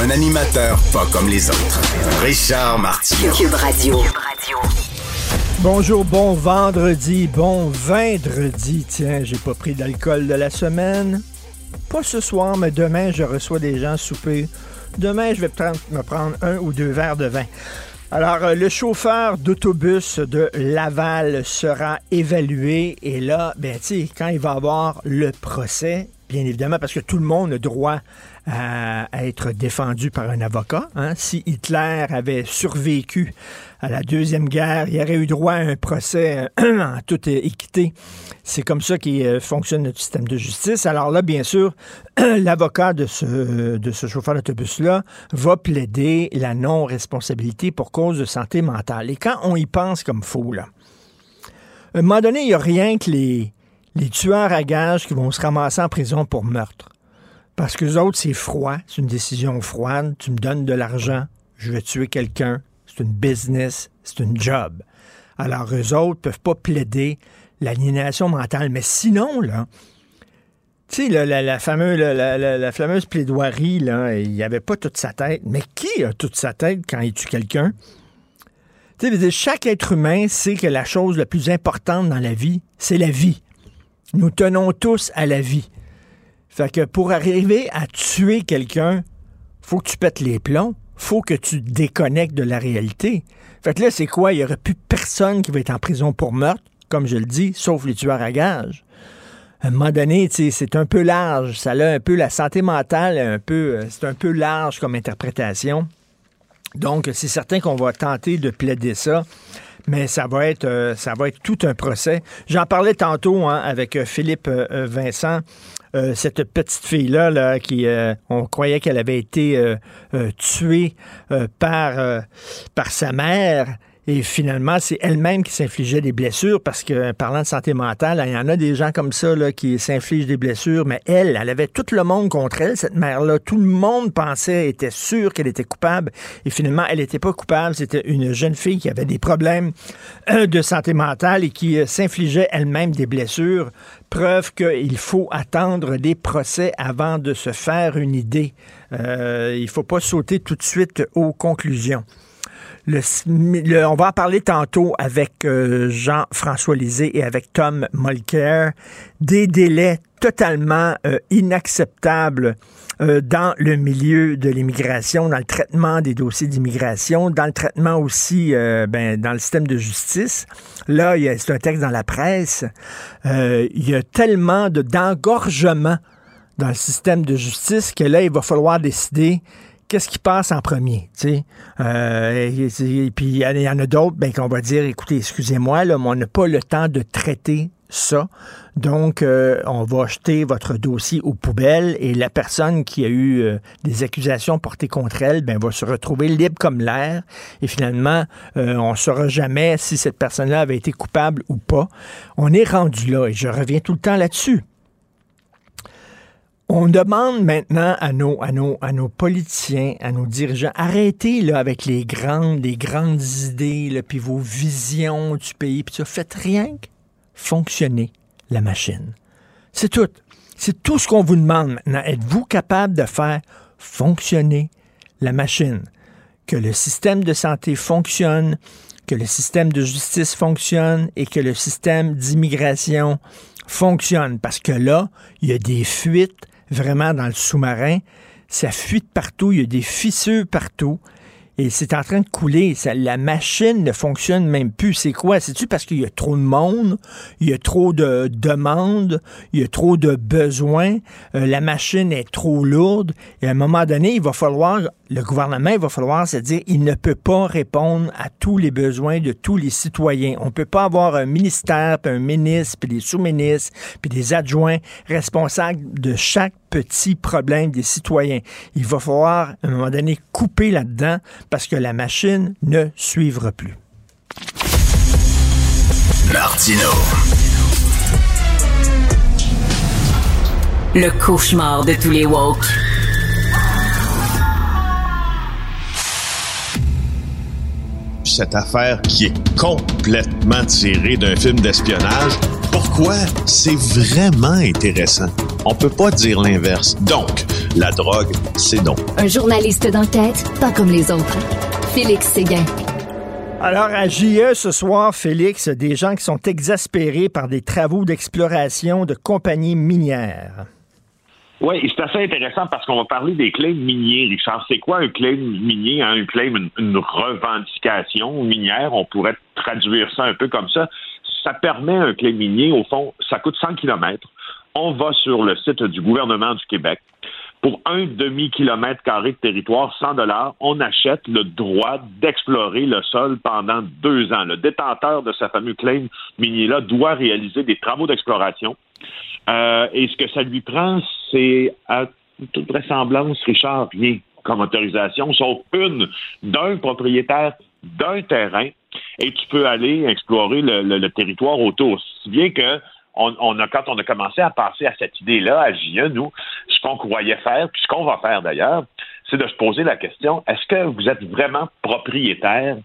Un animateur pas comme les autres. Richard Martineau. Cube Radio. Bonjour, bon vendredi, bon vendredi. Tiens, j'ai pas pris d'alcool de la semaine. Pas ce soir, mais demain, je reçois des gens souper. Demain, je vais peut-être me prendre un ou deux verres de vin. Alors, euh, le chauffeur d'autobus de Laval sera évalué. Et là, ben, tu sais, quand il va avoir le procès, bien évidemment, parce que tout le monde a droit à, être défendu par un avocat. hein. Si Hitler avait survécu à la Deuxième Guerre, il aurait eu droit à un procès euh, en toute équité. C'est comme ça qu'il euh, fonctionne notre système de justice. Alors là, bien sûr, l'avocat de ce, de ce chauffeur d'autobus-là va plaider la non-responsabilité pour cause de santé mentale. Et quand on y pense comme fou, là, à un moment donné, il n'y a rien que les, les tueurs à gages qui vont se ramasser en prison pour meurtre. Parce que les autres, c'est froid, c'est une décision froide. Tu me donnes de l'argent, je vais tuer quelqu'un. C'est une business, c'est une job. Alors, eux autres peuvent pas plaider l'aliénation mentale. Mais sinon, là, tu sais, la, fameuse, la, la- la- la fameuse plaidoirie, il n'y avait pas toute sa tête. Mais qui a toute sa tête quand il tue quelqu'un? Tu sais, chaque être humain sait que la chose la plus importante dans la vie, c'est la vie. Nous tenons tous à la vie. Fait que pour arriver à tuer quelqu'un, faut que tu pètes les plombs. Faut que tu te déconnectes de la réalité. Fait que là, c'est quoi? Il n'y aurait plus personne qui va être en prison pour meurtre, comme je le dis, sauf les tueurs à gages. À un moment donné, c'est un peu large. Ça a un peu la santé mentale, un peu, euh, c'est un peu large comme interprétation. Donc, c'est certain qu'on va tenter de plaider ça, mais ça va être, euh, ça va être tout un procès. J'en parlais tantôt hein, avec euh, Philippe Vincent. Euh, cette petite fille-là, là, qui, euh, on croyait qu'elle avait été euh, tuée par, par sa mère. Et finalement, c'est elle-même qui s'infligeait des blessures parce que, euh, parlant de santé mentale, il y en a des gens comme ça là, qui s'infligent des blessures, mais elle, elle avait tout le monde contre elle, cette mère-là. Tout le monde pensait, était sûr qu'elle était coupable. Et finalement, elle n'était pas coupable. C'était une jeune fille qui avait des problèmes euh, de santé mentale et qui euh, s'infligeait elle-même des blessures. Preuve qu'il faut attendre des procès avant de se faire une idée. Euh, il ne faut pas sauter tout de suite aux conclusions. Le, on va en parler tantôt avec euh, Jean-François Lisée et avec Tom Mulcair. Des délais totalement euh, inacceptables euh, dans le milieu de l'immigration, dans le traitement des dossiers d'immigration, dans le traitement aussi ben, dans le système de justice. Là, c'est un texte dans la presse. Il y a tellement de d'engorgement dans le système de justice que là, il va falloir décider qu'est-ce qui passe en premier, tu. Euh, et, puis, il y, en a- d'autres, ben, qu'on va dire, écoutez, excusez-moi, là, mais on n'a pas le temps de traiter ça. Donc, euh, on va jeter votre dossier aux poubelles et la personne qui a eu euh, des accusations portées contre elle, ben, va se retrouver libre comme l'air. Et finalement, on ne saura jamais si cette personne-là avait été coupable ou pas. On est rendu là et je reviens tout le temps là-dessus On demande maintenant à nos, à nos, à nos politiciens, à nos dirigeants, arrêtez là, avec les grandes, les grandes idées, là, puis vos visions du pays, puis ça, faites rien que fonctionner la machine. C'est tout. C'est tout ce qu'on vous demande maintenant. Êtes-vous capable de faire fonctionner la machine? Que le système de santé fonctionne, que le système de justice fonctionne et que le système d'immigration fonctionne. Parce que là, il y a des fuites vraiment dans le sous-marin. Ça fuite partout, il y a des fissures partout. Et c'est en train de couler. Ça, la machine ne fonctionne même plus. C'est quoi? C'est-tu parce qu'il y a trop de monde? Il y a trop de demandes? Il y a trop de besoins? Euh, la machine est trop lourde? Et à un moment donné, il va falloir, le gouvernement, il va falloir se dire, il ne peut pas répondre à tous les besoins de tous les citoyens. On ne peut pas avoir un ministère, puis un ministre, puis des sous-ministres, puis des adjoints responsables de chaque petit problème des citoyens. Il va falloir, à un moment donné, couper là-dedans parce que la machine ne suivra plus. Martino. Le cauchemar de tous les woke. Cette affaire qui est complètement tirée d'un film d'espionnage, pourquoi c'est vraiment intéressant? On peut pas dire l'inverse. Donc, la drogue, c'est non. Un journaliste d'enquête, pas comme les autres. Félix Séguin. Alors, à JE ce soir, Félix, des gens qui sont exaspérés par des travaux d'exploration de compagnies minières. Oui, c'est assez intéressant parce qu'on va parler des claims miniers, Richard. C'est quoi un claim minier? Hein? Un claim, une, revendication minière, on pourrait traduire ça un peu comme ça. Ça permet un claim minier, au fond, ça coûte 100 km. On va sur le site du gouvernement du Québec. Pour un demi-kilomètre carré de territoire, 100 dollars, on achète le droit d'explorer le sol pendant deux ans. Le détenteur de ce fameux claim minier-là doit réaliser des travaux d'exploration. Euh, et ce que ça lui prend, c'est à toute vraisemblance, Richard, rien comme autorisation, sauf une d'un propriétaire d'un terrain, et tu peux aller explorer le, territoire autour. Si bien que on, a, quand on a commencé à penser à cette idée-là, à JE, nous, ce qu'on croyait faire, puis ce qu'on va faire d'ailleurs, c'est de se poser la question, est-ce que vous êtes vraiment propriétaire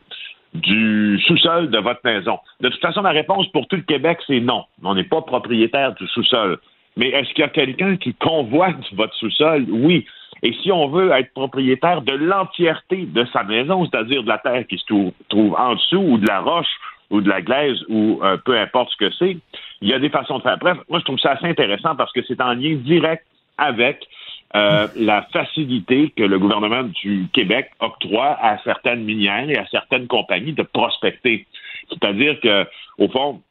du sous-sol de votre maison? De toute façon, la réponse pour tout le Québec, c'est non. On n'est pas propriétaire du sous-sol. Mais est-ce qu'il y a quelqu'un qui convoite votre sous-sol? Oui. Et si on veut être propriétaire de l'entièreté de sa maison, c'est-à-dire de la terre qui se trou- trouve en dessous ou de la roche ou de la glaise ou euh, peu importe ce que c'est, il y a des façons de faire. Bref, moi je trouve ça assez intéressant parce que c'est en lien direct avec euh, la facilité que le gouvernement du Québec octroie à certaines minières et à certaines compagnies de prospecter. C'est-à-dire que, au fond,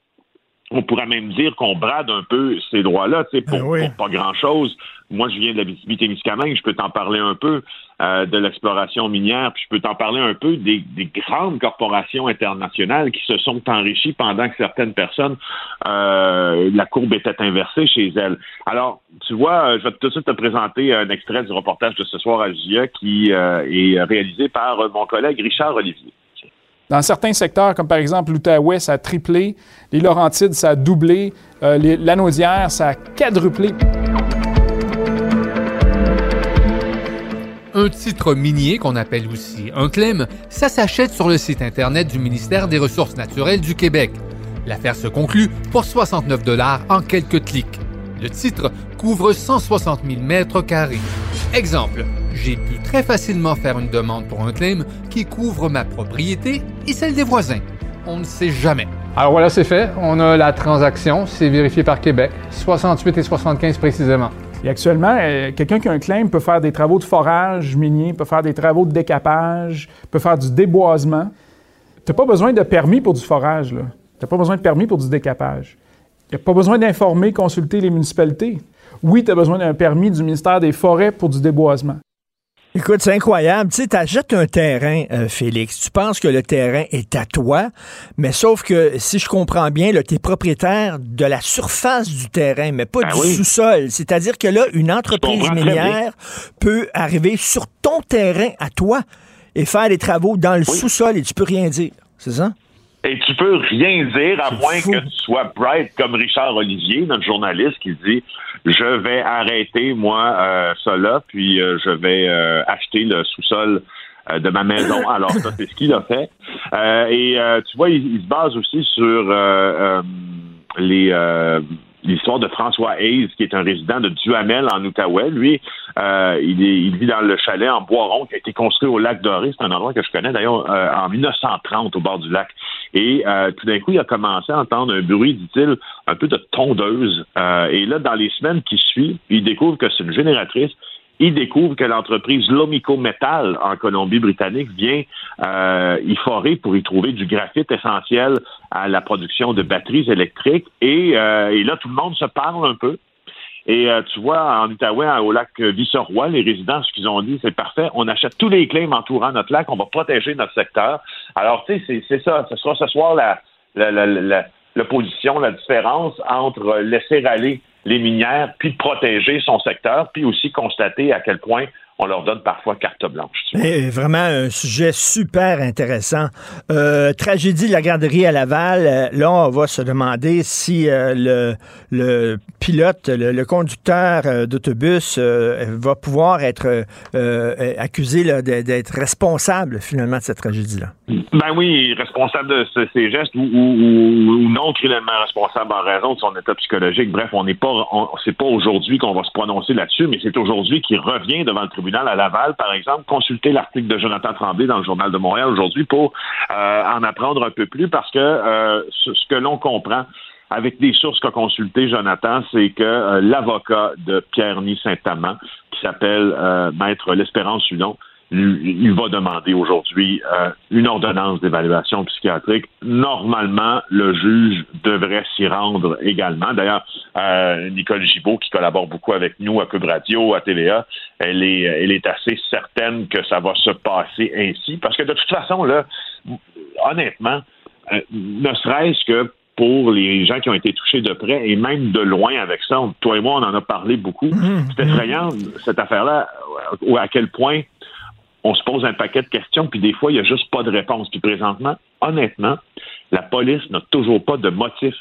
on pourrait même dire qu'on brade un peu ces droits-là, tu sais, pour, Ben oui. pour pas grand-chose. Moi, je viens de la Témiscamingue, je peux t'en parler un peu euh, de l'exploration minière, puis je peux t'en parler un peu des, des grandes corporations internationales qui se sont enrichies pendant que certaines personnes, euh, la courbe était inversée chez elles. Alors, tu vois, euh, je vais tout de suite te présenter un extrait du reportage de ce soir à JA qui est réalisé par mon collègue Richard Olivier. Dans certains secteurs, comme par exemple l'Outaouais, ça a triplé. Les Laurentides, ça a doublé. Euh, Lanaudière, ça a quadruplé. Un titre minier, qu'on appelle aussi un claim, ça s'achète sur le site Internet du ministère des Ressources naturelles du Québec. L'affaire se conclut pour 69 dollars en quelques clics. Le titre couvre 160 000 mètres carrés. Exemple, j'ai pu très facilement faire une demande pour un claim qui couvre ma propriété et celle des voisins. On ne sait jamais. Alors voilà, c'est fait. On a la transaction. C'est vérifié par Québec. 68 et 75 précisément. Et actuellement, euh, quelqu'un qui a un claim peut faire des travaux de forage minier, peut faire des travaux de décapage, peut faire du déboisement. Tu n'as pas besoin de permis pour du forage. Tu n'as pas besoin de permis pour du décapage. Tu n'as pas besoin d'informer, consulter les municipalités. Oui, tu besoin d'un permis du ministère des Forêts pour du déboisement. Écoute, c'est incroyable. Tu sais, t'achètes un terrain, euh, Félix. Tu penses que le terrain est à toi, mais sauf que, si je comprends bien, tu es propriétaire de la surface du terrain, mais pas Ben du oui. sous-sol. C'est-à-dire que là, une entreprise minière peut arriver sur ton terrain à toi et faire des travaux dans le Oui. sous-sol et tu peux rien dire. C'est ça? Et tu peux rien dire à moins que tu sois bright comme Richard Olivier, notre journaliste, qui dit je vais arrêter moi euh, là, puis euh, je vais euh, acheter le sous-sol de ma maison. Alors ça, c'est ce qu'il a fait. et tu vois, il, se base aussi sur les l'histoire de François Hayes, qui est un résident de Duhamel en Outaouais. Lui, euh, il, est, il, vit dans le chalet en Boiron qui a été construit au lac Doré. C'est un endroit que je connais d'ailleurs euh, en 1930 au bord du lac. Et euh, tout d'un coup, il a commencé à entendre un bruit, dit-il, un peu de tondeuse. et là, dans les semaines qui suivent, il découvre que c'est une génératrice il découvre que l'entreprise Lomico Metal en Colombie-Britannique vient euh, y forer pour y trouver du graphite essentiel à la production de batteries électriques. Et, euh, et là, tout le monde se parle un peu. Et euh, tu vois, en Outaouais, au lac Visseroy, les résidents, ce qu'ils ont dit, c'est parfait. On achète tous les claims entourant notre lac, on va protéger notre secteur. Alors, tu sais, c'est ça. Ce sera ce soir la, la, la, l'opposition, la différence entre laisser aller les minières, puis protéger son secteur, puis aussi constater à quel point on leur donne parfois carte blanche. Eh, vraiment un sujet super intéressant. Euh, tragédie de la garderie à Laval. Euh, là, on va se demander si euh, le, le, pilote, le, conducteur d'autobus va pouvoir être accusé d'être responsable finalement de cette tragédie-là. Ben oui, responsable de ces gestes ou, ou, non criminellement responsable en raison de son état psychologique. Bref, on n'est pas, c'est pas aujourd'hui qu'on va se prononcer là-dessus, mais c'est aujourd'hui qu'il revient devant le tribunal à Laval, par exemple, consulter l'article de Jonathan Tremblay dans le Journal de Montréal aujourd'hui pour euh, en apprendre un peu plus parce que euh, ce, que l'on comprend avec des sources qu'a consulté Jonathan, c'est que euh, l'avocat de Pierre-Ny Saint-Amand, qui s'appelle Maître L'Espérance Hudon, il va demander aujourd'hui euh, une ordonnance d'évaluation psychiatrique. Normalement, le juge devrait s'y rendre également. D'ailleurs, euh, Nicole Gibault, qui collabore beaucoup avec nous à Cube Radio, à TVA, elle est, elle est assez certaine que ça va se passer ainsi. Parce que de toute façon, là, honnêtement, euh, ne serait-ce que pour les gens qui ont été touchés de près et même de loin avec ça. Toi et moi, on en a parlé beaucoup. Mmh. C'est effrayant, cette affaire-là, à quel point on se pose un paquet de questions, puis des fois, il n'y a juste pas de réponse. Puis présentement, honnêtement, la police n'a toujours pas de motif.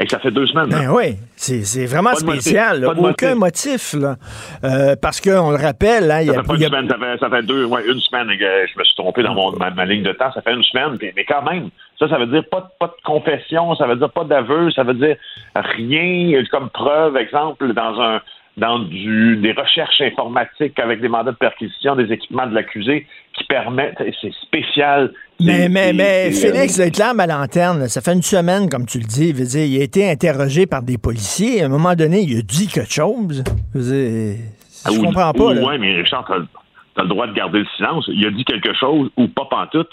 Et ça fait deux semaines. Ben oui, c'est vraiment spécial. Aucun motif. là. Euh, parce qu'on le rappelle, hein, il y a, ça, fait Semaine, ça, fait, deux, ouais, une semaine. Je me suis trompé dans mon, ma, ligne de temps. Ça fait une semaine. Mais quand même, ça, ça veut dire pas, pas de confession, ça veut dire pas d'aveu, ça veut dire rien comme preuve, exemple, dans un dans du, des recherches informatiques avec des mandats de perquisition, des équipements de l'accusé qui permettent, c'est spécial. Mais, mais, mais Félix, le clame à lanterne, ça fait une semaine, comme tu le dis, veut dire, il a été interrogé par des policiers. À un moment donné, il a dit quelque chose. Je, dire, je ah, comprends pas. Oui, mais Richard, tu as, le droit de garder le silence. Il a dit quelque chose ou pas pantoute.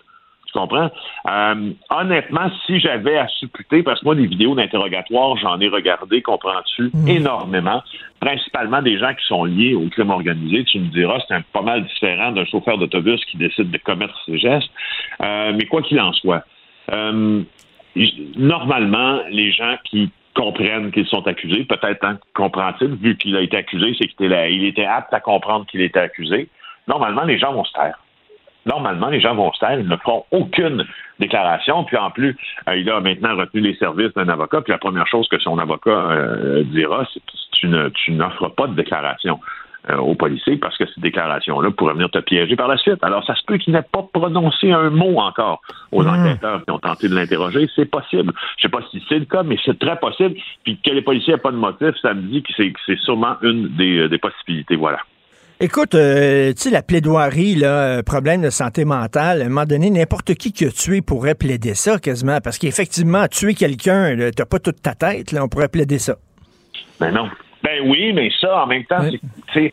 Tu comprends? Euh, honnêtement, si j'avais à supputer, parce que moi, des vidéos d'interrogatoire, j'en ai regardé, comprends-tu, mmh. énormément, principalement des gens qui sont liés au crime organisé. Tu me diras, c'est un pas mal différent d'un chauffeur d'autobus qui décide de commettre ces gestes. Euh, mais quoi qu'il en soit, euh, normalement, les gens qui comprennent qu'ils sont accusés, peut-être hein, comprend-il, vu qu'il a été accusé, c'est qu'il était, il était apte à comprendre qu'il était accusé. Normalement, les gens vont se taire normalement, les gens vont se taire, ils ne feront aucune déclaration. Puis en plus, euh, il a maintenant retenu les services d'un avocat. Puis la première chose que son avocat euh, dira, c'est que tu, ne, tu n'offres pas de déclaration euh, aux policiers parce que ces déclarations-là pourraient venir te piéger par la suite. Alors, ça se peut qu'il n'ait pas prononcé un mot encore aux mmh. enquêteurs qui ont tenté de l'interroger. C'est possible. Je ne sais pas si c'est le cas, mais c'est très possible. Puis que les policiers n'aient pas de motif, ça me dit que c'est, c'est sûrement une des, des possibilités. Voilà. Écoute, euh, tu sais, la plaidoirie, là, euh, problème de santé mentale, à un moment donné, n'importe qui qui a tué pourrait plaider ça quasiment, parce qu'effectivement, tuer quelqu'un, t'as pas toute ta tête, là, on pourrait plaider ça. Ben non. Ben oui, mais ça, en même temps, c'est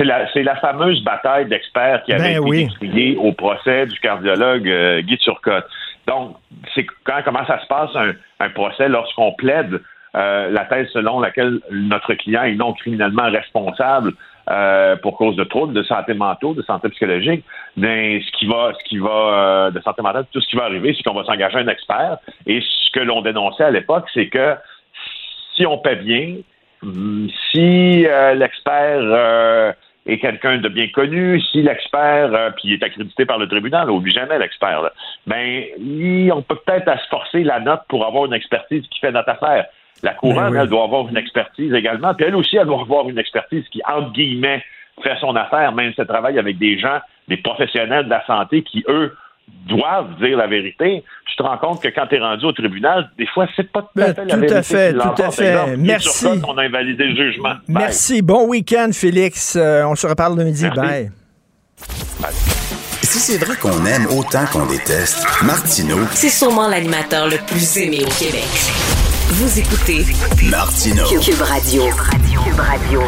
la, la, fameuse bataille d'experts qui avait ben été oui. au procès du cardiologue euh, Guy Turcotte. Donc, c'est quand comment ça se passe un, un procès lorsqu'on plaide la thèse selon laquelle notre client est non criminellement responsable euh, pour cause de troubles de santé mentale, de santé psychologique, mais ce qui va, ce qui va euh, de santé mentale, tout ce qui va arriver, c'est qu'on va s'engager un expert. Et ce que l'on dénonçait à l'époque, c'est que si on paie bien, si euh, l'expert est quelqu'un de bien connu, si l'expert, euh, puis il est accrédité par le tribunal, oublie jamais l'expert, ben, on peut peut-être se forcer la note pour avoir une expertise qui fait notre affaire. La couronne, ben elle doit avoir une expertise également, puis elle aussi, elle doit avoir une expertise qui, entre guillemets, fait son affaire, même si elle travaille avec des gens, des professionnels de la santé qui, eux, doivent dire la vérité. Tu te rends compte que quand tu es rendu au tribunal, des fois, c'est pas tout à fait la vérité. Tout à fait, tout à fait. Merci. on a invalidé le jugement. Merci. Bon week-end, Félix. Euh, on se reparle lundi. midi. Bye. Si c'est vrai qu'on aime autant qu'on déteste, Martineau. C'est sûrement l'animateur le plus aimé au Québec. Vous écoutez Martineau. Cube Radio. Cube Radio.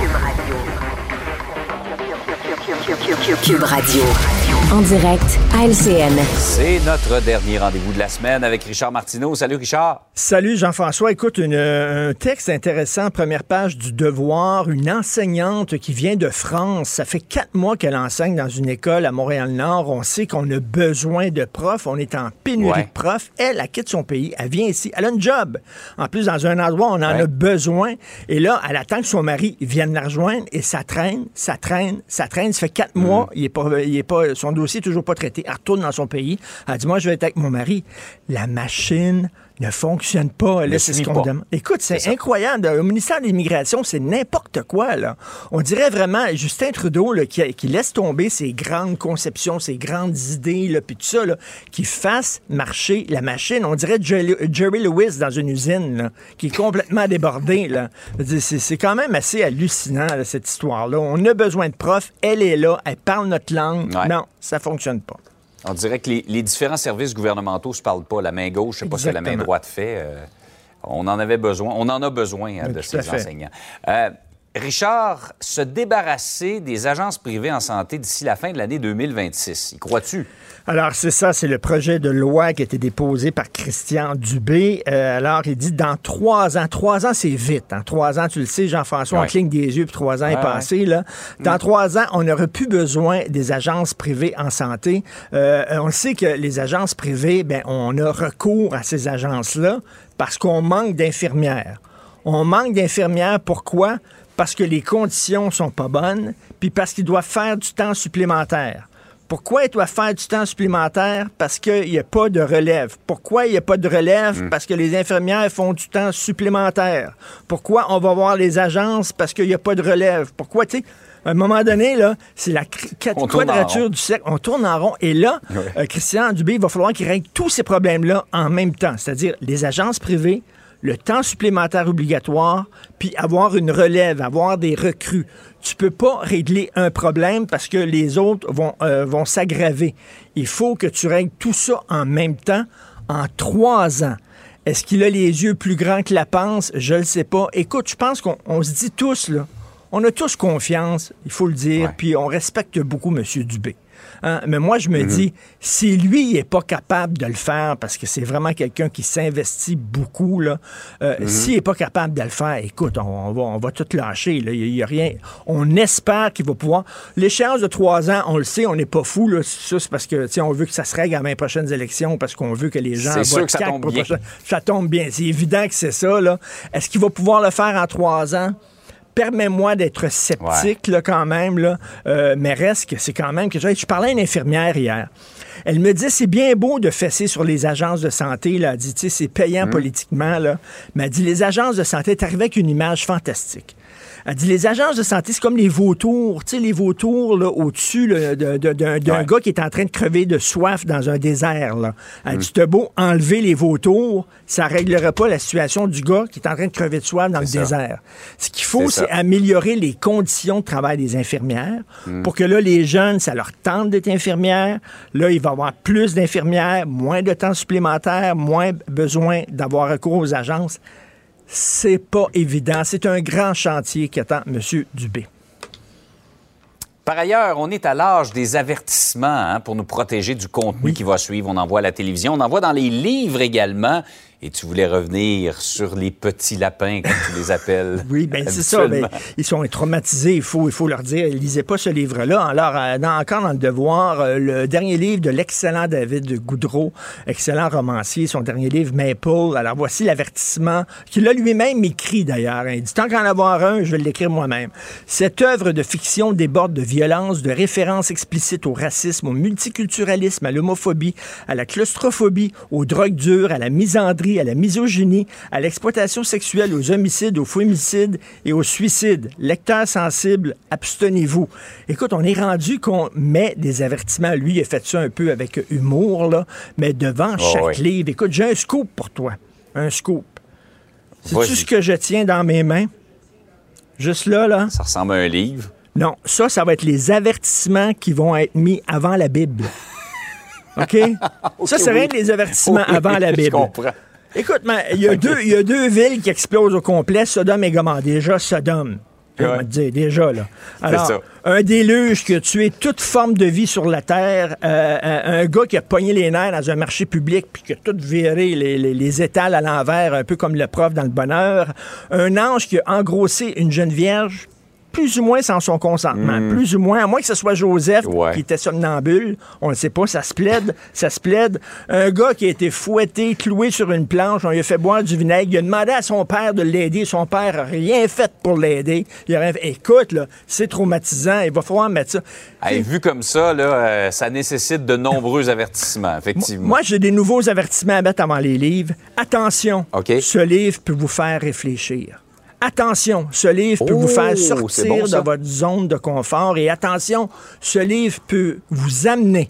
Cube Radio. En direct à LCN. C'est notre dernier rendez-vous de la semaine avec Richard Martineau. Salut Richard. Salut Jean-François. Écoute, un texte intéressant, première page du Devoir, une enseignante qui vient de France. Ça fait quatre mois qu'elle enseigne dans une école à Montréal-Nord. On sait qu'on a besoin de profs. On est en pénurie de profs. Elle, elle quitte son pays. Elle vient ici. Elle a un job. En plus, dans un endroit où on en a besoin. Et là, elle attend que son mari vienne la rejoindre et ça traîne, ça traîne, ça traîne. Ça fait quatre mois, mm. il est pas, il est pas, son dossier toujours pas traité. Elle retourne dans son pays. Elle dit, moi, je vais être avec mon mari. La machine ne fonctionne pas. Là, c'est ce qu'on demande. Écoute, c'est incroyable. Au ministère de l'Immigration, c'est n'importe quoi. Là. On dirait vraiment Justin Trudeau là, qui, qui, laisse tomber ses grandes conceptions, ses grandes idées, là, puis tout ça, là, qui fasse marcher la machine. On dirait Jerry, Lewis dans une usine là, qui est complètement débordé. C'est quand même assez hallucinant, cette histoire-là. On a besoin de profs. Elle est là. Elle parle notre langue. Non, ça fonctionne pas. On dirait que les, différents services gouvernementaux ne se parlent pas. La main gauche, je ne sais pas si la main droite fait. Euh, on en avait besoin. On en a besoin hein, de ces enseignants. Euh, Richard, se débarrasser des agences privées en santé d'ici la fin de l'année 2026, y crois-tu? Alors, c'est ça, c'est le projet de loi qui a été déposé par Christian Dubé. Euh, alors, il dit dans trois ans, trois ans, c'est vite. En hein. trois ans, tu le sais, Jean-François, on cligne des yeux, puis trois ans est passé. Là. Dans mm. trois ans, on n'aurait plus besoin des agences privées en santé. Euh, on sait que les agences privées, ben, on a recours à ces agences-là parce qu'on manque d'infirmières. On manque d'infirmières, pourquoi? Parce que les conditions sont pas bonnes, puis parce qu'ils doivent faire du temps supplémentaire. Pourquoi il doit faire du temps supplémentaire? Parce qu'il n'y a pas de relève. Pourquoi il n'y a pas de relève? Hmm. Parce que les infirmières font du temps supplémentaire. Pourquoi on va voir les agences? Parce qu'il n'y a pas de relève. Pourquoi, tu sais, à un moment donné, là, c'est la quadrature du cercle. On tourne en rond. Et là, euh, Christian Dubé, il va falloir qu'il règle tous ces problèmes-là en même temps. C'est-à-dire les agences privées, le temps supplémentaire obligatoire, puis avoir une relève, avoir des recrues. Tu peux pas régler un problème parce que les autres vont, euh, vont s'aggraver. Il faut que tu règles tout ça en même temps en trois ans. Est-ce qu'il a les yeux plus grands que la panse? Je ne le sais pas. Écoute, je pense qu'on se dit tous, là, on a tous confiance, il faut le dire, puis on respecte beaucoup M. Dubé. Hein? Mais moi, je me mhm. dis, si lui n'est pas capable de le faire, parce que c'est vraiment quelqu'un qui s'investit beaucoup, là, euh, mhm. s'il n'est pas capable de le faire, écoute, on, va, on va tout lâcher. Il n'y a, rien. On espère qu'il va pouvoir. L'échéance de trois ans, on le sait, on n'est pas fou. Là. Ça, c'est parce que on veut que ça se règle à les prochaines élections, parce qu'on veut que les gens votent que ça tombe bien. Ça tombe bien. C'est évident que c'est ça. Est-ce qu'il va pouvoir le faire en trois ans? Permets-moi d'être sceptique là, quand même, là, euh, mais reste que c'est quand même que je parlais à une infirmière hier. Elle me dit c'est bien beau de fesser sur les agences de santé. Là. Elle dit c'est payant mmh. politiquement. Là. Mais elle dit les agences de santé, est arrivé avec une image fantastique. Elle dit les agences de santé, c'est comme les vautours, tu sais, les vautours au-dessus d'un gars qui est en train de crever de soif dans un désert. Là. Elle dit, mm. beau enlever les vautours, ça réglerait pas la situation du gars qui est en train de crever de soif dans le désert. Ce qu'il faut, c'est améliorer les conditions de travail des infirmières mm. pour que là, les jeunes, ça leur tente d'être infirmières. Là, il va y avoir plus d'infirmières, moins de temps supplémentaire, moins besoin d'avoir recours aux agences c'est pas évident. C'est un grand chantier qui attend M. Dubé. Par ailleurs, on est à l'âge des avertissements hein, pour nous protéger du contenu qui va suivre. On en voit à la télévision, on en voit dans les livres également. Et tu voulais revenir sur les petits lapins, comme tu les appelles. oui, bien c'est ça. Ben, ils sont traumatisés, il faut, il faut leur dire. Lisez pas ce livre-là. Alors, euh, dans, encore dans le devoir, euh, le dernier livre de l'excellent David Goudreau, excellent romancier, son dernier livre, Maple. Alors, voici l'avertissement qu'il a lui-même écrit d'ailleurs. Il dit Tant qu'en avoir un, je vais l'écrire moi-même. Cette œuvre de fiction déborde de violence, de références explicites au racisme, au multiculturalisme, à l'homophobie, à la claustrophobie, aux drogues dures, à la misandrie à la misogynie, à l'exploitation sexuelle, aux homicides, aux fémicides et aux suicides. Lecteurs sensibles, abstenez-vous. Écoute, on est rendu qu'on met des avertissements. Lui, il a fait ça un peu avec humour, là, mais devant oh, chaque livre. Écoute, j'ai un scoop pour toi. Un scoop. Tout ce que je tiens dans mes mains? Juste là, là. Ça ressemble à un livre. Non, ça, ça va être les avertissements qui vont être mis avant la Bible. OK? ça, c'est rien des avertissements avant la Bible. Je comprends. Écoute, il y, a deux, il y a deux villes qui explosent au complet, Sodome et Gomorrhe. Déjà, Sodome. On va te dire, déjà, là. Alors, un déluge qui a tué toute forme de vie sur la Terre, euh, euh, un gars qui a pogné les nerfs dans un marché public puis qui a tout viré les, les étals à l'envers, un peu comme le prof dans le bonheur, un ange qui a engrossé une jeune vierge, plus ou moins sans son consentement. Hmm. Plus ou moins, à moins que ce soit Joseph qui était somnambule. On ne sait pas, ça se plaide, ça se plaide. Un gars qui a été fouetté, cloué sur une planche, on lui a fait boire du vinaigre. Il a demandé à son père de l'aider. Son père n'a rien fait pour l'aider. Il a. Écoute, là, c'est traumatisant. Il va falloir mettre ça. vu comme ça, là, euh, ça nécessite de nombreux avertissements, effectivement. Moi, j'ai des nouveaux avertissements à mettre avant les livres. Attention, ce livre peut vous faire réfléchir. Attention, ce livre peut vous faire oh, sortir de votre zone de confort et attention, ce livre peut vous amener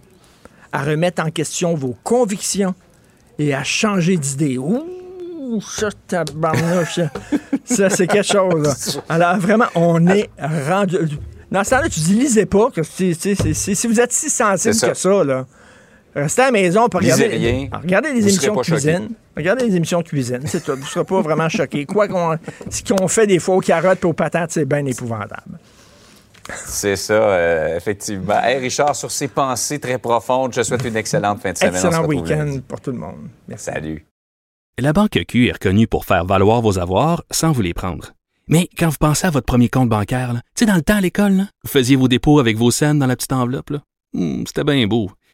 à remettre en question vos convictions et à changer d'idée. Ouh, ça, tabarnouche. ça, c'est quelque chose. Alors, vraiment, on est rendu... Dans ce temps-là, tu dis, lisez pas, que si, vous êtes si sensible que ça, là, Restez à la maison pour regarder, rien. Regardez des émissions de cuisine. Regardez des émissions de cuisine, c'est tout. Vous ne serez pas vraiment choqué. Quoi qu'on, ce qu'on fait des fois aux carottes et aux patates, c'est bien épouvantable. C'est ça, euh, effectivement. Hey, Richard, sur ces pensées très profondes, je souhaite une excellente fin de semaine. Excellent week-end pour tout le monde. Merci. Salut. La Banque Q est reconnue pour faire valoir vos avoirs sans vous les prendre. Mais quand vous pensez à votre premier compte bancaire, tu sais, dans le temps à l'école, vous faisiez vos dépôts avec vos scènes dans la petite enveloppe. Hmm, c'était bien beau.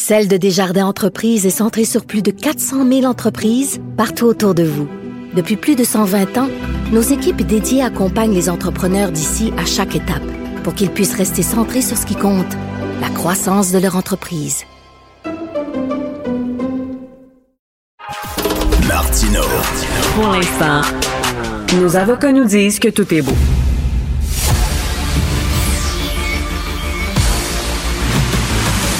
Celle de Desjardins Entreprises est centrée sur plus de 400 000 entreprises partout autour de vous. Depuis plus de 120 ans, nos équipes dédiées accompagnent les entrepreneurs d'ici à chaque étape pour qu'ils puissent rester centrés sur ce qui compte, la croissance de leur entreprise. Martino. Pour l'instant, nos avocats nous disent que tout est beau.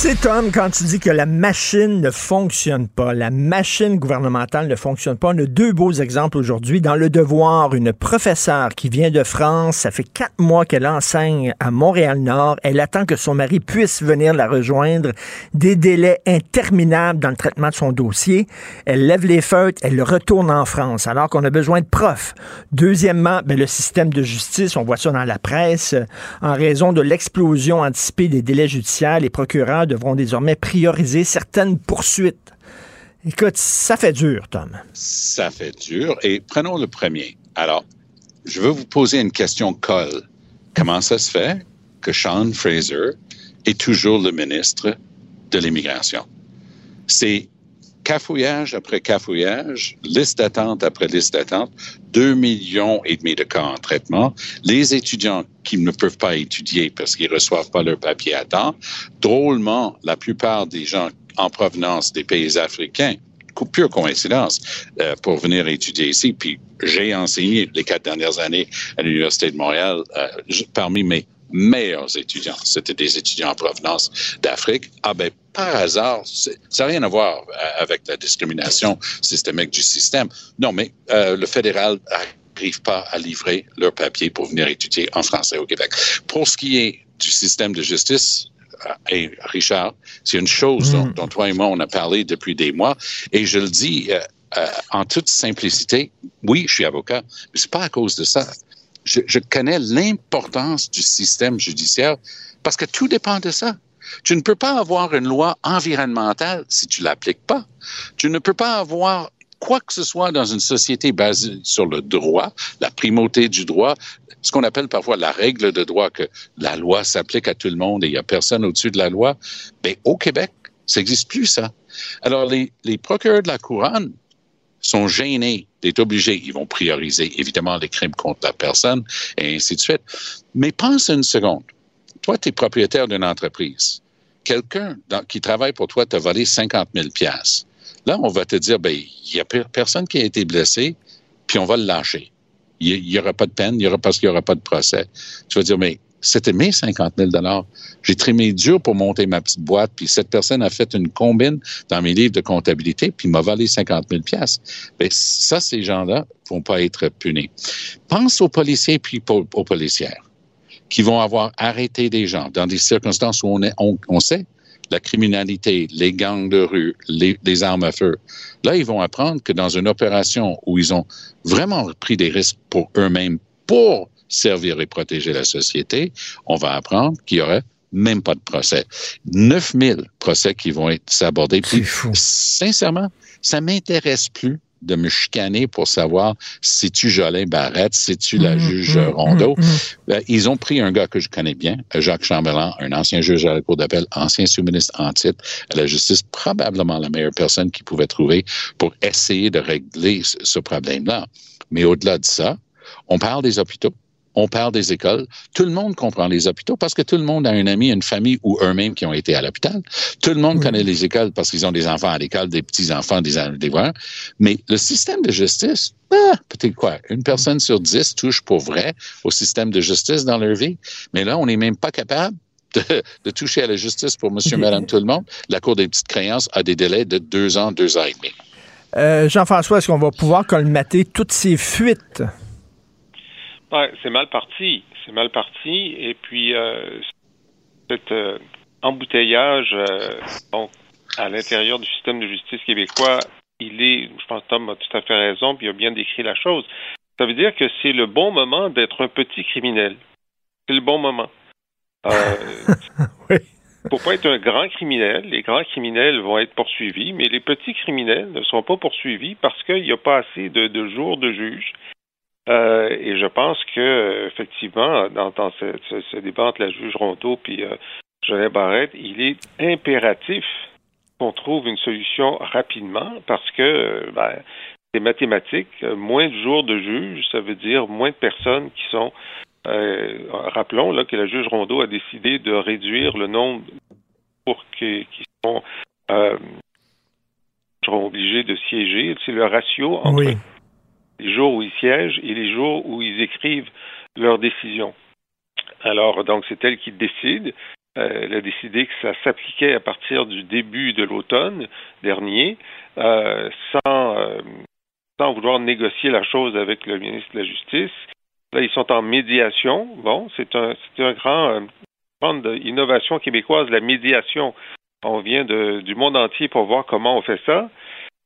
C'est Tom, quand tu dis que la machine ne fonctionne pas, la machine gouvernementale ne fonctionne pas, on a deux beaux exemples aujourd'hui. Dans Le Devoir, une professeure qui vient de France, ça fait quatre mois qu'elle enseigne à Montréal-Nord. Elle attend que son mari puisse venir la rejoindre. Des délais interminables dans le traitement de son dossier. Elle lève les feutres, elle retourne en France, alors qu'on a besoin de profs. Deuxièmement, ben, le système de justice, on voit ça dans la presse, en raison de l'explosion anticipée des délais judiciaires, les procureurs devront désormais prioriser certaines poursuites. Écoute, ça fait dur, Tom. Ça fait dur. Et prenons le premier. Alors, je veux vous poser une question colle. Comment ça se fait que Sean Fraser est toujours le ministre de l'Immigration? C'est cafouillage après cafouillage, liste d'attente après liste d'attente, 2 millions et demi de cas en traitement, les étudiants qui ne peuvent pas étudier parce qu'ils reçoivent pas leur papier à temps. Drôlement, la plupart des gens en provenance des pays africains pure coïncidence euh, pour venir étudier ici. Puis j'ai enseigné les quatre dernières années à l'Université de Montréal euh, parmi mes meilleurs étudiants. C'était des étudiants en provenance d'Afrique. Ah ben, par hasard, ça n'a rien à voir euh, avec la discrimination systémique du système. Non, mais le fédéral n'arrive pas à livrer leur papier pour venir étudier en français au Québec. Pour ce qui est du système de justice, et Richard, c'est une chose dont, mm. toi et moi, on a parlé depuis des mois. Et je le dis euh, euh, en toute simplicité, oui, je suis avocat, mais c'est pas à cause de ça. Je, je connais l'importance du système judiciaire parce que tout dépend de ça. Tu ne peux pas avoir une loi environnementale si tu l'appliques pas. Tu ne peux pas avoir quoi que ce soit dans une société basée sur le droit, la primauté du droit, ce qu'on appelle parfois la règle de droit, que la loi s'applique à tout le monde et il n'y a personne au-dessus de la loi, ben, au Québec, ça n'existe plus, ça. Alors, les, les procureurs de la couronne sont gênés d'être obligés. Ils vont prioriser, évidemment, les crimes contre la personne et ainsi de suite. Mais pense une seconde. Toi, tu es propriétaire d'une entreprise. Quelqu'un qui travaille pour toi t'a volé 50 000 Là, on va te dire, ben, il n'y a personne qui a été blessé, puis on va le lâcher il n'y aura pas de peine, il y aura parce qu'il n'y aura pas de procès. Tu vas dire, mais c'était mes 50 000 J'ai trimé dur pour monter ma petite boîte, puis cette personne a fait une combine dans mes livres de comptabilité, puis m'a volé 50 000 Bien, ça, ces gens-là vont pas être punis. Pense aux policiers puis aux policières qui vont avoir arrêté des gens dans des circonstances où on, est, on sait la criminalité, les gangs de rue, les, armes à feu. Là, ils vont apprendre que dans une opération où ils ont vraiment pris des risques pour eux-mêmes pour servir et protéger la société, on va apprendre qu'il y aurait même pas de procès. 9000 procès qui vont être abordés. Puis, sincèrement, ça m'intéresse plus de me chicaner pour savoir si tu Jolin Barrette, si tu la mm-hmm. juge. Rondeau. Mm-hmm. Euh, ils ont pris un gars que je connais bien, Jacques Chambellan, un ancien juge à la Cour d'appel, ancien sous-ministre en titre à la justice, probablement la meilleure personne qu'ils pouvaient trouver pour essayer de régler ce problème-là. Mais au-delà de ça, on parle des hôpitaux on parle des écoles. Tout le monde comprend les hôpitaux parce que tout le monde a un ami, une famille ou eux-mêmes qui ont été à l'hôpital. Tout le monde connaît les écoles parce qu'ils ont des enfants à l'école, des petits-enfants, des, des Mais le système de justice, ah, peut-être quoi, une personne sur dix touche pour vrai au système de justice dans leur vie. Mais là, on n'est même pas capable de, toucher à la justice pour monsieur, madame, tout le monde. La Cour des petites créances a des délais de deux ans, deux ans et demi. Euh, Jean-François, est-ce qu'on va pouvoir colmater toutes ces fuites? Ouais, c'est mal parti. C'est mal parti. Et puis, euh, cet euh, embouteillage euh, à l'intérieur du système de justice québécois, il est, je pense que Tom a tout à fait raison, puis il a bien décrit la chose. Ça veut dire que c'est le bon moment d'être un petit criminel. C'est le bon moment. Euh, oui. Pour pas être un grand criminel, les grands criminels vont être poursuivis, mais les petits criminels ne sont pas poursuivis parce qu'il n'y a pas assez de, de jours de juge euh, et je pense que effectivement, dans, ce, débat entre la juge Rondeau puis euh, Barrette, il est impératif qu'on trouve une solution rapidement parce que euh, ben, c'est mathématique. Moins de jours de juge, ça veut dire moins de personnes qui sont. Euh, rappelons là que la juge Rondeau a décidé de réduire le nombre pour qui, qui sont seront obligés de siéger. C'est le ratio entre les jours où ils siègent et les jours où ils écrivent leurs décisions. Alors, donc, c'est elle qui décide. Euh, elle a décidé que ça s'appliquait à partir du début de l'automne dernier, euh, sans, euh, sans vouloir négocier la chose avec le ministre de la Justice. Là, ils sont en médiation. Bon, c'est un, un grand, une grande innovation québécoise, la médiation. On vient du monde entier pour voir comment on fait ça.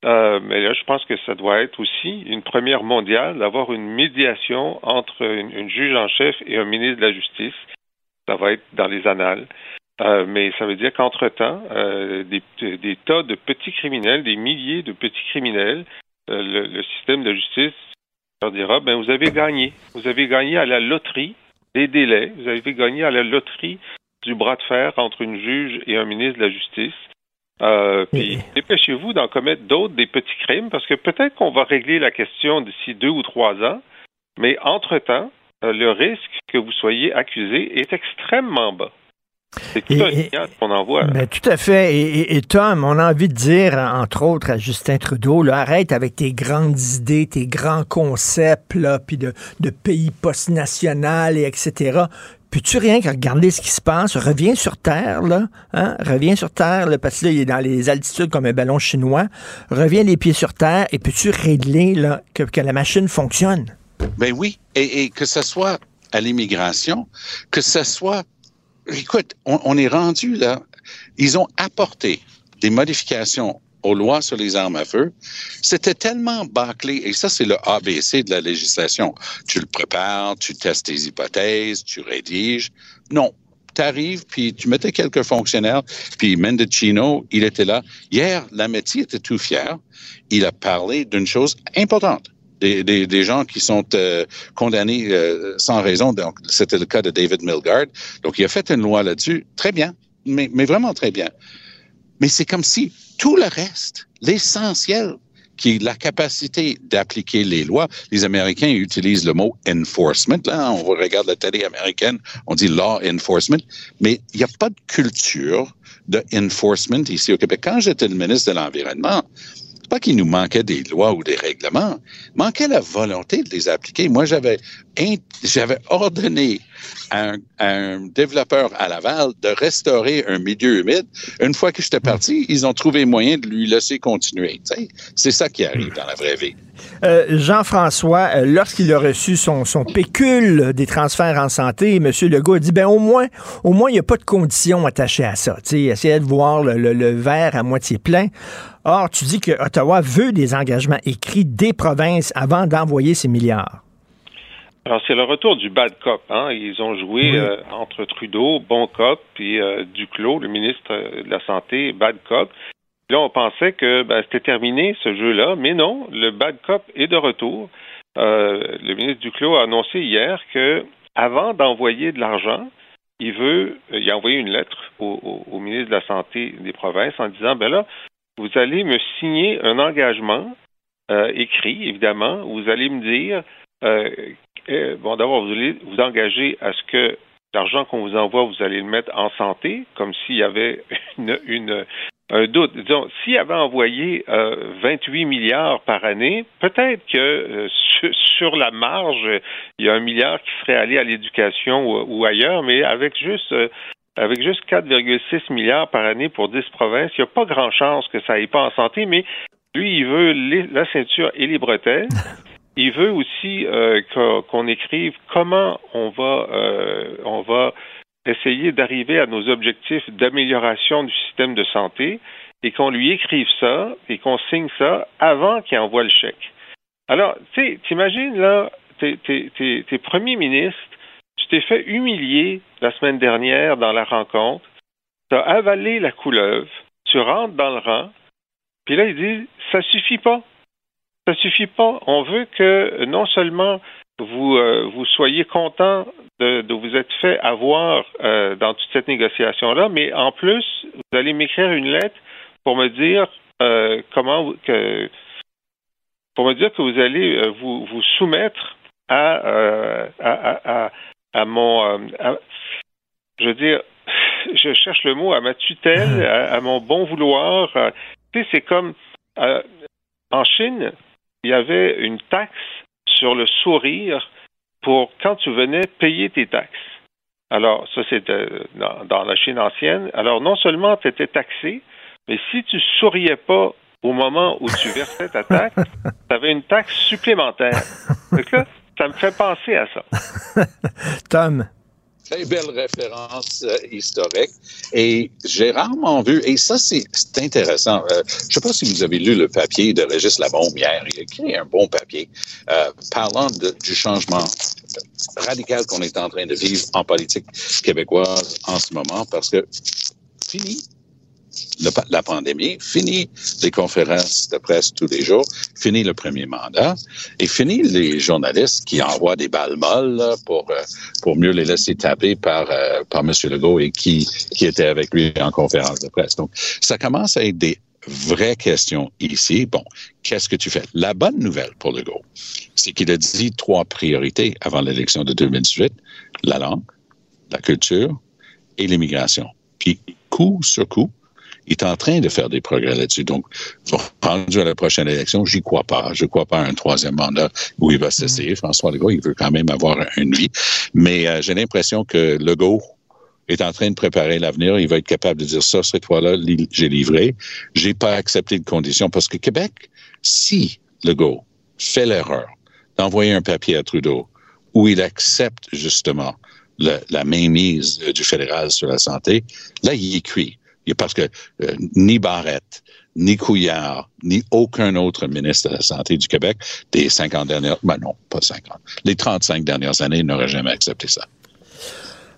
Euh, mais là, je pense que ça doit être aussi une première mondiale d'avoir une médiation entre une, juge en chef et un ministre de la Justice. Ça va être dans les annales. Euh, mais ça veut dire qu'entre-temps, euh, des, tas de petits criminels, des milliers de petits criminels, le, le, système de justice leur dira, ben vous avez gagné. Vous avez gagné à la loterie des délais. Vous avez gagné à la loterie du bras de fer entre une juge et un ministre de la Justice. Euh, puis dépêchez-vous d'en commettre d'autres, des petits crimes, parce que peut-être qu'on va régler la question d'ici deux ou trois ans, mais entre-temps, euh, le risque que vous soyez accusé est extrêmement bas. C'est tout un qu'on envoie. Ben, tout à fait. Et, Tom, on a envie de dire, entre autres, à Justin Trudeau, arrête avec tes grandes idées, tes grands concepts, là, puis de, de pays post-national, et etc. Puis-tu rien que regarder ce qui se passe? Reviens sur Terre, là. Hein? Reviens sur Terre, là, parce que là, il est dans les altitudes comme un ballon chinois. Reviens les pieds sur Terre et peux-tu régler que, la machine fonctionne? Ben oui. Et, que ce soit à l'immigration, que ce soit... Écoute, on est rendu là. Ils ont apporté des modifications aux lois sur les armes à feu, c'était tellement bâclé, et ça c'est le ABC de la législation. Tu le prépares, tu testes tes hypothèses, tu rédiges. Non, tu arrives, puis tu mettais quelques fonctionnaires, puis Mendocino, il était là. Hier, la métier était tout fier. Il a parlé d'une chose importante. Des, des, des, gens qui sont euh, condamnés euh, sans raison. Donc, c'était le cas de David Milgard. Donc, il a fait une loi là-dessus. Très bien, mais, mais vraiment très bien. Mais c'est comme si tout le reste, l'essentiel, qui est la capacité d'appliquer les lois. Les Américains utilisent le mot enforcement. Là, on regarde la télé américaine, on dit law enforcement, mais il n'y a pas de culture de enforcement ici au Québec. Quand j'étais le ministre de l'Environnement, pas qu'il nous manquait des lois ou des règlements, manquait la volonté de les appliquer. Moi, j'avais j'avais ordonné à un, développeur à Laval de restaurer un milieu humide. Une fois que j'étais parti, ils ont trouvé moyen de lui laisser continuer. C'est ça qui arrive dans la vraie vie. Euh, Jean-François, euh, lorsqu'il a reçu son, son, pécule des transferts en santé, M. Legault a dit ben au moins, au moins, il n'y a pas de conditions attachées à ça. Essayez de voir le, le, verre à moitié plein. Or, tu dis que Ottawa veut des engagements écrits des provinces avant d'envoyer ces milliards. Alors, c'est le retour du bad cop. Hein. Ils ont joué euh, entre Trudeau, bon cop, puis euh, Duclos, le ministre euh, de la Santé, bad cop. Là, on pensait que ben, c'était terminé, ce jeu-là, mais non, le bad cop est de retour. le ministre Duclos a annoncé hier que avant d'envoyer de l'argent, il veut, il a envoyé une lettre au, au, ministre de la Santé des provinces en disant, ben là, vous allez me signer un engagement écrit, évidemment, vous allez me dire euh, bon, d'abord, vous allez vous engager à ce que l'argent qu'on vous envoie, vous allez le mettre en santé, comme s'il y avait une, un doute. Disons, s'il avait envoyé 28 euh, milliards par année, peut-être que euh, sur, la marge, il y a un milliard qui serait allé à l'éducation ou, ailleurs, mais avec juste avec juste 4,6 milliards par année pour 10 provinces, il n'y a pas grand chance que ça aille pas en santé, mais lui, il veut la ceinture et les bretelles. Il veut aussi euh, qu'on écrive comment on va, euh, on va essayer d'arriver à nos objectifs d'amélioration du système de santé et qu'on lui écrive ça et qu'on signe ça avant qu'il envoie le chèque. Alors, tu sais, t'imagines là, t'es, premier ministre, tu t'es fait humilier la semaine dernière dans la rencontre, tu as avalé la couleuvre, tu rentres dans le rang, puis là, il dit, ça suffit pas ça suffit pas. On veut que non seulement vous, euh, vous soyez content de, vous être fait avoir euh, dans toute cette négociation-là, mais en plus, vous allez m'écrire une lettre pour me dire euh, comment que pour me dire que vous allez vous, vous soumettre à, à, à, mon je veux dire je cherche le mot à ma tutelle, à, mon bon vouloir. tu sais, c'est comme en Chine, il y avait une taxe sur le sourire pour quand tu venais payer tes taxes. Alors, ça, c'était dans, la Chine ancienne. Alors, non seulement tu étais taxé, mais si tu souriais pas au moment où tu versais ta taxe, tu avais une taxe supplémentaire. Donc là, ça me fait penser à ça. Tom, très belle référence euh, historique. Et j'ai rarement vu, et ça, c'est intéressant. Euh, je ne sais pas si vous avez lu le papier de Régis Labombe hier. Il a écrit un bon papier euh, parlant du changement radical qu'on est en train de vivre en politique québécoise en ce moment, parce que fini la pandémie, fini les conférences de presse tous les jours, fini le premier mandat et fini les journalistes qui envoient des balles molles pour euh, pour mieux les laisser taper par euh, par M. Legault et qui qui était avec lui en conférence de presse. Donc ça commence à être des vraies questions ici. Bon, qu'est-ce que tu fais? La bonne nouvelle pour Legault, c'est qu'il a dit trois priorités avant l'élection de 2018. La langue, la culture et l'immigration. Puis, coup sur coup, il est en train de faire des progrès là-dessus. Donc, rendu à la prochaine élection, j'y crois pas. Je crois pas à un troisième mandat où il va cesser. François Legault, il veut quand même avoir une vie. Mais euh, j'ai l'impression que Legault est en train de préparer l'avenir. Il va être capable de dire ça, cette fois-là, j'ai livré. J'ai pas accepté de conditions parce que Québec, si Legault fait l'erreur d'envoyer un papier à Trudeau où il accepte justement la mainmise du fédéral sur la santé, là, il est cuit. Parce que euh, ni Barrette, ni Couillard, ni aucun autre ministre de la Santé du Québec des 50 dernières, ben non, pas 50, les 35 dernières années n'auraient jamais accepté ça.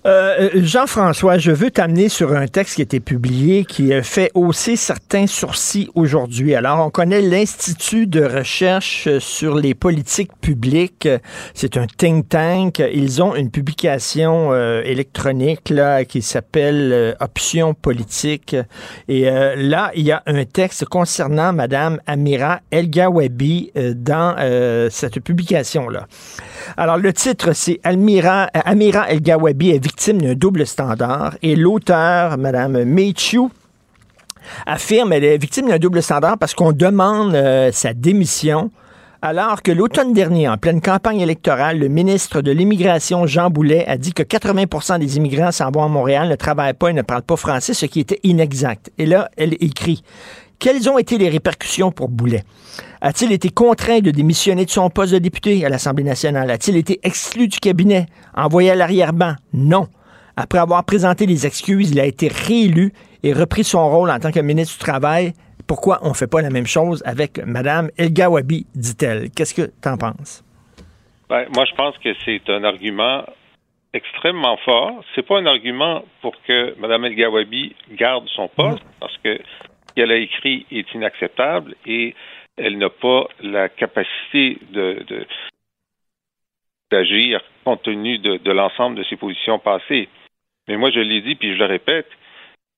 Euh, Jean-François, je veux t'amener sur un texte qui a été publié qui fait hausser certains sourcils aujourd'hui. Alors, on connaît l'Institut de recherche sur les politiques publiques. C'est un think tank. Ils ont une publication euh, électronique là qui s'appelle euh, Options politiques. Et là, il y a un texte concernant Madame Amira El-Gawabi dans cette publication-là. Alors, le titre, c'est Amira El-Gawabi est victime d'un double standard et l'auteur, Mme Meichu, affirme qu'elle est victime d'un double standard parce qu'on demande euh, sa démission alors que l'automne dernier, en pleine campagne électorale, le ministre de l'Immigration, Jean Boulet, a dit que 80% des immigrants s'en vont à Montréal, ne travaillent pas et ne parlent pas français, ce qui était inexact. Et là, elle écrit quelles ont été les répercussions pour Boulet? A-t-il été contraint de démissionner de son poste de député à l'Assemblée nationale? A-t-il été exclu du cabinet, envoyé à l'arrière-ban? Non. Après avoir présenté des excuses, il a été réélu et repris son rôle en tant que ministre du Travail. Pourquoi on ne fait pas la même chose avec Mme El Gawabi, dit-elle? Qu'est-ce que tu en penses? Ben, moi, je pense que c'est un argument extrêmement fort. C'est pas un argument pour que Mme El Gawabi garde son poste, parce que qu'elle a écrit est inacceptable et elle n'a pas la capacité de, d'agir compte tenu de, l'ensemble de ses positions passées. Mais moi, je l'ai dit, puis je le répète,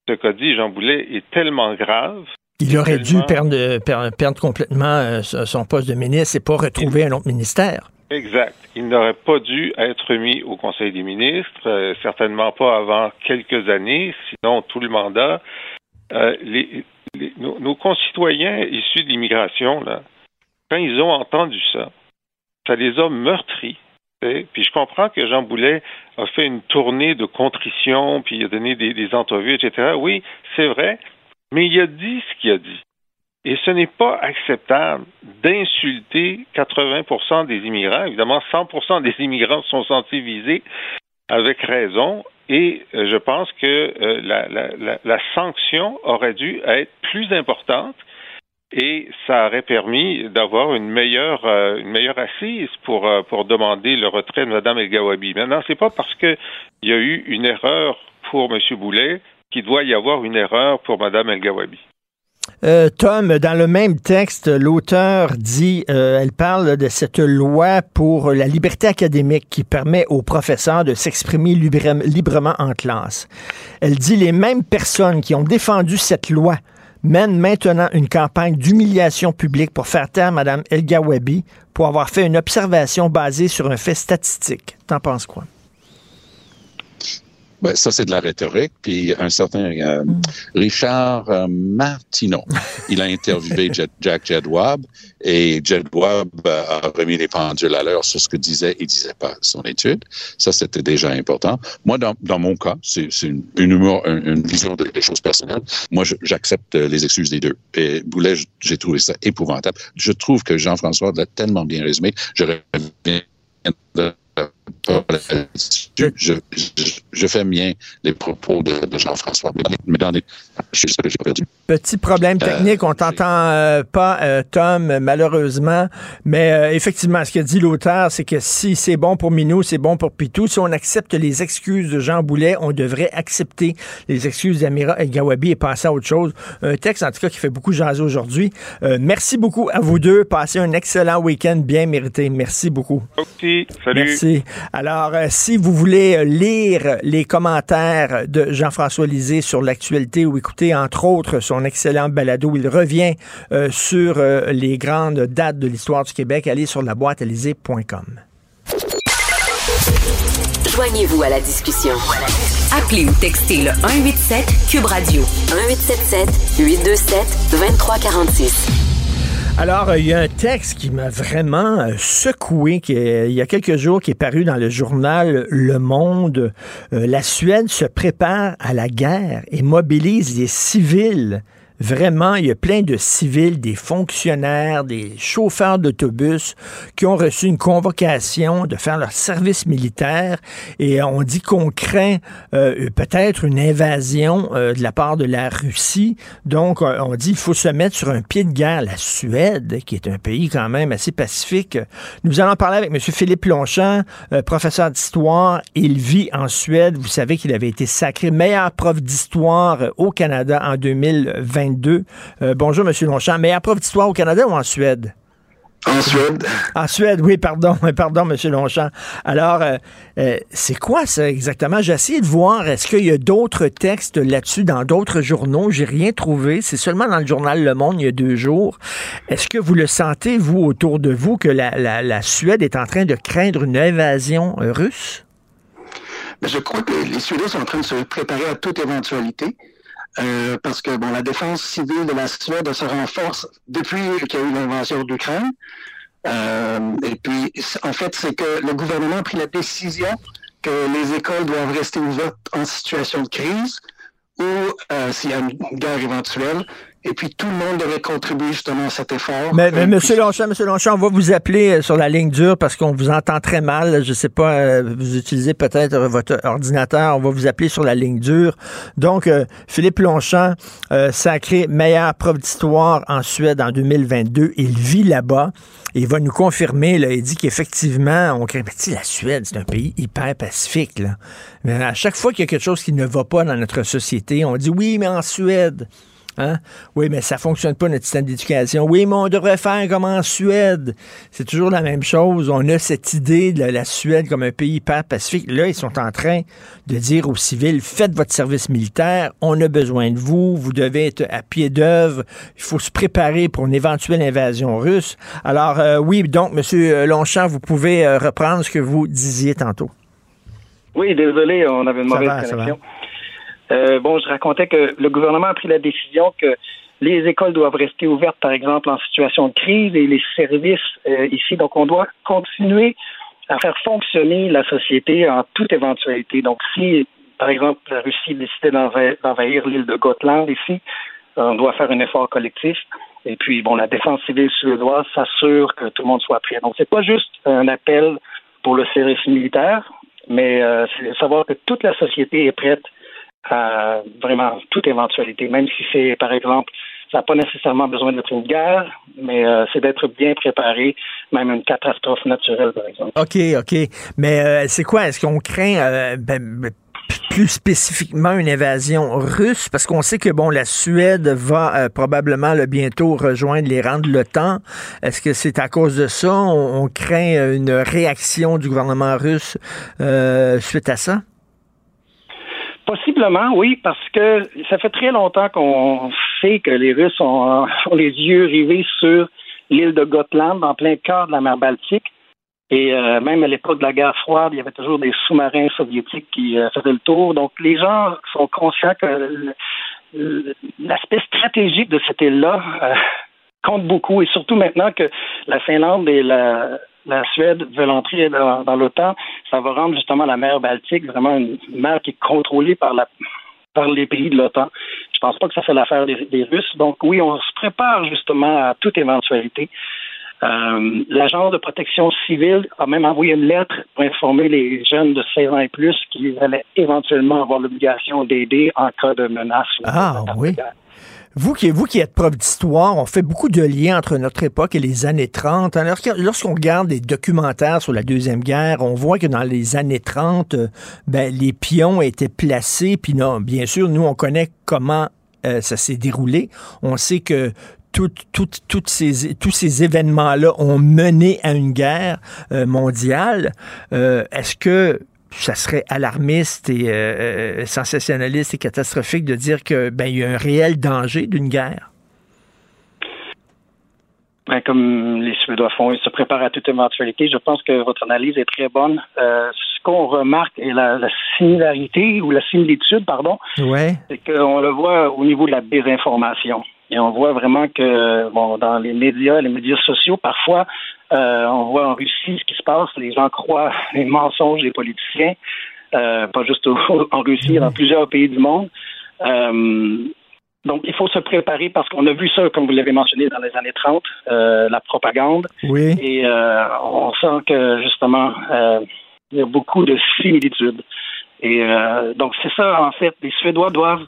ce qu'a dit Jean Boulet est tellement grave. Il aurait dû perdre, perdre, complètement euh, son poste de ministre et pas retrouver un autre ministère. Exact. Il n'aurait pas dû être mis au Conseil des ministres, euh, certainement pas avant quelques années, sinon tout le mandat. Euh, les, nos, concitoyens issus de l'immigration, quand ils ont entendu ça, ça les a meurtris. Puis je comprends que Jean Boulet a fait une tournée de contrition, puis il a donné des, des entrevues, etc. Oui, c'est vrai, mais il a dit ce qu'il a dit. Et ce n'est pas acceptable d'insulter 80% des immigrants. Évidemment, 100% des immigrants sont sentis visés avec raison. Et euh, je pense que euh, la, sanction aurait dû être plus importante et ça aurait permis d'avoir une meilleure euh, une meilleure assise pour pour demander le retrait de Mme El Gawabi. Maintenant, c'est pas parce qu'il y a eu une erreur pour M. Boulet qu'il doit y avoir une erreur pour Mme El Gawabi. Euh, Tom, dans le même texte, l'auteur dit, euh, elle parle de cette loi pour la liberté académique qui permet aux professeurs de s'exprimer librement en classe. Elle dit les mêmes personnes qui ont défendu cette loi mènent maintenant une campagne d'humiliation publique pour faire taire Mme El Gawabi pour avoir fait une observation basée sur un fait statistique. T'en penses quoi? Ben, ça, c'est de la rhétorique. Puis un certain euh, mm. Richard euh, Martineau, il a interviewé Jack Jedwab et Jedwab euh, a remis les pendules à l'heure sur ce que disait et disait pas son étude. Ça, c'était déjà important. Moi, dans, dans mon cas, c'est une, une, une, vision des choses personnelles. Moi, j'accepte les excuses des deux. Et Boulet, j'ai trouvé ça épouvantable. Je trouve que Jean-François l'a tellement bien résumé. Je reviens je, je, fais bien les propos de, Jean-François, mais dans les, je sais que j'ai perdu. Petit problème euh, technique, on t'entend euh, pas, euh, Tom, malheureusement, mais effectivement, ce que dit l'auteur, c'est que si c'est bon pour Minou, c'est bon pour Pitou. Si on accepte les excuses de Jean Boulet, on devrait accepter les excuses d'Amira El Gawabi et passer à autre chose. Un texte, en tout cas, qui fait beaucoup jaser aujourd'hui. merci beaucoup à vous deux. Passez un excellent week-end bien mérité. Merci beaucoup. Merci. Salut. Merci. Alors, euh, si vous voulez euh, lire les commentaires de Jean-François Lisée sur l'actualité ou écouter, entre autres, son excellent balado, il revient euh, sur les grandes dates de l'histoire du Québec, allez sur la boîte Joignez-vous à la discussion. Appelez ou textez le 187 Cube Radio 1877 827 2346. Alors, il y a un texte qui m'a vraiment euh, secoué, qui il y a quelques jours, qui est paru dans le journal Le Monde. Euh, la Suède se prépare à la guerre et mobilise les civils Vraiment, il y a plein de civils, des fonctionnaires, des chauffeurs d'autobus qui ont reçu une convocation de faire leur service militaire et on dit qu'on craint euh, peut-être une invasion euh, de la part de la Russie. Donc, euh, on dit qu'il faut se mettre sur un pied de guerre. La Suède, qui est un pays quand même assez pacifique. Nous allons parler avec M. Philippe Longchamp, professeur d'histoire. Il vit en Suède. Vous savez qu'il avait été sacré meilleur prof d'histoire au Canada en 2020. Bonjour, M. Longchamp. Meilleure prof d'histoire au Canada ou en Suède? En Suède. En Suède, oui, pardon, pardon, M. Longchamp. Alors, c'est quoi ça exactement? J'ai essayé de voir, est-ce qu'il y a d'autres textes là-dessus dans d'autres journaux? J'ai rien trouvé. C'est seulement dans le journal Le Monde il y a deux jours. Est-ce que vous le sentez, vous, autour de vous, que la, Suède est en train de craindre une invasion russe? je crois que les Suédois sont en train de se préparer à toute éventualité. Euh, parce que bon, la défense civile de la Suède se renforce depuis qu'il y a eu l'invasion d'Ukraine. Euh, et puis, en fait, c'est que le gouvernement a pris la décision que les écoles doivent rester ouvertes en situation de crise ou euh, s'il y a une guerre éventuelle. Et puis tout le monde devrait contribuer justement à cet effort. Mais, mais Monsieur Longchamp, Monsieur Longchamp, on va vous appeler euh, sur la ligne dure parce qu'on vous entend très mal. Je sais pas, euh, vous utilisez peut-être votre ordinateur. On va vous appeler sur la ligne dure. Donc, Philippe Longchamp, sacré meilleur prof d'histoire en Suède en 2022. Il vit là-bas. Il va nous confirmer, là, il dit qu'effectivement, on crée. la Suède, c'est un pays hyper pacifique. Là. Mais à chaque fois qu'il y a quelque chose qui ne va pas dans notre société, on dit oui, mais en Suède. Hein? Oui, mais ça fonctionne pas, notre système d'éducation. Oui, mais on devrait faire comme en Suède. C'est toujours la même chose. On a cette idée de la Suède comme un pays hyper pacifique. Là, ils sont en train de dire aux civils, faites votre service militaire, on a besoin de vous, vous devez être à pied d'œuvre, il faut se préparer pour une éventuelle invasion russe. Alors, euh, oui, donc, M. Longchamp, vous pouvez euh, reprendre ce que vous disiez tantôt. Oui, désolé, on avait une mauvaise connexion. Euh, bon, je racontais que le gouvernement a pris la décision que les écoles doivent rester ouvertes, par exemple, en situation de crise et les services euh, ici. Donc, on doit continuer à faire fonctionner la société en toute éventualité. Donc, si, par exemple, la Russie décidait d'envahir l'île de Gotland ici, on doit faire un effort collectif. Et puis, bon, la défense civile suédoise s'assure que tout le monde soit prêt. Donc, c'est pas juste un appel pour le service militaire, mais euh, c'est savoir que toute la société est prête à vraiment toute éventualité, même si c'est, par exemple, ça n'a pas nécessairement besoin d'être une guerre, mais euh, c'est d'être bien préparé, même une catastrophe naturelle, par exemple. OK, OK. Mais euh, c'est quoi? Est-ce qu'on craint euh, ben, plus spécifiquement une invasion russe? Parce qu'on sait que, bon, la Suède va probablement bientôt rejoindre les rangs de l'OTAN. Est-ce que c'est à cause de ça? on craint une réaction du gouvernement russe suite à ça? Possiblement, oui, parce que ça fait très longtemps qu'on sait que les Russes ont, les yeux rivés sur l'île de Gotland, en plein cœur de la mer Baltique. Et euh, même à l'époque de la guerre froide, il y avait toujours des sous-marins soviétiques qui euh, faisaient le tour. Donc les gens sont conscients que l'aspect stratégique de cette île-là euh, compte beaucoup, et surtout maintenant que la Finlande et la, la Suède veut entrer dans, l'OTAN, ça va rendre justement la mer Baltique vraiment une mer qui est contrôlée par la par les pays de l'OTAN. Je pense pas que ça fait l'affaire des, Russes. Donc oui, on se prépare justement à toute éventualité. Euh, L'agence de protection civile a même envoyé une lettre pour informer les jeunes de 16 ans et plus qu'ils allaient éventuellement avoir l'obligation d'aider en cas de menace. Ah oui. Vous qui, vous qui êtes prof d'histoire, on fait beaucoup de liens entre notre époque et les années 30. Alors, lorsqu'on regarde des documentaires sur la Deuxième Guerre, on voit que dans les années 30, euh, ben, les pions étaient placés. Puis non, bien sûr, nous, on connaît comment euh, ça s'est déroulé. On sait que toutes ces, tous ces événements-là ont mené à une guerre euh, mondiale. Est-ce que ça serait alarmiste et euh, euh, sensationnaliste et catastrophique de dire que ben il y a un réel danger d'une guerre. Ben, comme les Suédois font, ils se préparent à toute éventualité. Je pense que votre analyse est très bonne. Euh, qu'on remarque et la, similarité ou la similitude, pardon, ouais. c'est qu'on le voit au niveau de la désinformation. Et on voit vraiment que, bon, dans les médias, les médias sociaux, parfois, euh, on voit en Russie ce qui se passe. Les gens croient les mensonges des politiciens, euh, pas juste en Russie, dans plusieurs pays du monde. Euh, donc, il faut se préparer parce qu'on a vu ça, comme vous l'avez mentionné, dans les années 30, euh, la propagande. Oui. Et on sent que, justement, il y a beaucoup de similitudes. Et donc, c'est ça, en fait. Les Suédois doivent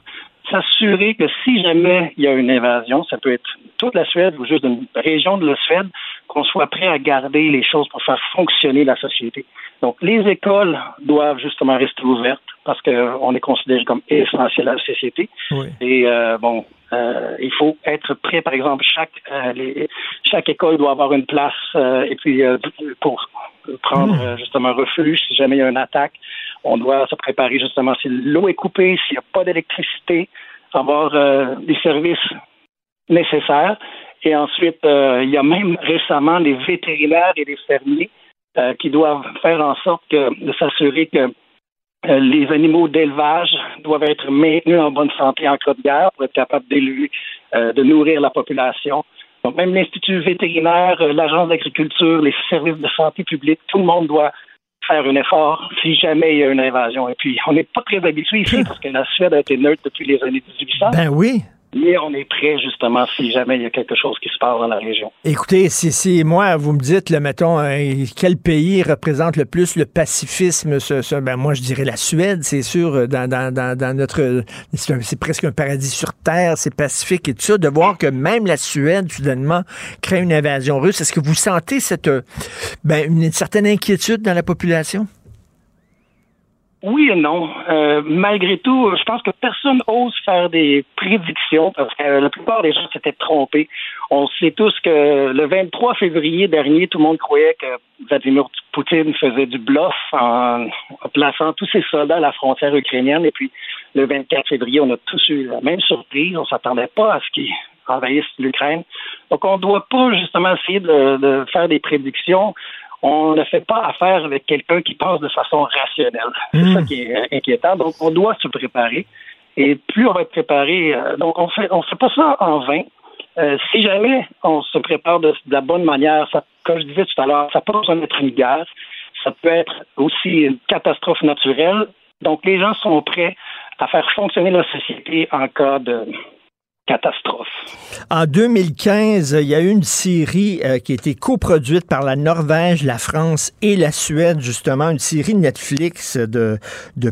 s'assurer que si jamais il y a une invasion, ça peut être toute la Suède ou juste une région de la Suède, qu'on soit prêt à garder les choses pour faire fonctionner la société. Donc, les écoles doivent justement rester ouvertes parce qu'on est considéré comme essentiel à la société. Et euh, bon, euh, il faut être prêt, par exemple, chaque euh, les, chaque école doit avoir une place et puis pour prendre hmm. justement refuge si jamais il y a une attaque. On doit se préparer justement si l'eau est coupée, s'il n'y a pas d'électricité, avoir des services nécessaires. Et ensuite, il y a même récemment des vétérinaires et des fermiers qui doivent faire en sorte que, de s'assurer que euh, les animaux d'élevage doivent être maintenus en bonne santé en cas de guerre pour être capables d'élever, euh, de nourrir la population. Donc, même l'Institut vétérinaire, euh, l'Agence d'agriculture, les services de santé publique, tout le monde doit faire un effort si jamais il y a une invasion. Et puis, on n'est pas très habitué ici parce que la Suède a été neutre depuis les années 1800. Ben oui mais on est prêt justement si jamais il y a quelque chose qui se passe dans la région. Écoutez, si, moi, vous me dites, le, mettons, euh, quel pays représente le plus le pacifisme, ce, ben moi je dirais la Suède, c'est sûr, euh, dans, dans, dans, notre... C'est presque un paradis sur Terre, c'est pacifique et tout ça, de voir que même la Suède, soudainement, crée une invasion russe. Est-ce que vous sentez cette, ben, une certaine inquiétude dans la population? Oui et non. Euh, malgré tout, je pense que personne ose faire des prédictions parce que la plupart des gens s'étaient trompés. On sait tous que le 23 février dernier, tout le monde croyait que Vladimir Poutine faisait du bluff en, plaçant tous ses soldats à la frontière ukrainienne. Et puis, le 24 février, on a tous eu la même surprise. On s'attendait pas à ce qu'il envahisse l'Ukraine. Donc, on ne doit pas justement essayer de, de faire des prédictions on ne fait pas affaire avec quelqu'un qui pense de façon rationnelle. C'est hmm. ça qui est inquiétant. Donc, on doit se préparer. Et plus on va être préparé, euh, donc on fait on fait pas ça en vain. Euh, si jamais on se prépare de, la bonne manière, ça, comme je disais tout à l'heure, ça peut d'être une guerre, ça peut être aussi une catastrophe naturelle. Donc les gens sont prêts à faire fonctionner la société en cas de, En 2015, il y a eu une série euh, qui a été coproduite par la Norvège, la France et la Suède, justement, une série Netflix de,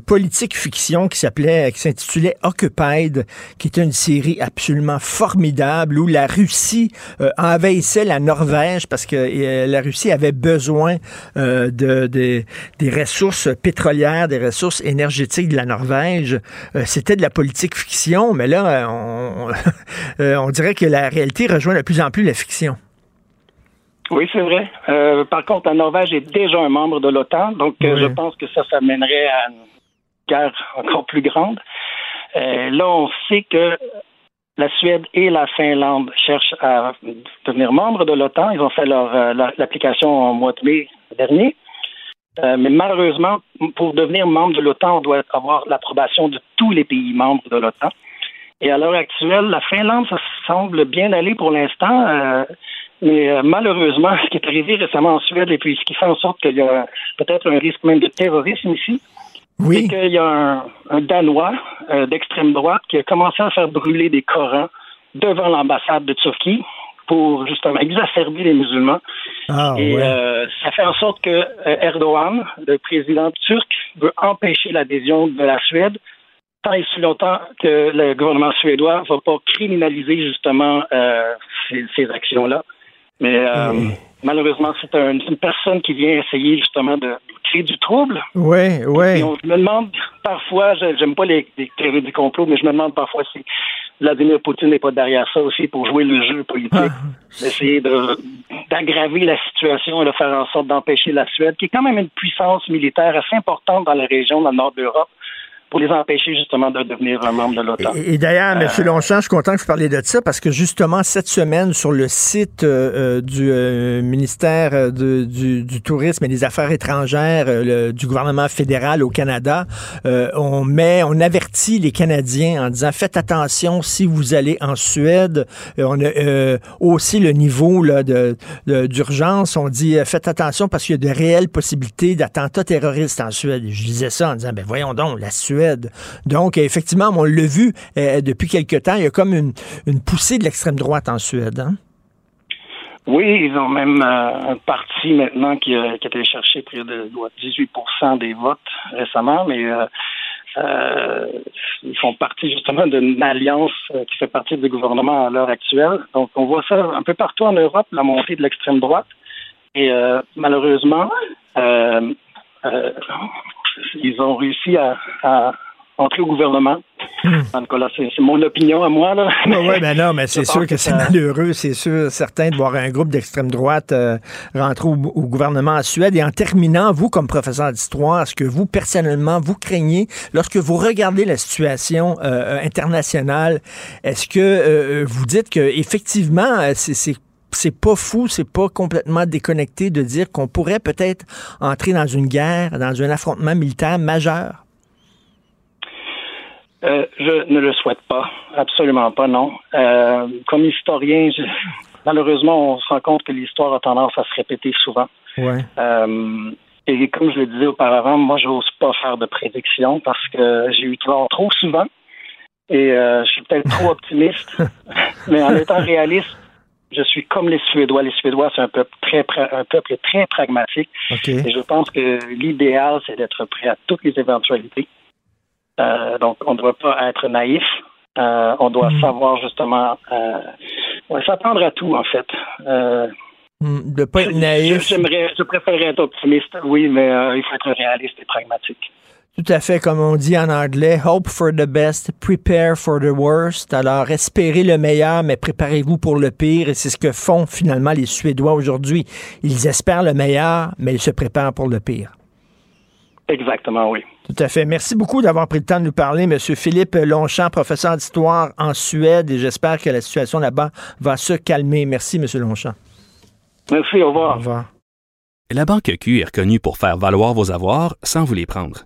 politique fiction qui s'appelait, qui s'intitulait Occupied, qui était une série absolument formidable où la Russie euh, envahissait la Norvège parce que euh, la Russie avait besoin de, de, des ressources pétrolières, des ressources énergétiques de la Norvège. C'était de la politique fiction, mais là, on, on dirait que la réalité rejoint de plus en plus la fiction. Oui, c'est vrai. Euh, par contre, la Norvège est déjà un membre de l'OTAN, donc euh, je pense que ça, ça mènerait à une guerre encore plus grande. là, on sait que la Suède et la Finlande cherchent à devenir membres de l'OTAN. Ils ont fait leur l'application en mois de mai dernier. mais malheureusement, pour devenir membre de l'OTAN, on doit avoir l'approbation de tous les pays membres de l'OTAN. Et à l'heure actuelle, la Finlande, ça semble bien aller pour l'instant. Euh, mais euh, malheureusement, ce qui est arrivé récemment en Suède, et puis ce qui fait en sorte qu'il y a peut-être un risque même de terrorisme ici, oui. c'est qu'il y a un, Danois euh, d'extrême droite qui a commencé à faire brûler des Corans devant l'ambassade de Turquie pour justement exacerber les musulmans. Ah, et ça fait en sorte que Erdogan, le président turc, veut empêcher l'adhésion de la Suède tant et si longtemps que le gouvernement suédois ne va pas criminaliser justement euh, ces, actions-là. Mais euh, malheureusement, c'est une personne qui vient essayer justement de créer du trouble. Oui, oui. On me demande parfois, j'aime pas les, théories du complot, mais je me demande parfois si Vladimir Poutine n'est pas derrière ça aussi pour jouer le jeu politique, ah. essayer d'aggraver la situation et de faire en sorte d'empêcher la Suède, qui est quand même une puissance militaire assez importante dans la région, dans le nord de l'Europe, pour les empêcher justement de devenir un membre de l'OTAN. Et, d'ailleurs, M. Euh, Longchamp, je suis content que vous parliez de ça parce que justement, cette semaine, sur le site euh, euh, du ministère du, Tourisme et des Affaires étrangères du gouvernement fédéral au Canada, on met, on avertit les Canadiens en disant faites attention si vous allez en Suède. on a aussi le niveau d'urgence. on dit faites attention parce qu'il y a de réelles possibilités d'attentats terroristes en Suède. je disais ça en disant ben voyons donc, la Suède donc, effectivement, on l'a vu euh, depuis quelque temps, il y a comme une, poussée de l'extrême droite en Suède. Hein? Oui, ils ont même euh, un parti maintenant qui, a été cherché près de 18% des votes récemment, mais euh, ils font partie justement d'une alliance qui fait partie du gouvernement à l'heure actuelle. Donc, on voit ça un peu partout en Europe, la montée de l'extrême droite. Et malheureusement, ils ont réussi à, entrer au gouvernement. Hmm. c'est mon opinion à moi. Là. Oui, ben non, mais c'est sûr que, c'est malheureux, c'est sûr, certain, de voir un groupe d'extrême droite euh, rentrer au, gouvernement en Suède. Et en terminant, vous, comme professeur d'histoire, est-ce que vous, personnellement, vous craignez, lorsque vous regardez la situation euh, internationale, est-ce que euh, vous dites que effectivement, c'est c'est pas fou, c'est pas complètement déconnecté de dire qu'on pourrait peut-être entrer dans une guerre, dans un affrontement militaire majeur? Euh, je ne le souhaite pas, absolument pas, non. Euh, comme historien, malheureusement, on se rend compte que l'histoire a tendance à se répéter souvent. Ouais. Euh, et comme je le disais auparavant, moi, j'ose pas faire de prédictions parce que j'ai eu tort trop souvent. Et je suis peut-être trop optimiste. mais en étant réaliste, je suis comme les Suédois. Les Suédois, c'est un peuple très, un peuple très pragmatique. Et je pense que l'idéal, c'est d'être prêt à toutes les éventualités. Euh, donc, on ne doit pas être naïf. Euh, on doit hmm. savoir justement euh, s'attendre à tout, en fait. Hmm, de pas être naïf. Je, je préférerais être optimiste, oui, mais il faut être réaliste et pragmatique. Tout à fait, comme on dit en anglais, hope for the best, prepare for the worst. Alors, espérez le meilleur, mais préparez-vous pour le pire. Et c'est ce que font finalement les Suédois aujourd'hui. Ils espèrent le meilleur, mais ils se préparent pour le pire. Exactement, oui. Tout à fait. Merci beaucoup d'avoir pris le temps de nous parler, M. Philippe Longchamp, professeur d'histoire en Suède, et j'espère que la situation là-bas va se calmer. Merci, M. Longchamp. Merci, au revoir. Au revoir. La Banque Q est reconnue pour faire valoir vos avoirs sans vous les prendre.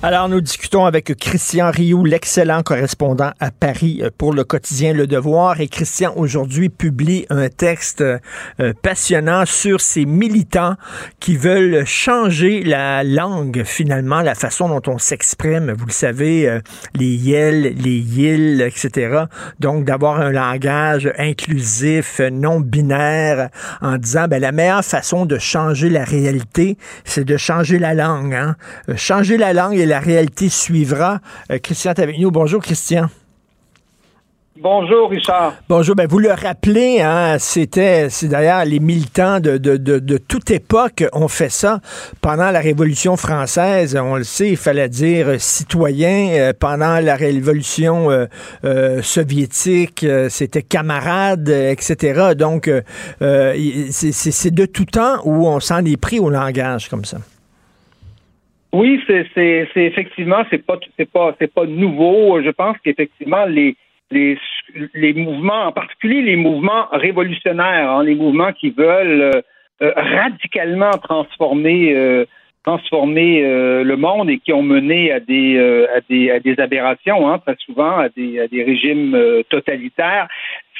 Alors, nous discutons avec Christian Rioux, l'excellent correspondant à Paris euh, pour le quotidien Le Devoir. Et Christian, aujourd'hui, publie un texte euh, passionnant sur ces militants qui veulent changer la langue, finalement, la façon dont on s'exprime. Vous le savez, euh, les yel, les yil, etc. Donc, d'avoir un langage inclusif, non binaire, en disant, ben, la meilleure façon de changer la réalité, c'est de changer la langue. Hein? Changer la langue la réalité suivra. Euh, Christian est avec nous. Bonjour, Christian. Bonjour, Richard. Bonjour. Ben, vous le rappelez, hein, c'était, c'est d'ailleurs les militants de, de, toute époque ont fait ça. Pendant la Révolution française, on le sait, il fallait dire citoyen. Euh, pendant la Révolution euh, soviétique, c'était camarade, etc. Donc, c'est de tout temps où on s'en est pris au langage comme ça. Oui, c'est effectivement c'est pas c'est pas c'est pas nouveau. Je pense qu'effectivement les les les mouvements, en particulier les mouvements révolutionnaires, hein, les mouvements qui veulent radicalement transformé transformé le monde et qui ont mené à des à des à des aberrations, hein, très souvent à des à des régimes totalitaires.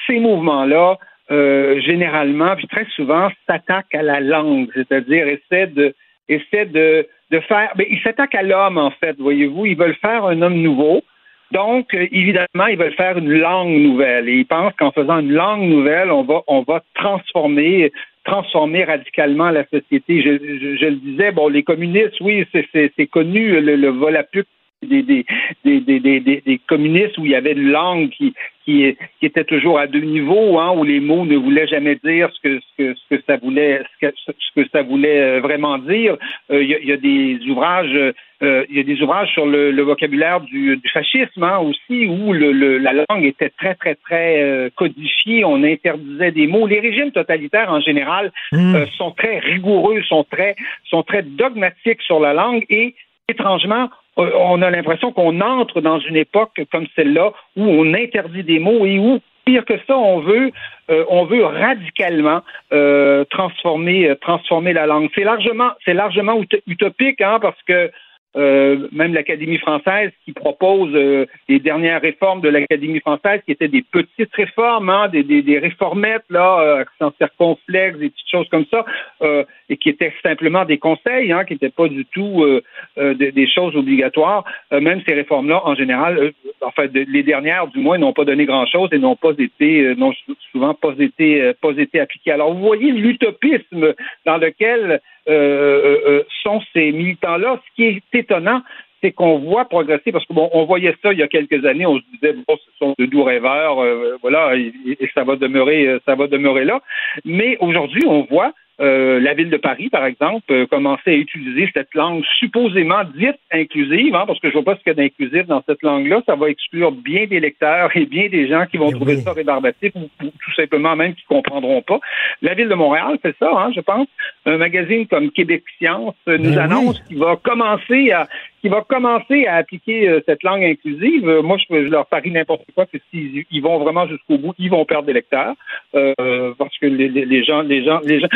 Ces mouvements-là, généralement, puis très souvent, s'attaquent à la langue, c'est-à-dire essaient de essaient de de faire. Mais ils s'attaquent à l'homme en fait, voyez-vous. Ils veulent faire un homme nouveau. Donc, euh, évidemment, ils veulent faire une langue nouvelle et ils pensent qu'en faisant une langue nouvelle, on va, on va transformer, transformer radicalement la société. Je, je, le disais, bon, les communistes, oui, c'est connu, le, le volapuc des, des, des, des, communistes où il y avait une langue qui, qui, qui était toujours à deux niveaux, hein, où les mots ne voulaient jamais dire ce que, ce que, ce que ça voulait, ce que, ce que ça voulait euh, vraiment dire. Euh, il, y a, il, y a, des ouvrages, euh, il y a des ouvrages sur le, le vocabulaire du, du fascisme hein, aussi, où le, le, la langue était très très très codifiée. On interdisait des mots. Les régimes totalitaires en général mmh. sont très rigoureux, sont très sont très dogmatiques sur la langue et étrangement, euh, on a l'impression qu'on entre dans une époque comme celle-là où on interdit des mots et où pire que ça, on veut, euh, on veut radicalement euh, transformer, transformer la langue. C'est largement, c'est largement utopique, hein, parce que euh, même l'Académie française qui propose euh, les dernières réformes de l'Académie française qui étaient des petites réformes, hein, des, réformettes là, euh, circonflexe, des petites choses comme ça, euh, et qui étaient simplement des conseils, hein, qui n'étaient pas du tout des, des, choses obligatoires. même ces réformes-là, en général, enfin les dernières du moins, n'ont pas donné grand-chose et n'ont pas été, n'ont souvent pas été, pas été appliquées. Alors vous voyez l'utopisme dans lequel euh, euh, euh, sont ces militants-là. Ce qui est étonnant, c'est qu'on voit progresser, parce que bon, on voyait ça il y a quelques années, on se disait bon, ce sont de doux rêveurs, voilà, et, et, ça va demeurer, ça va demeurer là. Mais aujourd'hui, on voit euh, la ville de Paris, par exemple, euh, commençait à utiliser cette langue supposément dite inclusive, hein, parce que je vois pas ce qu'il y a d'inclusif dans cette langue-là. Ça va exclure bien des lecteurs et bien des gens qui vont trouver ça rébarbatif ou, tout simplement même qui comprendront pas. La ville de Montréal fait ça, hein, je pense. Un magazine comme Québec Science euh, nous ben annonce qu'il va commencer à qui va commencer à appliquer euh, cette langue inclusive, euh, moi, je, je, leur parie n'importe quoi que s'ils ils vont vraiment jusqu'au bout, ils vont perdre des lecteurs euh, parce que les, les, les, gens, les gens, les gens,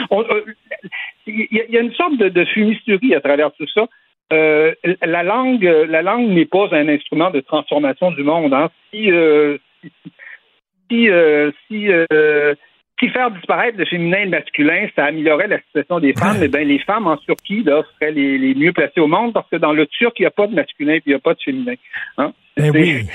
il y, a une sorte de, de fumisterie à travers tout ça. la langue, la langue n'est pas un instrument de transformation du monde. Hein. Si, si, si faire disparaître le féminin et le masculin, ça améliorerait la situation des femmes, eh bien, les femmes en Turquie là, seraient les, les, mieux placées au monde parce que dans le turc, il n'y a pas de masculin et il n'y a pas de féminin. Hein? Eh oui.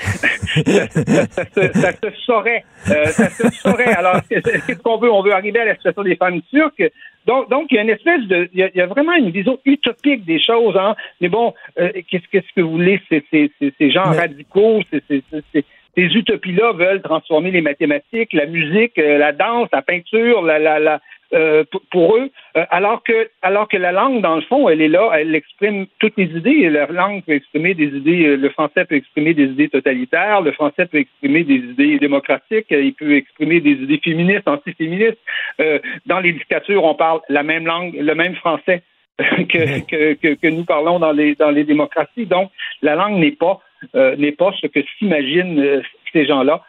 ça, ça, se saurait. Euh, ça se saurait. Alors, qu'est-ce qu'on veut? On veut arriver à la situation des femmes turques. Donc, donc il y a une espèce de, il y a, vraiment une vision utopique des choses. Hein? Mais bon, euh, qu'est-ce, qu'est-ce que vous voulez? C'est, ces gens radicaux, c'est ces utopies-là veulent transformer les mathématiques, la musique, euh, la danse, la peinture, la, la, la euh, pour eux, euh, alors que alors que la langue, dans le fond, elle est là, elle exprime toutes les idées. La langue peut exprimer des idées, le français peut exprimer des idées totalitaires, le français peut exprimer des idées démocratiques, il peut exprimer des idées féministes, antiféministes. dans les dictatures, on parle la même langue, le même français que, que, que, que nous parlons dans les dans les démocraties. Donc, la langue n'est pas euh, n'est pas ce que s'imaginent euh, ces gens-là.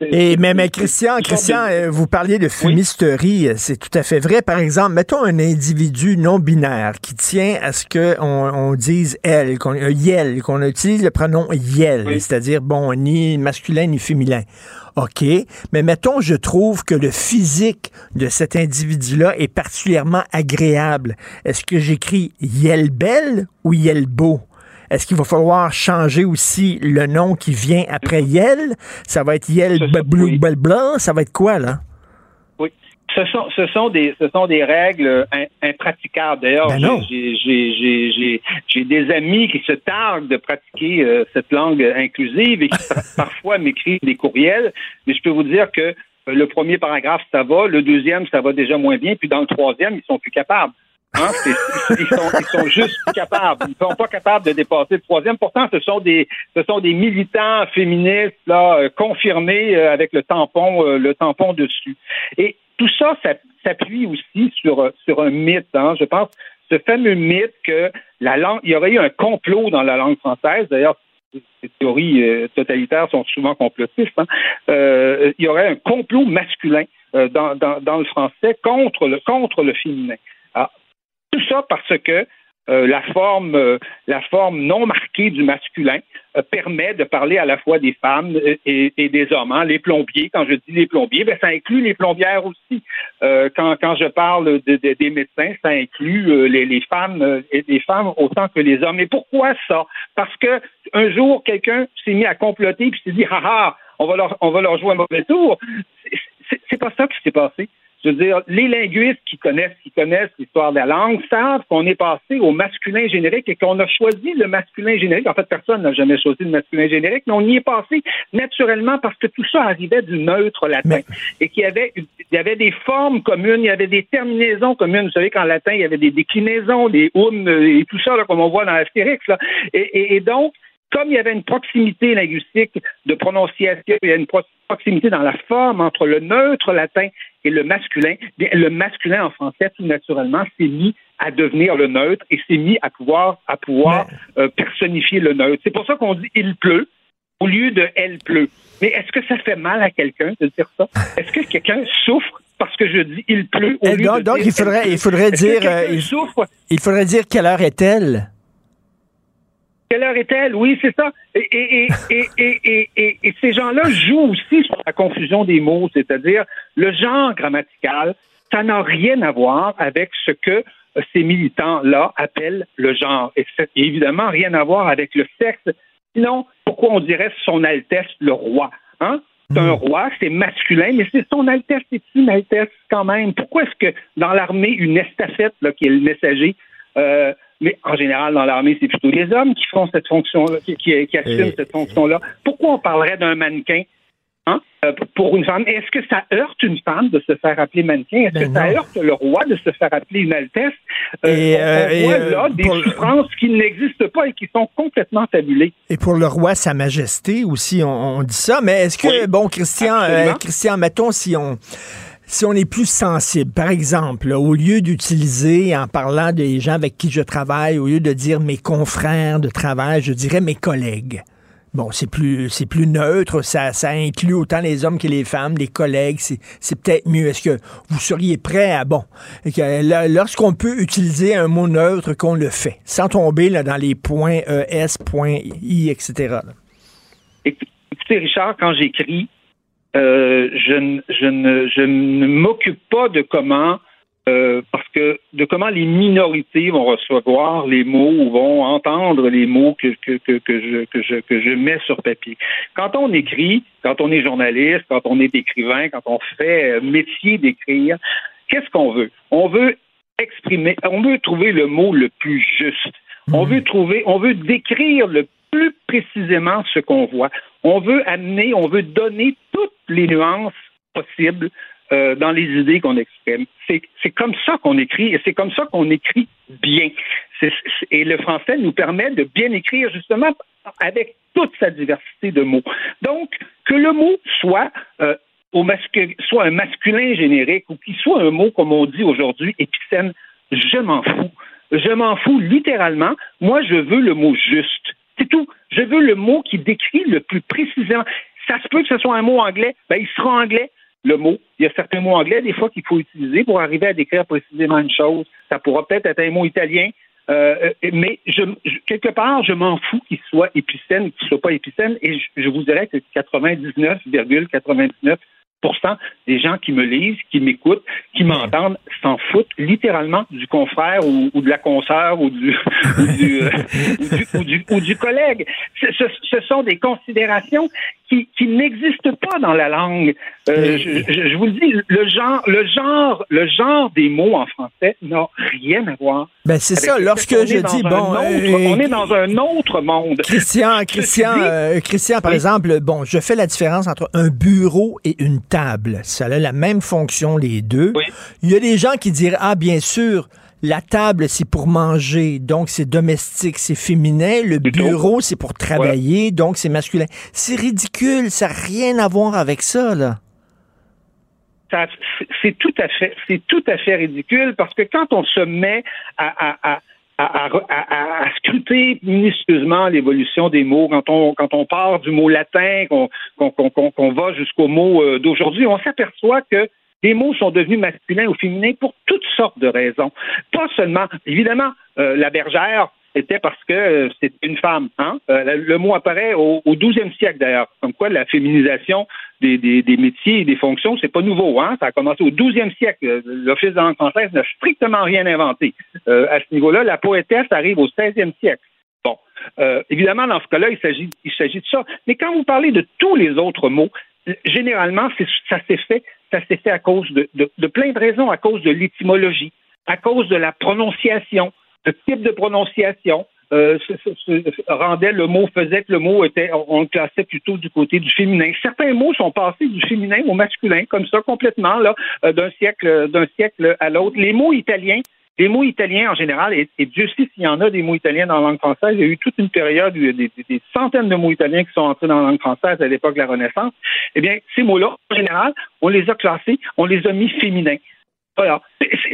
Et mais, mais Christian, Christian, euh, vous parliez de fumisterie, c'est tout à fait vrai. Par exemple, mettons un individu non binaire qui tient à ce qu'on on dise elle, qu'on yel, qu'on utilise le pronom yel, c'est-à-dire bon ni masculin ni féminin. OK, mais mettons, je trouve que le physique de cet individu-là est particulièrement agréable. Est-ce que j'écris Yel belle ou Yel beau? Est-ce qu'il va falloir changer aussi le nom qui vient après Yel? Ça va être Yel Blue Blanc? Ça va être quoi, là? Oui. Ce sont, ce sont, des, ce sont des règles impraticables. D'ailleurs, ben j'ai des amis qui se targuent de pratiquer euh, cette langue inclusive et qui parfois m'écrivent des courriels. Mais je peux vous dire que euh, le premier paragraphe, ça va. Le deuxième, ça va déjà moins bien. Puis dans le troisième, ils sont plus capables. Hein? Ils, sont, ils sont juste capables. Ils sont pas capables de dépasser le troisième. Pourtant, ce sont des, ce sont des militants féministes là, euh, confirmés euh, avec le tampon, euh, le tampon dessus. Et tout ça, ça s'appuie aussi sur, sur un mythe. Hein? Je pense ce fameux mythe que la langue, il y aurait eu un complot dans la langue française. D'ailleurs, ces théories totalitaires sont souvent complotistes. Hein? il y aurait un complot masculin dans, dans, le français contre le, contre le féminin. Tout ça parce que euh, la forme euh, la forme non marquée du masculin euh, permet de parler à la fois des femmes et, des hommes. Hein. Les plombiers, quand je dis les plombiers, ben, ça inclut les plombières aussi. quand, je parle des médecins, ça inclut les, femmes et les femmes autant que les hommes. Et pourquoi ça? Parce que un jour quelqu'un s'est mis à comploter puis s'est dit ah ah on va leur on va leur jouer un mauvais tour. C'est pas ça qui s'est passé. Je veux dire, les linguistes qui connaissent, qui connaissent l'histoire de la langue savent qu'on est passé au masculin générique et qu'on a choisi le masculin générique. En fait, personne n'a jamais choisi le masculin générique, mais on y est passé naturellement parce que tout ça arrivait du neutre latin et qu'il y avait, il y avait des formes communes, il y avait des terminaisons communes. Vous savez qu'en latin, il y avait des déclinaisons, des un et tout ça, comme on voit dans Astérix. Là. Et, et donc, comme il y avait une proximité linguistique de prononciation, il y a une proximité dans la forme entre le neutre latin et le masculin, le masculin en français, tout naturellement, s'est mis à devenir le neutre et s'est mis à pouvoir, à pouvoir euh, personnifier le neutre. C'est pour ça qu'on dit il pleut au lieu de elle pleut. Mais est-ce que ça fait mal à quelqu'un de dire ça? Est-ce que quelqu'un souffre parce que je dis il pleut au lieu donc, de donc il faudrait, il faudrait dire, euh, il, il faudrait dire quelle heure est-elle? Quelle heure est-elle? Oui, c'est ça. Et, ces gens-là jouent aussi sur la confusion des mots, c'est-à-dire le genre grammatical, ça n'a rien à voir avec ce que ces militants-là appellent le genre. Et évidemment rien à voir avec le sexe. Sinon, pourquoi on dirait son Altesse le roi? Hein? C'est un hmm. roi, c'est masculin, mais c'est son Altesse, c'est une Altesse quand même. Pourquoi est-ce que dans l'armée, une estafette, là, qui est le messager, euh, mais en général, dans l'armée, c'est plutôt les hommes qui font cette fonction-là, qui, qui, assument cette fonction-là. Pourquoi on parlerait d'un mannequin hein, euh, pour une femme? Est-ce que ça heurte une femme de se faire appeler mannequin? Est-ce que ben ça heurte le roi de se faire appeler une altesse? Euh, et, on, euh, voit là des souffrances qui n'existent pas et qui sont complètement fabulées. Et pour le roi, sa majesté aussi, on, dit ça. Mais est-ce que, bon, Christian, Christian, mettons si on si on est plus sensible, par exemple, au lieu d'utiliser en parlant des gens avec qui je travaille, au lieu de dire mes confrères de travail, je dirais mes collègues. Bon, c'est plus c'est plus neutre, ça, ça inclut autant les hommes que les femmes, les collègues, c'est peut-être mieux. Est-ce que vous seriez prêt à bon lorsqu'on peut utiliser un mot neutre qu'on le fait, sans tomber là, dans les points ES, point I, etc. Écoutez, Richard, quand j'écris, euh, je, je, ne, je ne m'occupe pas de comment euh, parce que de comment les minorités vont recevoir les mots ou vont entendre les mots que, que, que, que, je, que, je, que je mets sur papier. Quand on écrit, quand on est journaliste, quand on est écrivain, quand on fait métier d'écrire, qu'est-ce qu'on veut? On veut exprimer, on veut trouver le mot le plus juste. On mmh. veut trouver, on veut décrire le plus précisément ce qu'on voit. On veut amener, on veut donner toutes les nuances possibles euh, dans les idées qu'on exprime. C'est comme ça qu'on écrit et c'est comme ça qu'on écrit bien. et le français nous permet de bien écrire justement avec toute sa diversité de mots. Donc, que le mot soit euh, soit un masculin générique ou qu'il soit un mot, comme on dit aujourd'hui, épicène, je m'en fous. Je m'en fous littéralement. Moi, je veux le mot juste. C'est tout. Je veux le mot qui décrit le plus précisément. Ça se peut que ce soit un mot anglais, ben, il sera anglais, le mot. Il y a certains mots anglais, des fois, qu'il faut utiliser pour arriver à décrire précisément une chose. Ça pourra peut-être être un mot italien, euh, mais je, quelque part, je m'en fous qu'il soit épicène, qu'il ne soit pas épicène, et je, je vous dirais que 99,99 des gens qui me lisent, qui m'écoutent, qui m'entendent, s'en foutent littéralement du confrère ou, de la consoeur ou du, ou du, collègue. Ce, sont des considérations qui, n'existent pas dans la langue. Euh, je, vous le dis, le genre, le genre, le genre des mots en français n'a rien à voir. Ben c'est ça. Lorsque je dis bon, euh, on est dans un autre monde. Christian, Christian, euh, Christian, par exemple, bon, je fais la différence entre un bureau et une table. Ça a la même fonction les deux. Il y a des gens qui diraient ah bien sûr. La table, c'est pour manger, donc c'est domestique, c'est féminin. Le bureau, c'est pour travailler, donc c'est masculin. C'est ridicule, ça n'a rien à voir avec ça, là. C'est tout à fait, c'est tout à fait ridicule parce que quand on se met à, à, à, scruter minutieusement l'évolution des mots, quand on, quand on part du mot latin, qu'on va jusqu'au mot euh, d'aujourd'hui, on s'aperçoit que Les mots sont devenus masculins ou féminins pour toutes sortes de raisons. Pas seulement, évidemment, euh, la bergère, c'était parce que euh, c'était une femme. Hein? Euh, le mot apparaît au, au 12e siècle d'ailleurs, comme quoi la féminisation des, métiers et des fonctions, c'est pas nouveau. Hein? Ça a commencé au 12e siècle. L'Office de langue française n'a strictement rien inventé. à ce niveau-là, la poétesse arrive au 16e siècle. Bon, évidemment, dans ce cas-là, il s'agit de ça. Mais quand vous parlez de tous les autres mots, généralement, ça s'est fait, ça s'est fait à cause de, de, plein de raisons, à cause de l'étymologie, à cause de la prononciation, le type de prononciation. Euh, rendait le mot, faisait que le mot était, on le classait plutôt du côté du féminin. Certains mots sont passés du féminin au masculin, comme ça, complètement, là, euh, d'un siècle, d'un siècle à l'autre. Les mots italiens les mots italiens en général, et, Dieu sait s'il y en a des mots italiens dans la langue française, il y a eu toute une période où il y a des, des centaines de mots italiens qui sont entrés dans la langue française à l'époque de la Renaissance. Eh bien, ces mots-là, en général, on les a classés, on les a mis féminins. Voilà.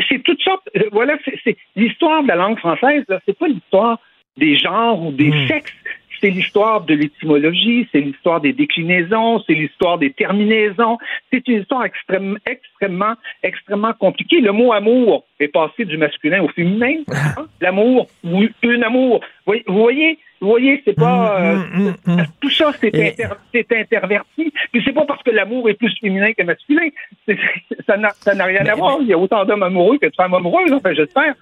C'est toutes sortes. Euh, voilà, c'est l'histoire de la langue française. C'est pas l'histoire des genres ou des hmm. sexes c'est l'histoire de l'étymologie, c'est l'histoire des déclinaisons, c'est l'histoire des terminaisons. C'est une histoire extrêmement, extrêmement, extrêmement compliquée. Le mot amour est passé du masculin au féminin. Hein? L'amour ou une amour. Vous voyez, vous voyez, c'est pas. Mm, euh, mm, mm, tout ça, c'est interverti. Puis c'est pas parce que l'amour est plus féminin que masculin. Ça n'a rien à voir. Il y a autant d'hommes amoureux que de femmes amoureuses, enfin, j'espère.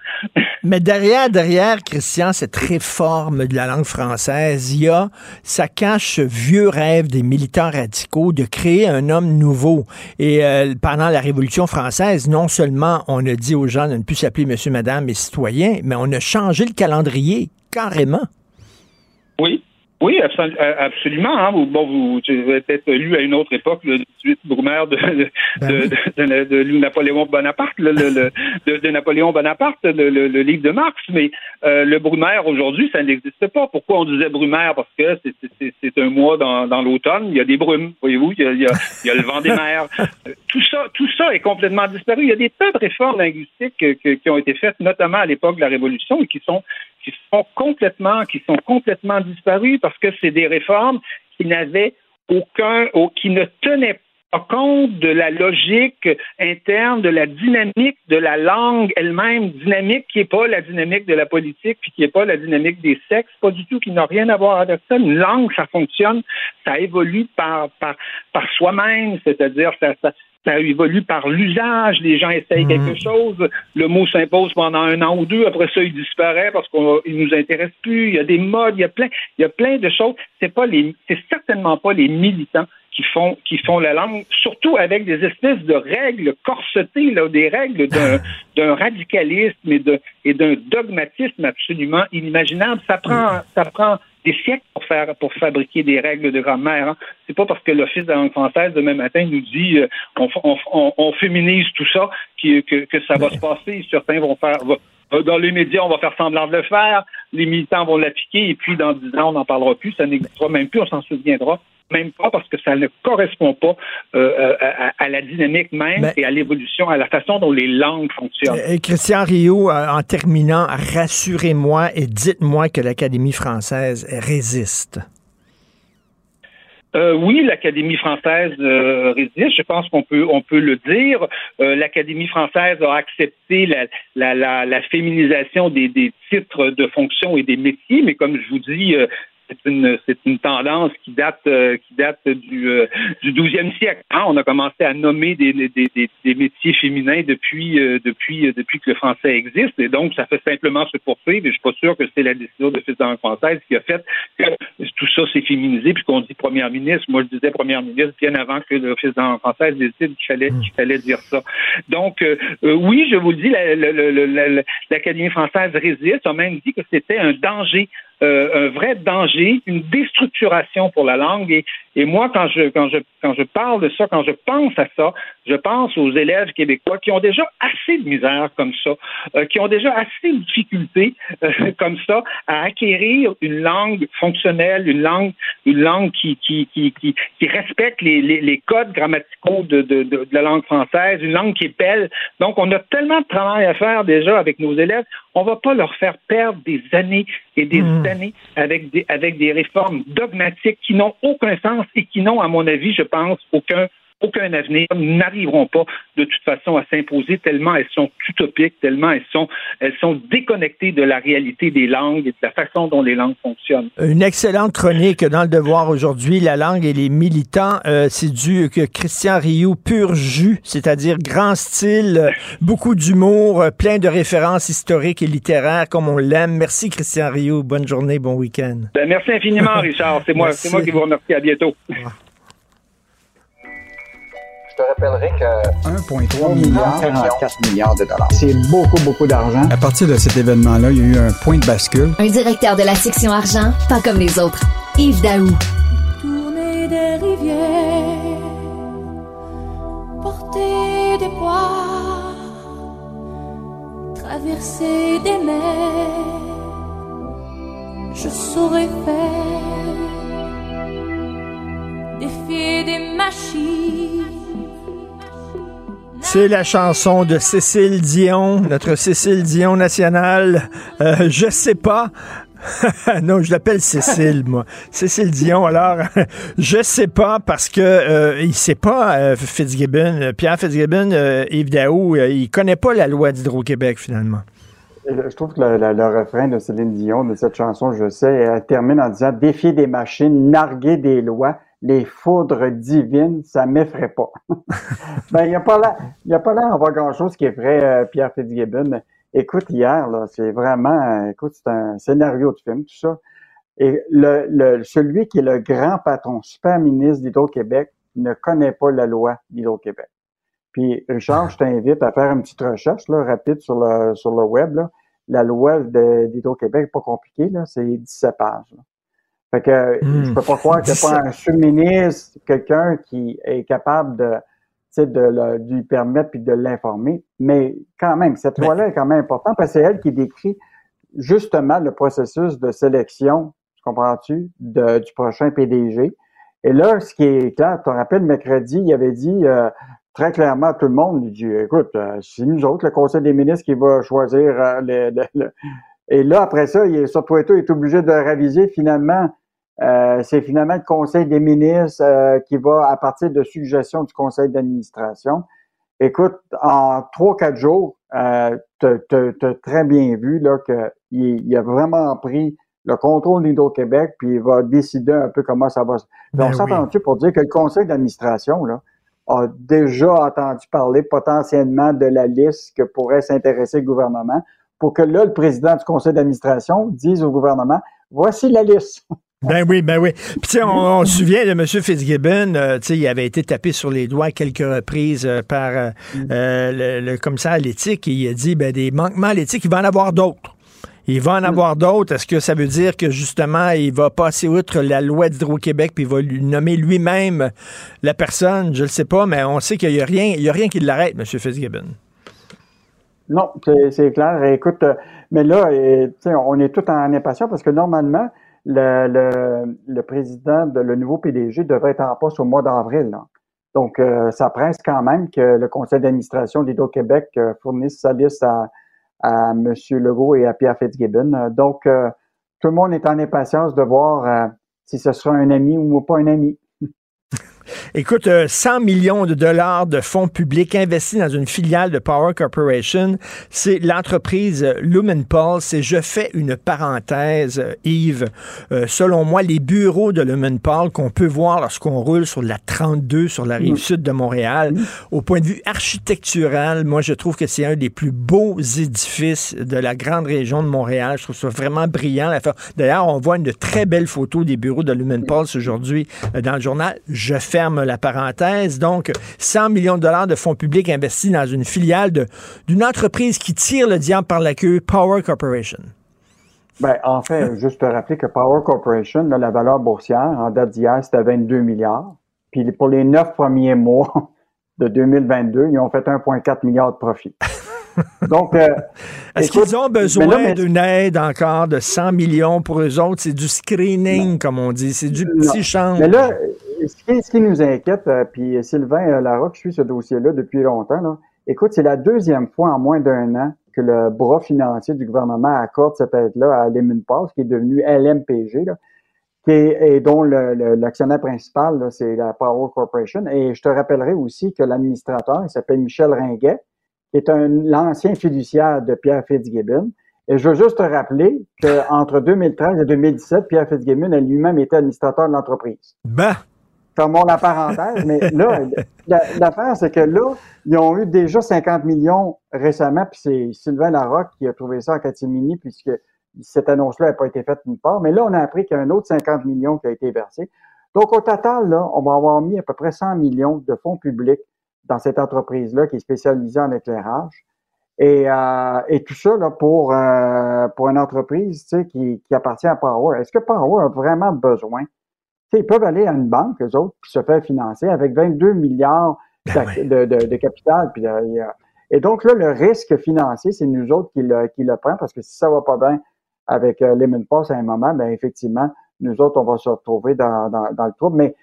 Mais derrière, derrière, Christian, cette réforme de la langue française, il y a, ça cache ce vieux rêve des militants radicaux de créer un homme nouveau. Et euh, pendant la Révolution française, non seulement on a dit aux gens de ne plus s'appeler monsieur, madame et citoyen, mais on a changé le calendrier carrément. Oui. Oui, euh, absolument. Hein. Bon, vous, avez peut-être lu à une autre époque le 18 Brumaire de, ben de, Napoléon Bonaparte, le, de, Napoléon Bonaparte, le, livre de Marx, mais euh, le Brumaire aujourd'hui, ça n'existe pas. Pourquoi on disait Brumaire? Parce que c'est un mois dans, l'automne, il y a des brumes, voyez-vous, il y a, le vent des mers. Tout ça, tout ça est complètement disparu. Il y a des tas de réformes linguistiques qui ont été faites, notamment à l'époque de la Révolution, et qui sont qui sont complètement, qui sont complètement disparus parce que c'est des réformes qui n'avaient aucun, qui ne tenaient pas compte de la logique interne, de la dynamique de la langue elle-même, dynamique qui n'est pas la dynamique de la politique, puis qui n'est pas la dynamique des sexes, pas du tout, qui n'a rien à voir avec ça. Une langue, ça fonctionne, ça évolue par, par, par soi-même, c'est-à-dire ça, ça, ça évolue par l'usage. Les gens essayent mhm. quelque chose. Le mot s'impose pendant un an ou deux. Après ça, il disparaît parce qu'il nous intéresse plus. Il y a des modes. Il y a plein, il y a plein de choses. C'est pas les, c'est certainement pas les militants qui font, qui font la langue, surtout avec des espèces de règles corsetées, là, des règles d'un, d'un radicalisme et, de, et d'un dogmatisme absolument inimaginable. Ça prend, ça prend des siècles pour faire pour fabriquer des règles de grammaire. Hein. C'est pas parce que l'Office de la langue française demain matin nous dit euh, on, féminise tout ça que, que, ça va se passer. Certains vont faire dans les médias, on va faire semblant de le faire, les militants vont l'appliquer, et puis dans dix ans, on n'en parlera plus, ça n'existera même plus, on s'en souviendra même pas parce que ça ne correspond pas euh, à, la dynamique même et à l'évolution, à la façon dont les langues fonctionnent. Euh, Christian Rio, euh, en terminant, rassurez-moi et dites-moi que l'Académie française résiste. oui, l'Académie française résiste. Je pense qu'on peut on peut le dire. L'Académie française a accepté la, la, la, féminisation des, des, titres de fonction et des métiers, mais comme je vous dis, c'est une c'est une tendance qui date euh, qui date du euh, du 12e siècle. Hein. On a commencé à nommer des, des, des, métiers féminins depuis euh, depuis depuis que le français existe et donc ça fait simplement se poursuivre. Et je suis pas sûr que c'est la décision de fils de française qui a fait que tout ça s'est féminisé puis qu'on dit première ministre. Moi je disais première ministre bien avant que fils de française décide qu'il fallait qu'il fallait dire ça. Donc oui, je vous le dis, l'Académie française résiste. On a même dit que c'était un danger euh, un vrai danger, une déstructuration pour la langue. Et, et moi, quand je, quand, je, quand je parle de ça, quand je pense à ça, je pense aux élèves québécois qui ont déjà assez de misère comme ça, euh, qui ont déjà assez de difficultés euh, comme ça à acquérir une langue fonctionnelle, une langue, une langue qui, qui, qui, qui, qui respecte les, les, codes grammaticaux de, de, de, de la langue française, une langue qui est belle. Donc, on a tellement de travail à faire déjà avec nos élèves on va pas leur faire perdre des années et des hmm. années avec des, avec des réformes dogmatiques qui n'ont aucun sens et qui n'ont, à mon avis, je pense, aucun aucun avenir, n'arriveront pas de toute façon à s'imposer tellement elles sont utopiques, tellement elles sont, elles sont déconnectées de la réalité des langues et de la façon dont les langues fonctionnent. Une excellente chronique dans le Devoir aujourd'hui, la langue et les militants. Euh, c'est du que Christian Rioux pur jus, c'est-à-dire grand style, beaucoup d'humour, plein de références historiques et littéraires comme on l'aime. Merci Christian Rioux, bonne journée, bon week-end. Ben, merci infiniment Richard, c'est moi, c'est moi qui vous remercie. À bientôt te rappellerai que 1,3 milliard, 44 milliards de dollars. C'est beaucoup, beaucoup d'argent. À partir de cet événement-là, il y a eu un point de bascule. Un directeur de la section argent, pas comme les autres. Yves Daou. Tourner des rivières, porter des poids, traverser des mers, je saurais faire défier des machines c'est la chanson de Cécile Dion, notre Cécile Dion nationale. Euh, je sais pas. non, je l'appelle Cécile, moi. Cécile Dion. Alors, je sais pas parce que euh, il sait pas euh, Fitzgibbon, Pierre Fitzgibbon, Yves Daou, il connaît pas la loi d'Hydro-Québec finalement. Je trouve que le, refrain de Céline Dion de cette chanson, je sais, elle termine en disant défier des machines, narguer des lois les foudres divines, ça m'effraie pas. ben, il n'y a pas là, il y a pas là voir grand-chose qui effraie euh, Pierre Fitzgibbon. Écoute, hier, là, c'est vraiment, euh, écoute, c'est un scénario de film, tout ça. Et le, le, celui qui est le grand patron, super ministre d'Hydro-Québec, ne connaît pas la loi d'Hydro-Québec. Puis, Richard, je t'invite à faire une petite recherche, là, rapide sur le, sur le web, là. La loi d'Hydro-Québec, pas compliquée, là, c'est 17 pages. Fait que hmm. je peux pas croire a pas un sous-ministre, quelqu'un qui est capable de, de, de lui permettre puis de l'informer. Mais quand même, cette loi-là est quand même importante parce que c'est elle qui décrit justement le processus de sélection, comprends-tu, du prochain PDG. Et là, ce qui est clair, tu te rappelles, mercredi, il avait dit euh, très clairement à tout le monde, il dit, écoute, euh, c'est nous autres, le Conseil des ministres, qui va choisir euh, le, Et là, après ça, il est, sur Twitter, il est obligé de réviser finalement euh, c'est finalement le Conseil des ministres euh, qui va, à partir de suggestions du Conseil d'administration, écoute, en trois, quatre jours, euh, tu as très bien vu là qu'il il a vraiment pris le contrôle d'Hydro-Québec, puis il va décider un peu comment ça va se... Ben on s'entend-tu pour dire que le conseil d'administration, là, a déjà entendu parler potentiellement de la liste que pourrait s'intéresser le gouvernement, pour que là, le président du conseil d'administration dise au gouvernement, voici la liste. Ben oui, ben oui. Puis tu sais, on, se souvient de M. Fitzgibbon, euh, tu sais, il avait été tapé sur les doigts quelques reprises euh, par euh, le, le, commissaire à l'éthique et il a dit, ben des manquements à l'éthique, il va en avoir d'autres. Il va en avoir d'autres. Est-ce que ça veut dire que justement, il va passer outre la loi d'Hydro-Québec puis il va lui nommer lui-même la personne? Je ne sais pas, mais on sait qu'il n'y a rien, il y a rien qui l'arrête, M. Fitzgibbon. Non, c'est clair. Écoute, mais là, on est tout en impatience parce que normalement, le, le, président, de, le nouveau PDG devrait être en poste au mois d'avril. Donc, euh, ça presse quand même que le conseil d'administration d'Hydro-Québec euh, fournisse sa liste à, à M. Legault et à Pierre Fitzgibbon. Donc, euh, tout le monde est en impatience de voir si ce sera un ami ou pas un ami. Écoute, 100 euh, millions de dollars de fonds publics investis dans une filiale de Power Corporation. C'est l'entreprise Lumenpulse. Et je fais une parenthèse, Yves. Euh, selon moi, les bureaux de Lumenpulse qu'on peut voir lorsqu'on roule sur la 32 sur la rive mm. sud de Montréal, mm. au point de vue architectural, moi, je trouve que c'est un des plus beaux édifices de la grande région de Montréal. Je trouve ça vraiment brillant. D'ailleurs, on voit une très belle photo des bureaux de Lumenpulse aujourd'hui euh, dans le journal. Je fais ferme la parenthèse. Donc, 100 millions de dollars de fonds publics investis dans une filiale d'une entreprise qui tire le diable par la queue, Power Corporation. Ben, en fait, juste te rappeler que Power Corporation, la valeur boursière, en date d'hier, c'était 22 milliards. Puis pour les neuf premiers mois de 2022, ils ont fait 1,4 milliard de profit. Donc, euh, est-ce qu'ils ont besoin d'une aide encore de 100 millions pour eux autres? C'est du screening, comme on dit. C'est du petit champ. Mais là, ce qui, nous inquiète, euh, puis Sylvain euh, Larocque suit ce dossier-là depuis longtemps. Là. Écoute, c'est la deuxième fois en moins d'un an que le bras financier du gouvernement accorde cette aide-là à Lemon Pass, qui est devenu LMPG. Là. qui est, et dont l'actionnaire principal, c'est la Power Corporation. Et je te rappellerai aussi que l'administrateur, il s'appelle Michel Ringuet, qui est l'ancien fiduciaire de Pierre Fitzgibbon. Et je veux juste te rappeler qu'entre 2013 et 2017, Pierre Fitzgibbon a lui-même été administrateur de l'entreprise. Ben! Fermons la parenthèse, mais là, l'affaire, c'est que là, ils ont eu déjà 50 millions récemment, puis c'est Sylvain Larocque qui a trouvé ça en catimini, puisque cette annonce-là n'a pas été faite nulle part. Mais là, on a appris qu'il y a un autre 50 millions qui a été versé. Donc, au total, là, on va avoir mis à peu près 100 millions de fonds publics dans cette entreprise-là qui est spécialisée en éclairage. Et, euh, et tout ça là, pour, euh, pour une entreprise tu sais, qui, qui appartient à Power. Est-ce que Power a vraiment besoin? Tu sais, ils peuvent aller à une banque, eux autres, puis se faire financer avec 22 milliards ben de, de, de, capital. Puis, euh, et donc là, le risque financier, c'est nous autres qui le, qui le prend parce que si ça va pas bien avec euh, Lemon Pass à un moment, ben effectivement, nous autres, on va se retrouver dans, dans, dans le trouble. Mais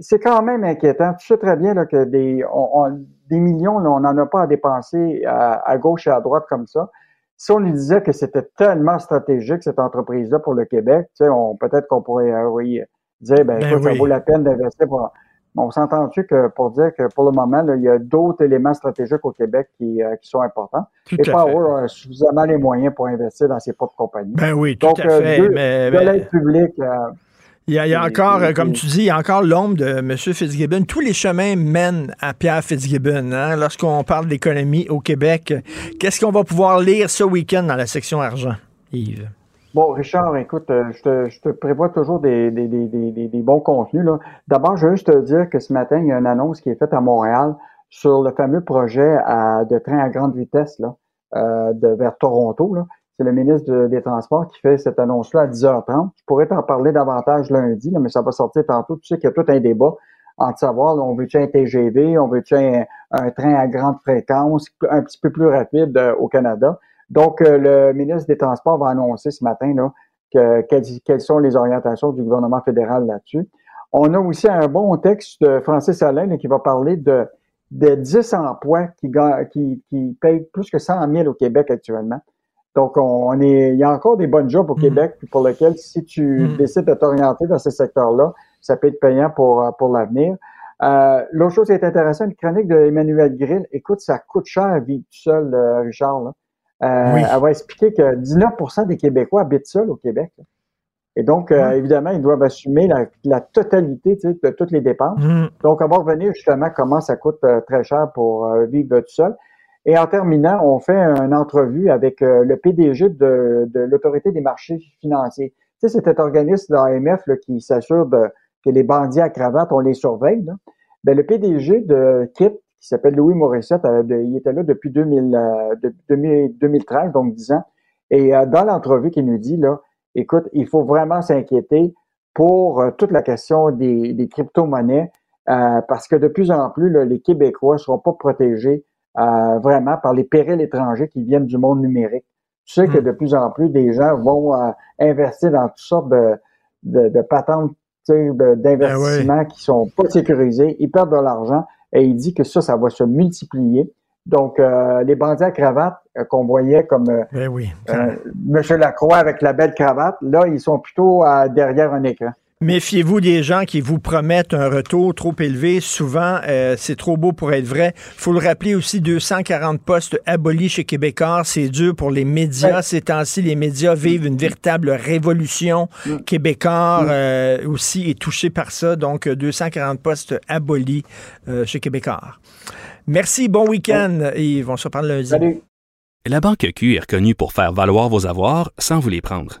c'est quand même inquiétant. Tu sais très bien là, que des, on, des millions, là, on n'en a pas à dépenser à, gauche et à droite comme ça. Si on lui disait que c'était tellement stratégique, cette entreprise-là, pour le Québec, tu sais, peut-être qu'on pourrait euh, oui, dire, ben, ben ça vaut la peine d'investir pour... On s'entend-tu que pour dire que pour le moment, là, il y a d'autres éléments stratégiques au Québec qui, euh, qui sont importants. et Power a suffisamment les moyens pour investir dans ses propres compagnies. Ben oui, tout Donc, à fait. Euh, mais, de l'aide publique, il y a, encore, comme tu dis, il y a encore l'ombre de M. Fitzgibbon. Tous les chemins mènent à Pierre Fitzgibbon. Hein? Lorsqu'on parle d'économie au Québec, qu'est-ce qu'on va pouvoir lire ce week-end dans la section argent, Yves? Bon, Richard, écoute, euh, je te, prévois toujours des, bons contenus. D'abord, je veux juste te dire que ce matin, il y a une annonce qui est faite à Montréal sur le fameux projet de train à grande vitesse euh, vers Toronto. C'est le ministre des Transports qui fait cette annonce-là à 10h30. Je pourrais t'en parler davantage lundi, mais ça va sortir tantôt. Tu sais qu'il y a tout un débat entre savoir, on veut-tu un TGV, on veut-tu un, train à grande fréquence, un petit peu plus rapide euh, au Canada? Donc, euh, le ministre des Transports va annoncer ce matin là, que, quelles, sont les orientations du gouvernement fédéral là-dessus. On a aussi un bon texte de Francis Alain qui va parler de, de 10 emplois qui, qui, qui payent plus que 100 000 au Québec actuellement. Donc, on est, il y a encore des bonnes jobs au mm. Québec pour lesquels, si tu mm. décides de t'orienter dans ces secteurs-là, ça peut être payant pour, pour l'avenir. Euh, L'autre chose qui est intéressante, une chronique de Emmanuel Grill. Écoute, ça coûte cher à vivre tout seul, euh, Richard. Là. Euh, Elle va expliquer que 19% des Québécois habitent seuls au Québec. Et donc, euh, évidemment, ils doivent assumer la, la totalité de toutes les dépenses. Mm. Donc, on va revenir justement comment ça coûte très cher pour vivre tout seul. Et en terminant, on fait une entrevue avec euh, le PDG de, l'Autorité des marchés financiers. Tu sais, c'est cet organisme de l'AMF qui s'assure que les bandits à cravate, on les surveille. Là. Ben, le PDG de KIP, qui s'appelle Louis Morissette, euh, il était là depuis 2000, 2013, euh, donc 10 ans. Et dans l'entrevue, qu'il nous dit, là, écoute, il faut vraiment s'inquiéter pour toute la question des, des crypto-monnaies, parce que de plus en plus, les Québécois ne seront pas protégés euh, vraiment par les périls étrangers qui viennent du monde numérique. Tu sais que hmm. de plus en plus, des gens vont euh, investir dans toutes sortes de, de, de patentes d'investissement ben qui sont pas sécurisés. Ils perdent de l'argent et il dit que ça, ça va se multiplier. Donc, euh, les bandits à cravate qu'on voyait comme ben oui. Monsieur Lacroix avec la belle cravate, là, ils sont plutôt derrière un écran. Méfiez-vous des gens qui vous promettent un retour trop élevé. Souvent, euh, c'est trop beau pour être vrai. faut le rappeler aussi, 240 postes abolis chez Québécois. C'est dur pour les médias. Ces temps-ci, les médias vivent une véritable révolution. Québécois euh, aussi est touché par ça. Donc, 240 postes abolis euh, chez Québécois. Merci, bon week-end. Et on se reparle lundi. Salut. La Banque Q est reconnue pour faire valoir vos avoirs sans vous les prendre.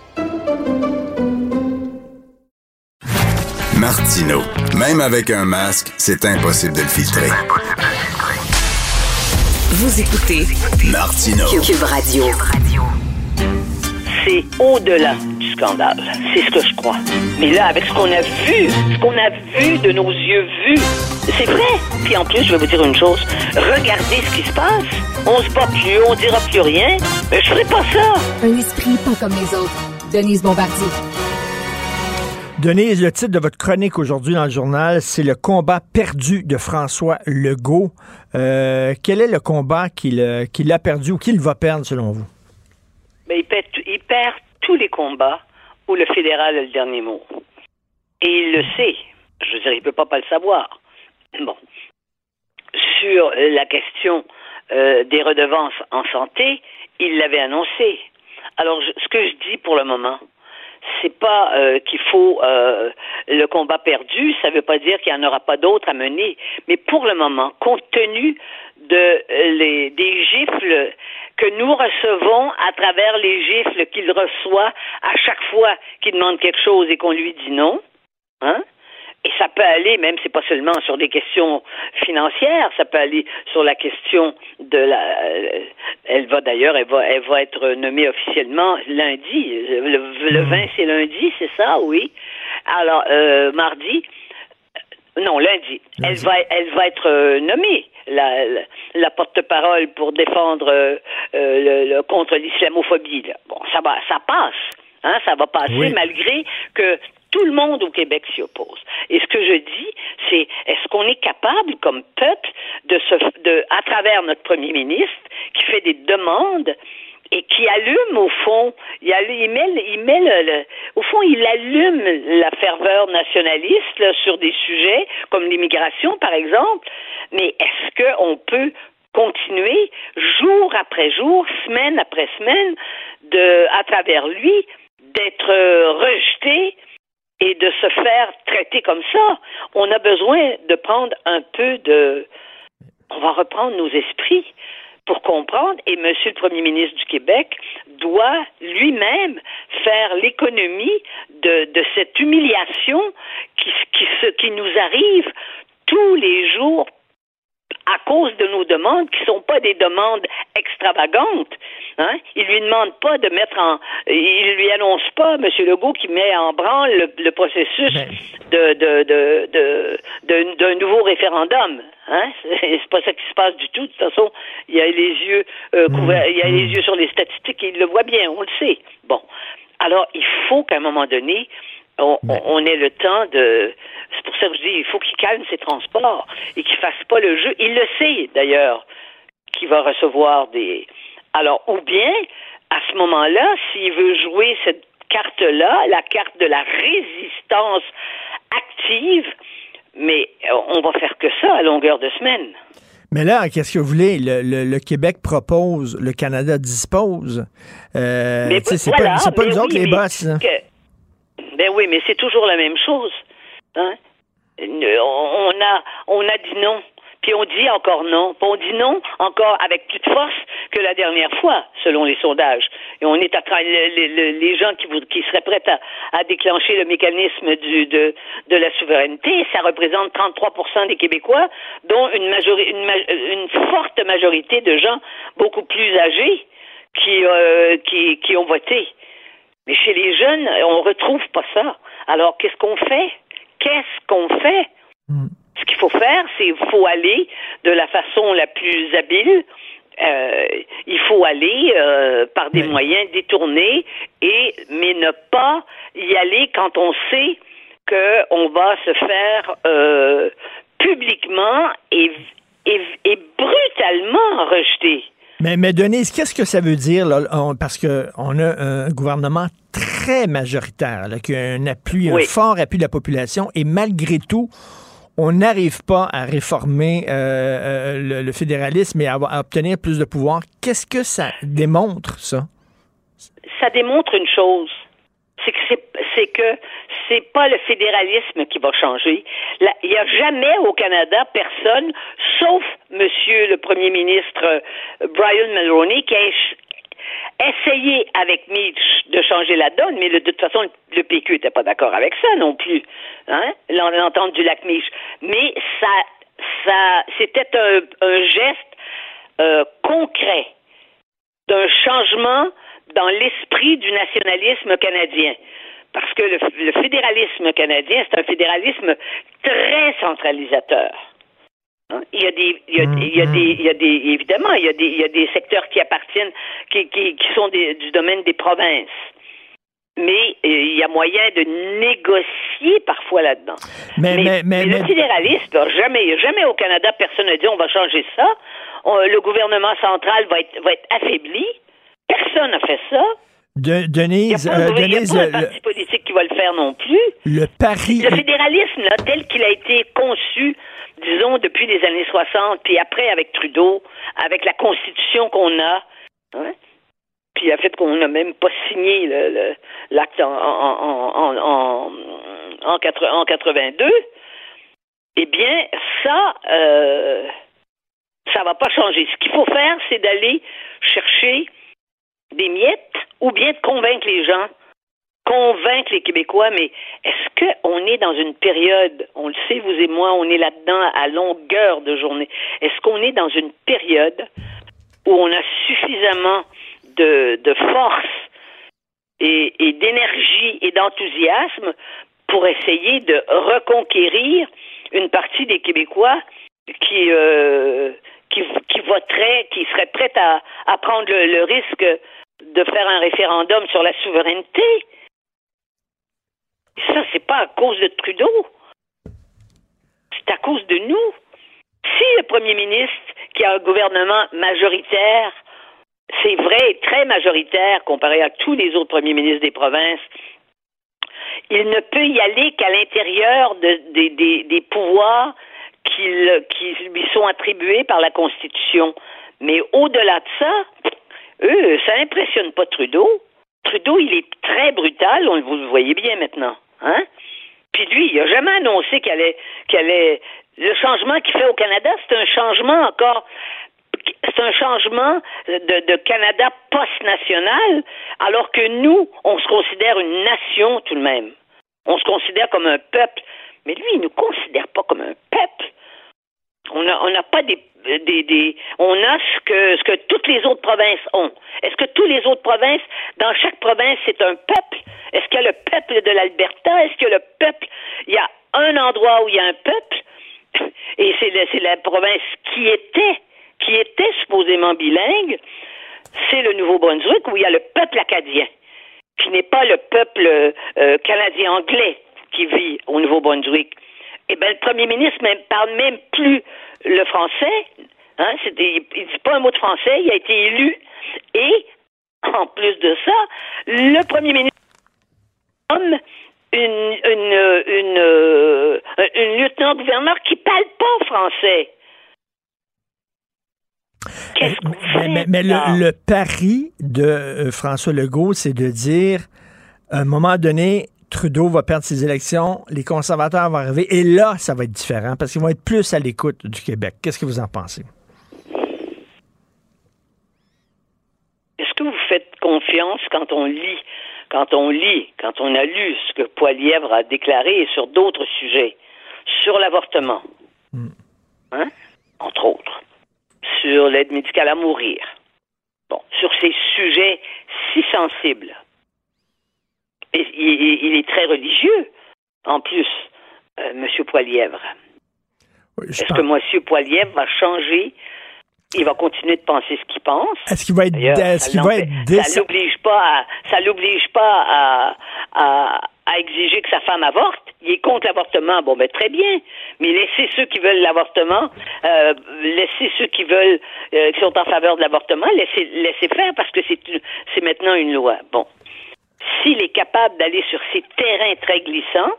Martino. Même avec un masque, c'est impossible de le filtrer. Vous écoutez Martino. Cube Radio. C'est au-delà du scandale. C'est ce que je crois. Mais là, avec ce qu'on a vu, ce qu'on a vu de nos yeux vus, c'est vrai. Puis en plus, je vais vous dire une chose. Regardez ce qui se passe. On se bat plus, on dira plus rien. Mais je ferai pas ça. Un esprit pas comme les autres. Denise Bombardier. Denise, le titre de votre chronique aujourd'hui dans le journal, c'est le combat perdu de François Legault. Euh, quel est le combat qu'il euh, qu'il a perdu ou qu'il va perdre selon vous? Mais il perd, tous les combats où le fédéral a le dernier mot. Et il le sait. Je veux dire, il ne peut pas pas le savoir. Bon. Sur la question euh, des redevances en santé, il l'avait annoncé. Alors, ce que je dis pour le moment, c'est pas euh, qu'il faut euh, le combat perdu, ça veut pas dire qu'il n'y en aura pas d'autres à mener, mais pour le moment, compte tenu de euh, les des gifles que nous recevons à travers les gifles qu'il reçoit à chaque fois qu'il demande quelque chose et qu'on lui dit non, hein? Et ça peut aller, même c'est pas seulement sur des questions financières, ça peut aller sur la question de la. euh, Elle va d'ailleurs, elle va, elle va être nommée officiellement lundi. Le, le 20 c'est lundi, c'est ça, oui. Alors euh, mardi, euh, non lundi, elle va, elle va être euh, nommée la, la, la porte-parole pour défendre euh, euh, le, le- contre l'islamophobie. Bon, ça va, ça passe. Hein, ça va passer Oui. malgré que tout le monde au Québec s'y oppose. Et ce que je dis, c'est est-ce qu'on est capable, comme peuple, de se, de, à travers notre premier ministre, qui fait des demandes et qui allume au fond, il, allume- il met, il met le, le- au fond, il allume la ferveur nationaliste là, sur des sujets comme l'immigration, par exemple. Mais est-ce qu'on peut continuer jour après jour, semaine après semaine, de, à travers lui, d'être euh, rejeté et de se faire traiter comme ça. On a besoin de prendre un peu de... On va reprendre nos esprits pour comprendre, et Monsieur le Premier ministre du Québec doit lui-même faire l'économie de, cette humiliation qui nous arrive tous les jours à cause de nos demandes qui sont pas des demandes extravagantes. Hein? Il lui demande pas de mettre en, il lui annonce pas, Monsieur Legault, qui met en branle le, le processus de, de, de, de, de- d'un nouveau référendum. Hein? C'est pas ça qui se passe du tout. De toute façon, il y a les yeux euh, couverts, il y a les yeux sur les statistiques, et il le voit bien, on le sait. Bon, alors il faut qu'à un moment donné, on, on- on ait le temps de. C'est pour ça que je dis, il faut qu'il calme ses transports et qu'il fasse pas le jeu. Il le sait d'ailleurs qu'il va recevoir des. Alors, ou bien, à ce moment-là, s'il veut jouer cette carte-là, la carte de la résistance active, mais euh, on va faire que ça à longueur de semaine. Mais là, qu'est-ce que vous voulez? Le, le- le Québec propose, le Canada dispose. Euh, c'est voilà, pas, pas nous oui, autres les boss. que- ben oui, mais c'est toujours la même chose. Hein? On a, on a dit non, puis on dit encore non, puis on dit non encore avec plus de force que la dernière fois, selon les sondages. Et on est à tra- le- le- le- les gens qui, vou- qui seraient prêts à, déclencher le mécanisme du, de, de la souveraineté, ça représente 33% des Québécois, dont une, majori- une, une forte majorité de gens beaucoup plus âgés qui, euh, qui ont voté. Mais chez les jeunes, on retrouve pas ça. Alors, qu'est-ce qu'on fait? Qu'est-ce qu'on fait? Ce qu'il faut faire, c'est qu'il faut aller de la façon la plus habile. Euh, il faut aller euh, par des moyens détournés et mais ne pas y aller quand on sait qu'on va se faire euh, publiquement et, et, et brutalement rejeter. Mais, mais Denise, qu'est-ce que ça veut dire? Là, On- parce qu'on a un gouvernement très majoritaire, là, qui a un appui, Oui. un fort appui de la population, et malgré tout, on n'arrive pas à réformer euh, euh, le, le fédéralisme et à, à obtenir plus de pouvoir. Qu'est-ce que ça démontre, ça? ça démontre une chose. C'est que c'est que c'est pas le fédéralisme qui va changer. Il n'y a jamais au Canada personne, sauf Monsieur le Premier ministre euh, Brian Mulroney, qui a essayé avec Mitch de changer la donne, mais de toute façon, le PQ n'était pas d'accord avec ça non plus, hein, l'entente du lac Mitch. Mais ça, ça, c'était un, geste euh, concret d'un changement dans l'esprit du nationalisme canadien. Parce que le, fédéralisme canadien, c'est un fédéralisme très centralisateur. Hein? Il y a des, il y a, il y a des, il y a des, évidemment, il y a des, il y a des secteurs qui appartiennent, qui, qui, qui sont des, du domaine des provinces. Mais euh, il y a moyen de négocier parfois là-dedans. Mais, mais, mais, le fédéralisme, jamais, jamais au Canada, personne n'a dit on va changer ça. le gouvernement central va être, va être affaibli. Personne n'a fait ça. De, Denise, il n'y a pas, Denise, a pas un parti politique qui va le faire non plus. Le pari. Le fédéralisme, là, tel qu'il a été conçu, disons, depuis les années 60, puis après avec Trudeau, avec la constitution qu'on a, hein, puis le fait qu'on n'a même pas signé l'acte en, en, en, en, 82, eh bien, ça, euh, ça va pas changer. Ce qu'il faut faire, c'est d'aller chercher des miettes ou bien de convaincre les gens, convaincre les Québécois, mais est-ce qu'on est dans une période, on le sait, vous et moi, on est là-dedans à longueur de journée, est-ce qu'on est dans une période où on a suffisamment de, force et, d'énergie et d'enthousiasme pour essayer de reconquérir une partie des Québécois qui, euh, qui, voteraient, qui seraient prêts à, à prendre le risque de faire un référendum sur la souveraineté. Ça, c'est pas à cause de Trudeau. C'est à cause de nous. Si le premier ministre, qui a un gouvernement majoritaire, c'est vrai, très majoritaire comparé à tous les autres premiers ministres des provinces, il ne peut y aller qu'à l'intérieur des pouvoirs qui, qui lui sont attribués par la Constitution. Mais au-delà de ça, eux, ça impressionne pas Trudeau. Trudeau, il est très brutal, on, vous le voyez bien maintenant. Hein? Puis lui, il n'a jamais annoncé qu'elle est. Le changement qu'il fait au Canada, c'est un changement encore. C'est un changement de, de Canada post-national, alors que nous, on se considère une nation tout de même. On se considère comme un peuple. Mais lui, il ne nous considère pas comme un peuple. On n'a on pas des, on a ce que, ce que toutes les autres provinces ont. Est-ce que toutes les autres provinces, dans chaque province, c'est un peuple? Est-ce qu'il y a le peuple de l'Alberta? Est-ce que le peuple, il y a un endroit où il y a un peuple? Et c'est c'est la province qui était, qui était supposément bilingue. C'est le Nouveau-Brunswick où il y a le peuple acadien, qui n'est pas le peuple euh, canadien-anglais qui vit au Nouveau-Brunswick eh bien, le premier ministre ne parle même plus le français. Hein, il ne dit pas un mot de français. Il a été élu. Et, en plus de ça, le premier ministre une, une, une, une lieutenant-gouverneur qui ne parle pas français. Mais, mais, le, le, pari de euh, François Legault, c'est de dire, à un moment donné, Trudeau va perdre ses élections, les conservateurs vont arriver, et là, ça va être différent parce qu'ils vont être plus à l'écoute du Québec. Qu'est-ce que vous en pensez? Est-ce que vous faites confiance quand on lit, quand on lit, quand on a lu ce que Poilièvre a déclaré sur d'autres sujets, sur l'avortement, hmm. hein? entre autres, sur l'aide médicale à mourir, bon, sur ces sujets si sensibles il, est très religieux, en plus, euh, M. Poilièvre. Est-ce que M. Poilièvre va changer il va continuer de penser ce qu'il pense. Est-ce qu'il va être, est-ce qu'il va être Ça l'oblige pas à, ça l'oblige pas à, à, à, exiger que sa femme avorte. Il est contre l'avortement. Bon, ben très bien. Mais laissez ceux qui veulent l'avortement, euh, laissez ceux qui veulent, euh, qui sont en faveur de l'avortement, laissez, laissez faire parce que c'est, c'est maintenant une loi. Bon s'il est capable d'aller sur ces terrains très glissants,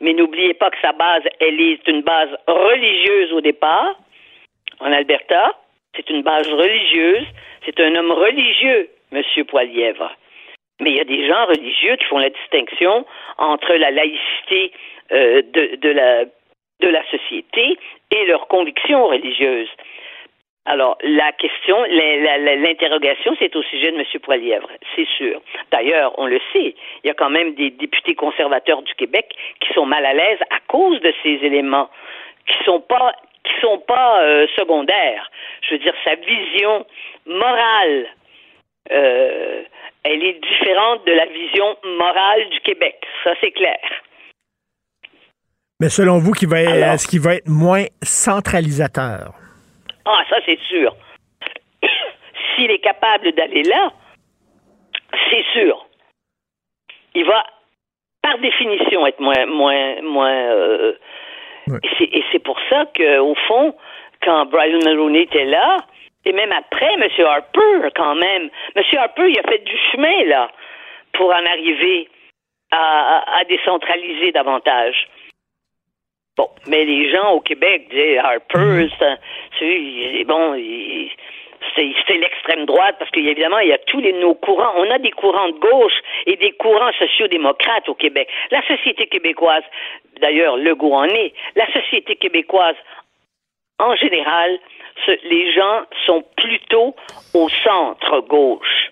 mais n'oubliez pas que sa base, elle est une base religieuse au départ, en Alberta, c'est une base religieuse, c'est un homme religieux, M. Poilièvre. Mais il y a des gens religieux qui font la distinction entre la laïcité euh, de, la société et leurs convictions religieuses. Alors, la question, l'interrogation, c'est au sujet de M. Poilièvre, c'est sûr. D'ailleurs, on le sait, il y a quand même des députés conservateurs du Québec qui sont mal à l'aise à cause de ces éléments, qui sont pas qui sont pas euh, secondaires. Je veux dire, sa vision morale, euh, elle est différente de la vision morale du Québec. Ça, c'est clair. Mais selon vous, qui va est-ce qu'il va être moins centralisateur? Ah, ça, c'est sûr. S'il est capable d'aller là, c'est sûr. Il va, par définition, être moins, moins, moins. Euh, et c'est pour ça qu'au fond, quand Brian Mulroney était là, et même après, M. Harper, quand même, M. Harper, il a fait du chemin, là, pour en arriver à, à décentraliser davantage. Bon, mais les gens au Québec disaient Harper, c'est bon, c'est l'extrême droite parce qu'évidemment, il y a tous les, nos courants. On a des courants de gauche et des courants sociaux-démocrates au Québec. La société québécoise, d'ailleurs, le goût en est, la société québécoise, en général, les gens sont plutôt au centre gauche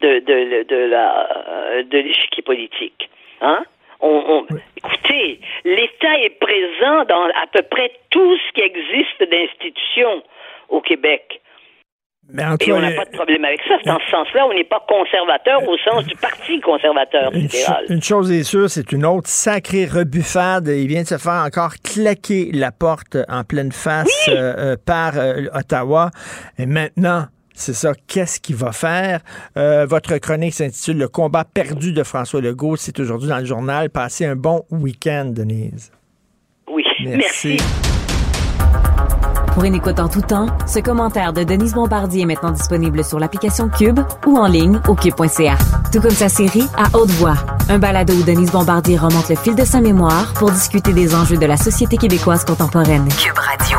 de, de, de, la, de l'échiquier politique. Hein? On, Écoutez, l'État est présent dans à peu près tout ce qui existe d'institutions au Québec. Et on n'a pas de problème avec ça. Dans ce sens-là, on n'est pas conservateur au sens du Parti conservateur une, une chose est sûre, c'est une autre sacrée rebuffade. Il vient de se faire encore claquer la porte en pleine face euh, euh, par euh, Ottawa. Et maintenant, c'est ça. Qu'est-ce qu'il va faire? Euh, votre chronique s'intitule Le combat perdu de François Legault. C'est aujourd'hui dans le journal. Passez un bon week-end, Denise. Oui, merci. Pour une écoute en tout temps, ce commentaire de Denise Bombardier est maintenant disponible sur l'application Cube ou en ligne au cube.ca. Tout comme sa série À haute voix, un balado où Denise Bombardier remonte le fil de sa mémoire pour discuter des enjeux de la société québécoise contemporaine. Cube Radio.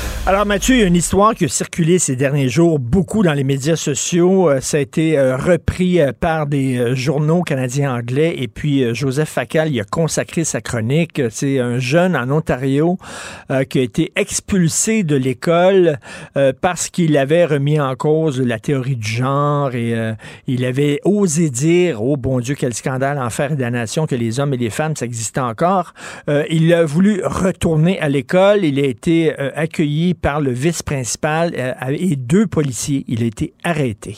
Alors Mathieu, il y a une histoire qui a circulé ces derniers jours beaucoup dans les médias sociaux. Euh, ça a été euh, repris euh, par des journaux canadiens anglais et puis Joseph Facal y a consacré sa chronique. C'est un jeune en Ontario qui a été expulsé de l'école parce qu'il avait remis en cause la théorie du genre et il avait osé dire, oh bon Dieu, quel scandale, enfer et damnation, que les hommes et les femmes, ça existe encore. il a voulu retourner à l'école. Il a été accueilli par le vice-principal euh, et deux policiers. Il a été arrêté.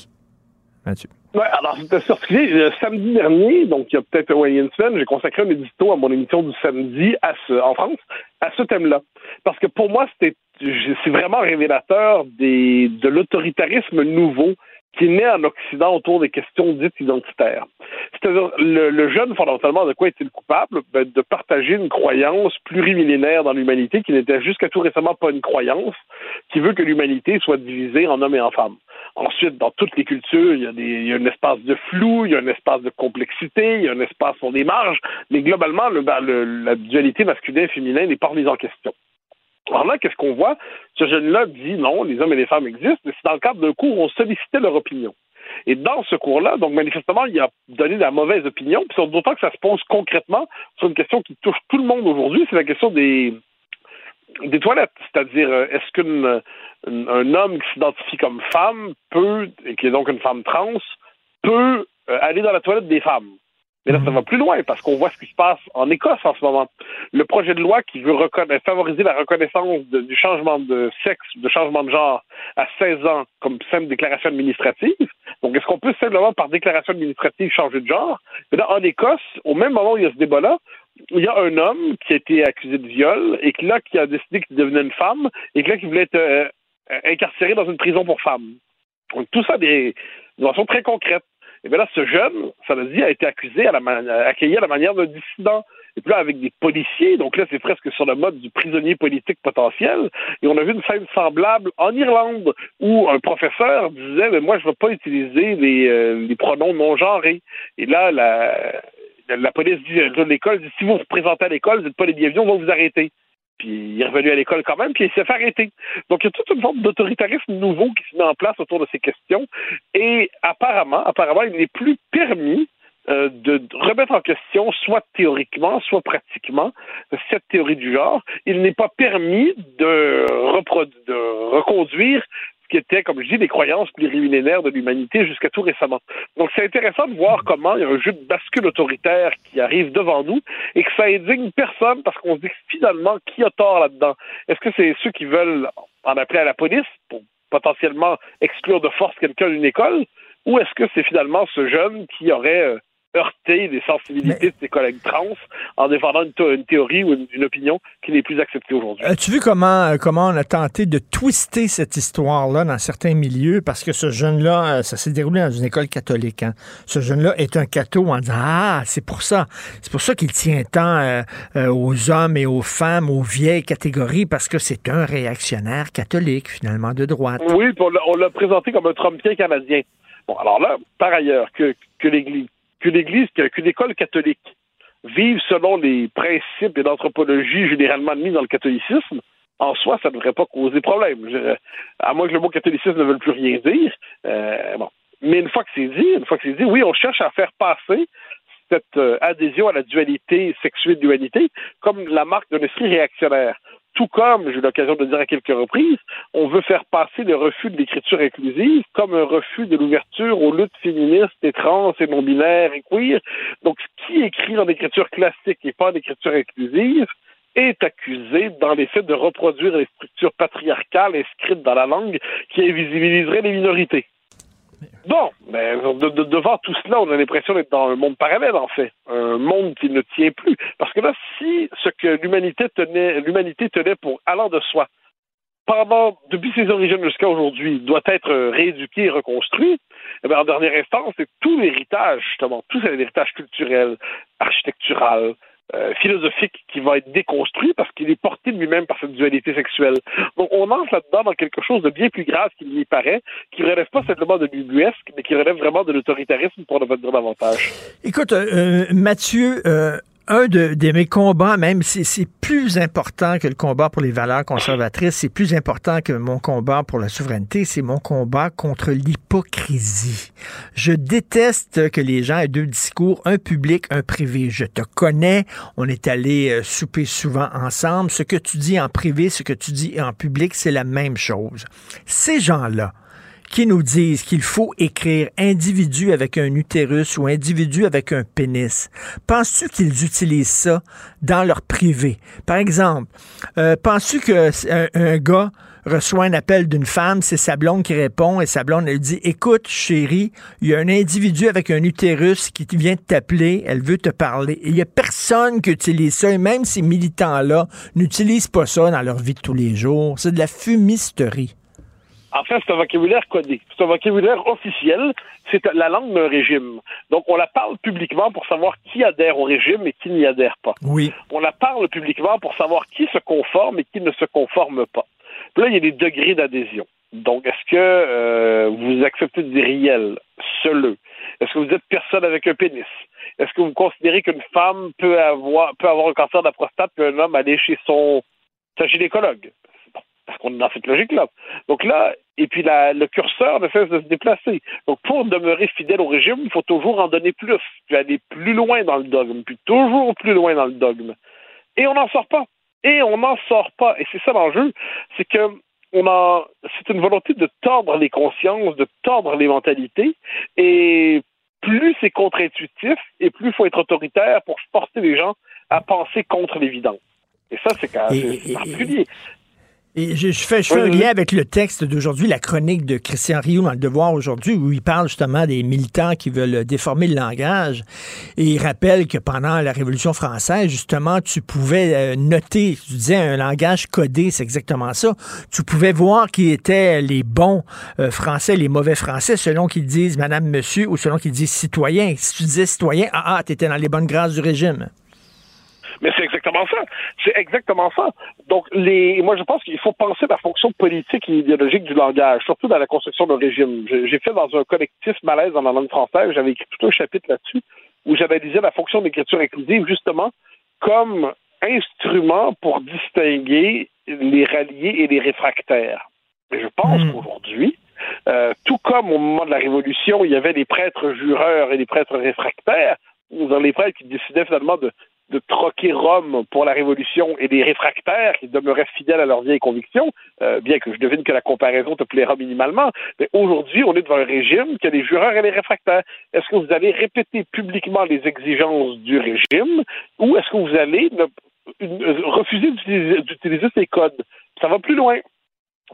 Mathieu. Ouais, alors c'était circulé le samedi dernier, donc il y a peut-être un une semaine, j'ai consacré un édito à mon émission du samedi à ce, en France à ce thème-là. Parce que pour moi, c'était c'est vraiment révélateur des, de l'autoritarisme nouveau qui naît en Occident autour des questions dites identitaires. C'est-à-dire, le, jeune, fondamentalement, de quoi est-il coupable? Ben, de partager une croyance plurimillénaire dans l'humanité qui n'était jusqu'à tout récemment pas une croyance, qui veut que l'humanité soit divisée en hommes et en femmes. Ensuite, dans toutes les cultures, il y, a des, il y a un espace de flou, il y a un espace de complexité, il y a un espace sur des marges, mais globalement, le, le, la dualité masculin-féminin n'est pas remise en question. Alors là, qu'est-ce qu'on voit? Ce jeune-là dit non, les hommes et les femmes existent, mais c'est dans le cadre d'un cours où on sollicitait leur opinion. Et dans ce cours-là, donc manifestement, il a donné de la mauvaise opinion, puis d'autant que ça se pose concrètement sur une question qui touche tout le monde aujourd'hui, c'est la question des, toilettes. C'est-à-dire, euh, est-ce qu'un homme qui s'identifie comme femme peut, et qui est donc une femme trans, peut euh, aller dans la toilette des femmes? Mais là, ça va plus loin parce qu'on voit ce qui se passe en Écosse en ce moment. Le projet de loi qui veut favoriser la reconnaissance du changement de sexe, de changement de genre à 16 ans comme simple déclaration administrative. Donc, est-ce qu'on peut simplement par déclaration administrative changer de genre? Mais là, en Écosse, au même moment où il y a ce débat-là, il y a un homme qui a été accusé de viol et qui là, qui a décidé qu'il devenait une femme et qui là, qui voulait être euh, incarcéré dans une prison pour femmes. Donc, tout ça des, de façon très concrète. Et bien là, ce jeune, ça veut dire, a été accusé, à la accueilli à la manière d'un dissident. Et puis là, avec des policiers, donc là, c'est presque sur le mode du prisonnier politique potentiel. Et on a vu une scène semblable en Irlande, où un professeur disait, mais moi, je ne veux pas utiliser les, euh, les pronoms non-genrés. Et là, la, la police dit, l'école dit, si vous vous présentez à l'école, vous n'êtes pas les bienvenus, on va vous arrêter. Puis il est revenu à l'école quand même, puis il s'est fait arrêter. Donc il y a toute une forme d'autoritarisme nouveau qui se met en place autour de ces questions. Et apparemment, apparemment, il n'est plus permis euh, de remettre en question, soit théoriquement, soit pratiquement, cette théorie du genre. Il n'est pas permis de, de reconduire qui étaient, comme je dis, des croyances plurimillénaires de l'humanité jusqu'à tout récemment. Donc, c'est intéressant de voir comment il y a un jeu de bascule autoritaire qui arrive devant nous et que ça indigne personne parce qu'on se dit finalement qui a tort là-dedans? Est-ce que c'est ceux qui veulent en appeler à la police pour potentiellement exclure de force quelqu'un d'une école? Ou est-ce que c'est finalement ce jeune qui aurait euh, heurter les sensibilités de ses collègues trans en défendant une, théorie ou une, opinion qui n'est plus acceptée aujourd'hui. As-tu vu comment, euh, comment on a tenté de twister cette histoire-là dans certains milieux? Parce que ce jeune-là, euh, ça s'est déroulé dans une école catholique. Hein. Ce jeune-là est un catho en disant Ah, c'est pour ça. C'est pour ça qu'il tient tant euh, aux hommes et aux femmes, aux vieilles catégories, parce que c'est un réactionnaire catholique, finalement, de droite. Oui, on l'a présenté comme un Trumpien canadien. Bon, alors là, par ailleurs, que, que l'Église qu'une église, qu'une école catholique vive selon les principes et l'anthropologie généralement admis dans le catholicisme, en soi, ça ne devrait pas causer problème. à moins que le mot catholicisme ne veuille plus rien dire. Euh, bon. Mais une fois que c'est dit, une fois que c'est dit, oui, on cherche à faire passer cette euh, adhésion à la dualité sexuelle dualité comme la marque d'un esprit réactionnaire tout comme, j'ai eu l'occasion de le dire à quelques reprises, on veut faire passer le refus de l'écriture inclusive comme un refus de l'ouverture aux luttes féministes et trans et non-binaires et queer. Donc, qui écrit en écriture classique et pas en écriture inclusive est accusé dans les faits de reproduire les structures patriarcales inscrites dans la langue qui invisibiliseraient les minorités. Bon, mais devant tout cela, on a l'impression d'être dans un monde parallèle, en fait. Un monde qui ne tient plus. Parce que là, si ce que l'humanité tenait, l'humanité tenait pour allant de soi, pendant, depuis ses origines jusqu'à aujourd'hui, doit être rééduqué et reconstruit, eh bien, en dernière instance, c'est tout l'héritage, justement, tout l'héritage culturel, architectural, euh, philosophique qui va être déconstruit parce qu'il est porté lui-même par cette dualité sexuelle. Donc on entre là-dedans dans quelque chose de bien plus grave qu'il n'y paraît, qui relève pas simplement de l'ubuesque, mais qui relève vraiment de l'autoritarisme pour pas dire davantage. Écoute, euh, euh Mathieu, euh, un de, mes combats, même, c'est plus important que le combat pour les valeurs conservatrices, c'est plus important que mon combat pour la souveraineté, c'est mon combat contre l'hypocrisie. Je déteste que les gens aient deux discours, un public, un privé. Je te connais, on est allé euh, souper souvent ensemble. Ce que tu dis en privé, ce que tu dis en public, c'est la même chose. Ces gens-là, qui nous disent qu'il faut écrire individu avec un utérus ou individu avec un pénis. Penses-tu qu'ils utilisent ça dans leur privé? Par exemple, euh, penses-tu qu'un un gars reçoit un appel d'une femme, c'est sa blonde qui répond et sa blonde elle dit Écoute, chérie, il y a un individu avec un utérus qui vient de t'appeler, elle veut te parler. il n'y a personne qui utilise ça, et même ces militants-là n'utilisent pas ça dans leur vie de tous les jours. C'est de la fumisterie. En fait, c'est un vocabulaire codé. C'est un vocabulaire officiel. C'est la langue d'un régime. Donc, on la parle publiquement pour savoir qui adhère au régime et qui n'y adhère pas. Oui. On la parle publiquement pour savoir qui se conforme et qui ne se conforme pas. Puis là, il y a des degrés d'adhésion. Donc, est-ce que euh, vous acceptez de dire riel, seul? Est-ce que vous êtes personne avec un pénis? Est-ce que vous considérez qu'une femme peut avoir peut avoir un cancer de la prostate puis un homme aller chez son sa gynécologue? parce qu'on est dans cette logique-là. Donc là, et puis la, le curseur ne cesse de se déplacer. Donc pour demeurer fidèle au régime, il faut toujours en donner plus, puis aller plus loin dans le dogme, puis toujours plus loin dans le dogme. Et on n'en sort pas. Et on n'en sort pas. Et c'est ça l'enjeu, c'est que on a, c'est une volonté de tordre les consciences, de tordre les mentalités, et plus c'est contre-intuitif, et plus il faut être autoritaire pour forcer les gens à penser contre l'évident. Et ça, c'est quand même particulier. Et je, fais, je fais un lien avec le texte d'aujourd'hui, la chronique de Christian Rioux dans Le Devoir aujourd'hui, où il parle justement des militants qui veulent déformer le langage. Et il rappelle que pendant la Révolution française, justement, tu pouvais euh, noter, tu disais un langage codé, c'est exactement ça. Tu pouvais voir qui étaient les bons euh, français, les mauvais français, selon qu'ils disent madame, monsieur, ou selon qu'ils disent citoyen. Si tu disais citoyen, ah, ah, t'étais dans les bonnes grâces du régime. Mais c'est exactement ça. C'est exactement ça. Donc, les, moi, je pense qu'il faut penser la fonction politique et idéologique du langage, surtout dans la construction d'un régime. J'ai fait dans un collectif malaise dans la langue française, j'avais écrit tout un chapitre là-dessus, où j'analysais la fonction d'écriture inclusive, justement, comme instrument pour distinguer les ralliés et les réfractaires. Et je pense hmm. qu'aujourd'hui, euh, tout comme au moment de la Révolution, il y avait des prêtres jureurs et des prêtres réfractaires, dans les prêtres qui décidaient finalement de, de troquer Rome pour la Révolution et des réfractaires qui demeuraient fidèles à leurs vieilles convictions, euh, bien que je devine que la comparaison te plaira minimalement, mais aujourd'hui, on est devant un régime qui a les jureurs et les réfractaires. Est-ce que vous allez répéter publiquement les exigences du régime ou est-ce que vous allez refuser d'utiliser ces codes? Ça va plus loin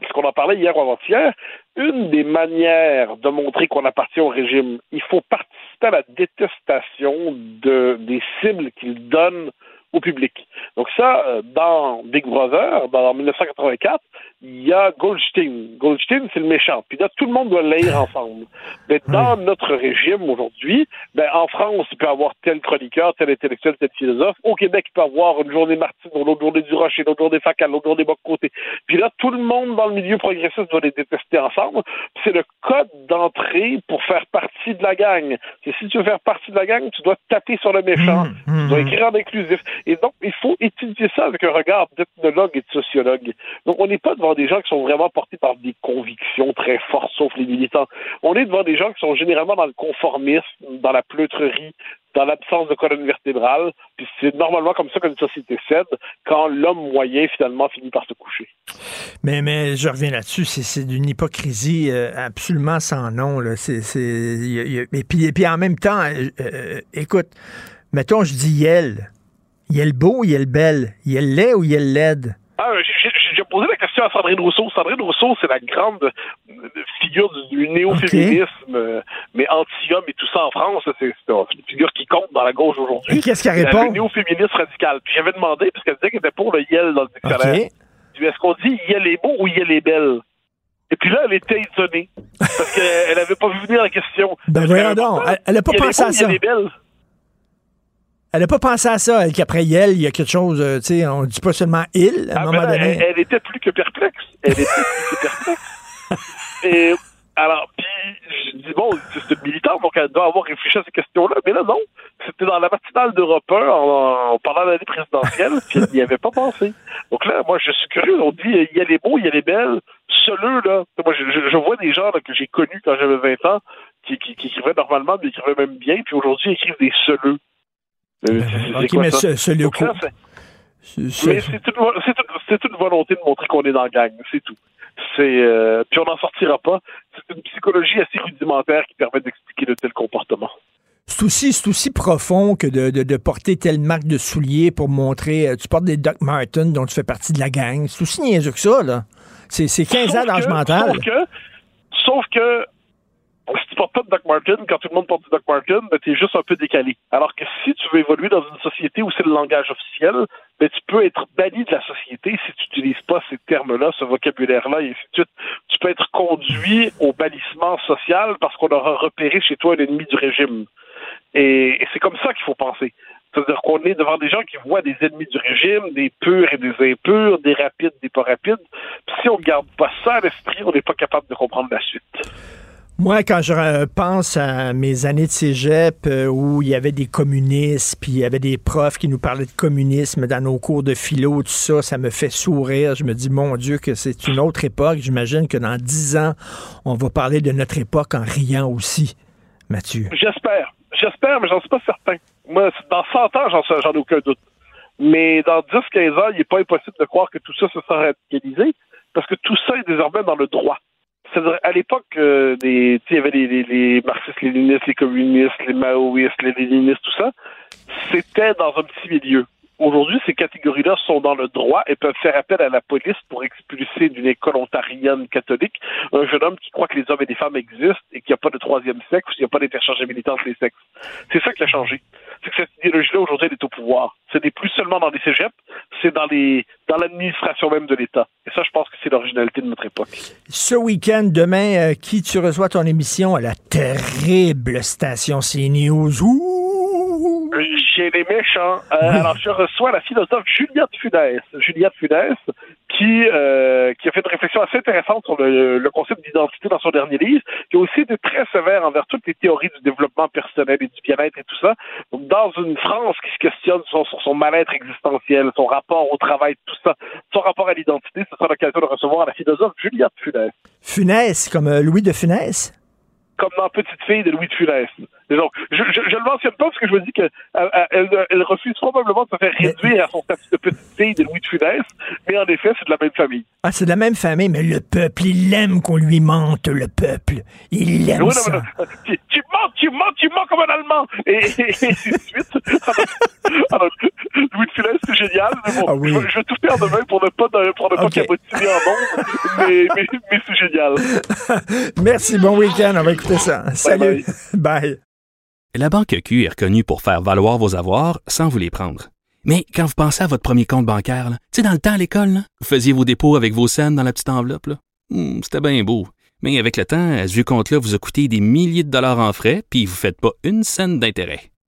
parce qu'on en parlait hier ou avant-hier, une des manières de montrer qu'on appartient au régime, il faut participer à la détestation de, des cibles qu'il donne au public. Donc ça, euh, dans Big Brother, dans 1984, il y a Goldstein. Goldstein, c'est le méchant. Puis là, tout le monde doit lire ensemble. Mais dans notre régime aujourd'hui, ben, en France, il peut y avoir tel chroniqueur, tel intellectuel, tel philosophe. Au Québec, il peut y avoir une journée Martine, une autre journée du Rocher, une autre journée Facal, une autre journée Boc-Côté. Puis là, tout le monde dans le milieu progressiste doit les détester ensemble. C'est le code d'entrée pour faire partie de la gang. Et si tu veux faire partie de la gang, tu dois taper sur le méchant. Mmh, mmh, tu dois écrire en inclusif. Et donc, il faut étudier ça avec un regard d'ethnologue et de sociologue. Donc, on n'est pas devant des gens qui sont vraiment portés par des convictions très fortes, sauf les militants. On est devant des gens qui sont généralement dans le conformisme, dans la pleutrerie, dans l'absence de colonne vertébrale. Puis c'est normalement comme ça qu'une société cède quand l'homme moyen finalement finit par se coucher. Mais, mais je reviens là-dessus, c'est d'une hypocrisie euh, absolument sans nom. Là. Et, puis, et puis en même temps, euh, euh, écoute, mettons, je dis Yel. Yel beau, Yel belle. Yel laid ou Yel laide? Ah, j'ai posé la question à Sandrine Rousseau. Sandrine Rousseau, c'est la grande figure du, néo-féminisme, mais anti-homme et tout ça en France. C'est une figure qui compte dans la gauche aujourd'hui. Et qu'est-ce qu'elle répond? Le néo-féministe radical. Puis j'avais demandé, parce qu'elle disait qu'elle était pour le Yel dans le dictionnaire. Est-ce qu'on dit Yel est beau ou Yel est belle? Et puis là, elle était étonnée. Parce qu'elle n'avait pas vu venir la question. Ben voyons donc. Elle n'a pas pensé à ça. Yel est belle? Elle n'a pas pensé à ça, elle, qu'après elle, il y a quelque chose, euh, tu sais, on ne dit pas seulement il, à un ah, moment donné. Elle, était plus que perplexe. Elle était plus que perplexe. Et alors, puis, je dis, bon, c'est une militante, donc elle doit avoir réfléchi à ces questions-là. Mais là, non. C'était dans la matinale d'Europe 1 en, pendant l'année présidentielle, puis elle n'y avait pas pensé. Donc là, moi, je suis curieux. On dit, il y a les beaux, il y a les belles. Seuleux, là. Moi, je, vois des gens que j'ai connus quand j'avais 20 ans qui, qui, qui, écrivaient normalement, mais qui écrivaient même bien, puis aujourd'hui, ils écrivent des seuleux. Euh, ok, mais coup. Mais c'est une, volonté de montrer qu'on est dans le gang, c'est tout. C'est euh, puis on n'en sortira pas. C'est une psychologie assez rudimentaire qui permet d'expliquer de tels comportements. C'est aussi, aussi profond que de, de, porter telle marque de souliers pour montrer. Euh, tu portes des Doc Martens dont tu fais partie de la gang. C'est aussi niaiseux que ça, là. C'est 15 ans d'âge mental. Sauf que, sauf que si tu portes pas de Doc Martin, quand tout le monde porte du Doc Martin, ben, tu es juste un peu décalé. Alors que si tu veux évoluer dans une société où c'est le langage officiel, ben, tu peux être banni de la société si tu n'utilises pas ces termes-là, ce vocabulaire-là, et ainsi de suite. Tu peux être conduit au bannissement social parce qu'on aura repéré chez toi un ennemi du régime. Et, c'est comme ça qu'il faut penser. C'est-à-dire qu'on est devant des gens qui voient des ennemis du régime, des purs et des impurs, des rapides, des pas rapides. Si on ne garde pas ça à l'esprit, on n'est pas capable de comprendre la suite. Moi, quand je pense à mes années de cégep euh, où il y avait des communistes, puis il y avait des profs qui nous parlaient de communisme dans nos cours de philo, tout ça, ça me fait sourire. Je me dis, mon Dieu, que c'est une autre époque. J'imagine que dans dix ans, on va parler de notre époque en riant aussi. Mathieu. J'espère. J'espère, mais j'en suis pas certain. Moi, dans 100 ans, j'en ai aucun doute. Mais dans 10-15 ans, il n'est pas impossible de croire que tout ça se sera radicalisé, parce que tout ça est désormais dans le droit. C'est-à-dire, à l'époque, euh, il y avait les, les, marxistes-léninistes, les communistes, les maoïstes, les léninistes, tout ça. C'était dans un petit milieu. Aujourd'hui, ces catégories-là sont dans le droit et peuvent faire appel à la police pour expulser d'une école ontarienne catholique un jeune homme qui croit que les hommes et les femmes existent et qu'il n'y a pas de troisième sexe, qu'il n'y a pas d'interchangeabilité entre les sexes. C'est ça qui a changé. C'est que cette idéologie-là, aujourd'hui, elle est au pouvoir. Ce n'est plus seulement dans les cégeps, c'est dans les dans l'administration même de l'État. Et ça, je pense que c'est l'originalité de notre époque. Ce week-end, demain, euh, qui tu reçois ton émission à la terrible station CNews? Ouh! Chez les méchants. Euh, alors, je reçois la philosophe Juliette Funès. Juliette Funès, qui, euh, qui a fait une réflexion assez intéressante sur le, le concept d'identité dans son dernier livre, qui a aussi été très sévère envers toutes les théories du développement personnel et du bien-être et tout ça. Donc, dans une France qui se questionne sur, sur son mal-être existentiel, son rapport au travail, tout ça, son rapport à l'identité, ce sera l'occasion de recevoir la philosophe Juliette Funès. Funès, comme euh, Louis de Funès? Comme dans Petite fille de Louis de Funès. Donc, je, je, je, le mentionne pas parce que je me dis qu'elle elle, elle, refuse probablement de se faire réduire à son statut de petite fille de Louis de Funès, mais en effet, c'est de la même famille. Ah, c'est de la même famille, mais le peuple, il aime qu'on lui mente, le peuple. Il aime oui, ça. Non, non, tu, tu, mens, tu mens, tu mens comme un Allemand. Et, et, et suite. Bon, ah oui. je, je, vais tout faire demain pour ne pas, pour ne pas okay. cabotiner en monde, mais, mais, mais c'est génial. Merci, bon week-end. On va écouter ça. Bye Salut. bye. bye. La Banque Q est reconnue pour faire valoir vos avoirs sans vous les prendre. Mais quand vous pensez à votre premier compte bancaire, tu sais, dans le temps à l'école, vous faisiez vos dépôts avec vos scènes dans la petite enveloppe. Hmm, C'était bien beau. Mais avec le temps, à ce compte-là vous a coûté des milliers de dollars en frais, puis vous ne faites pas une scène d'intérêt.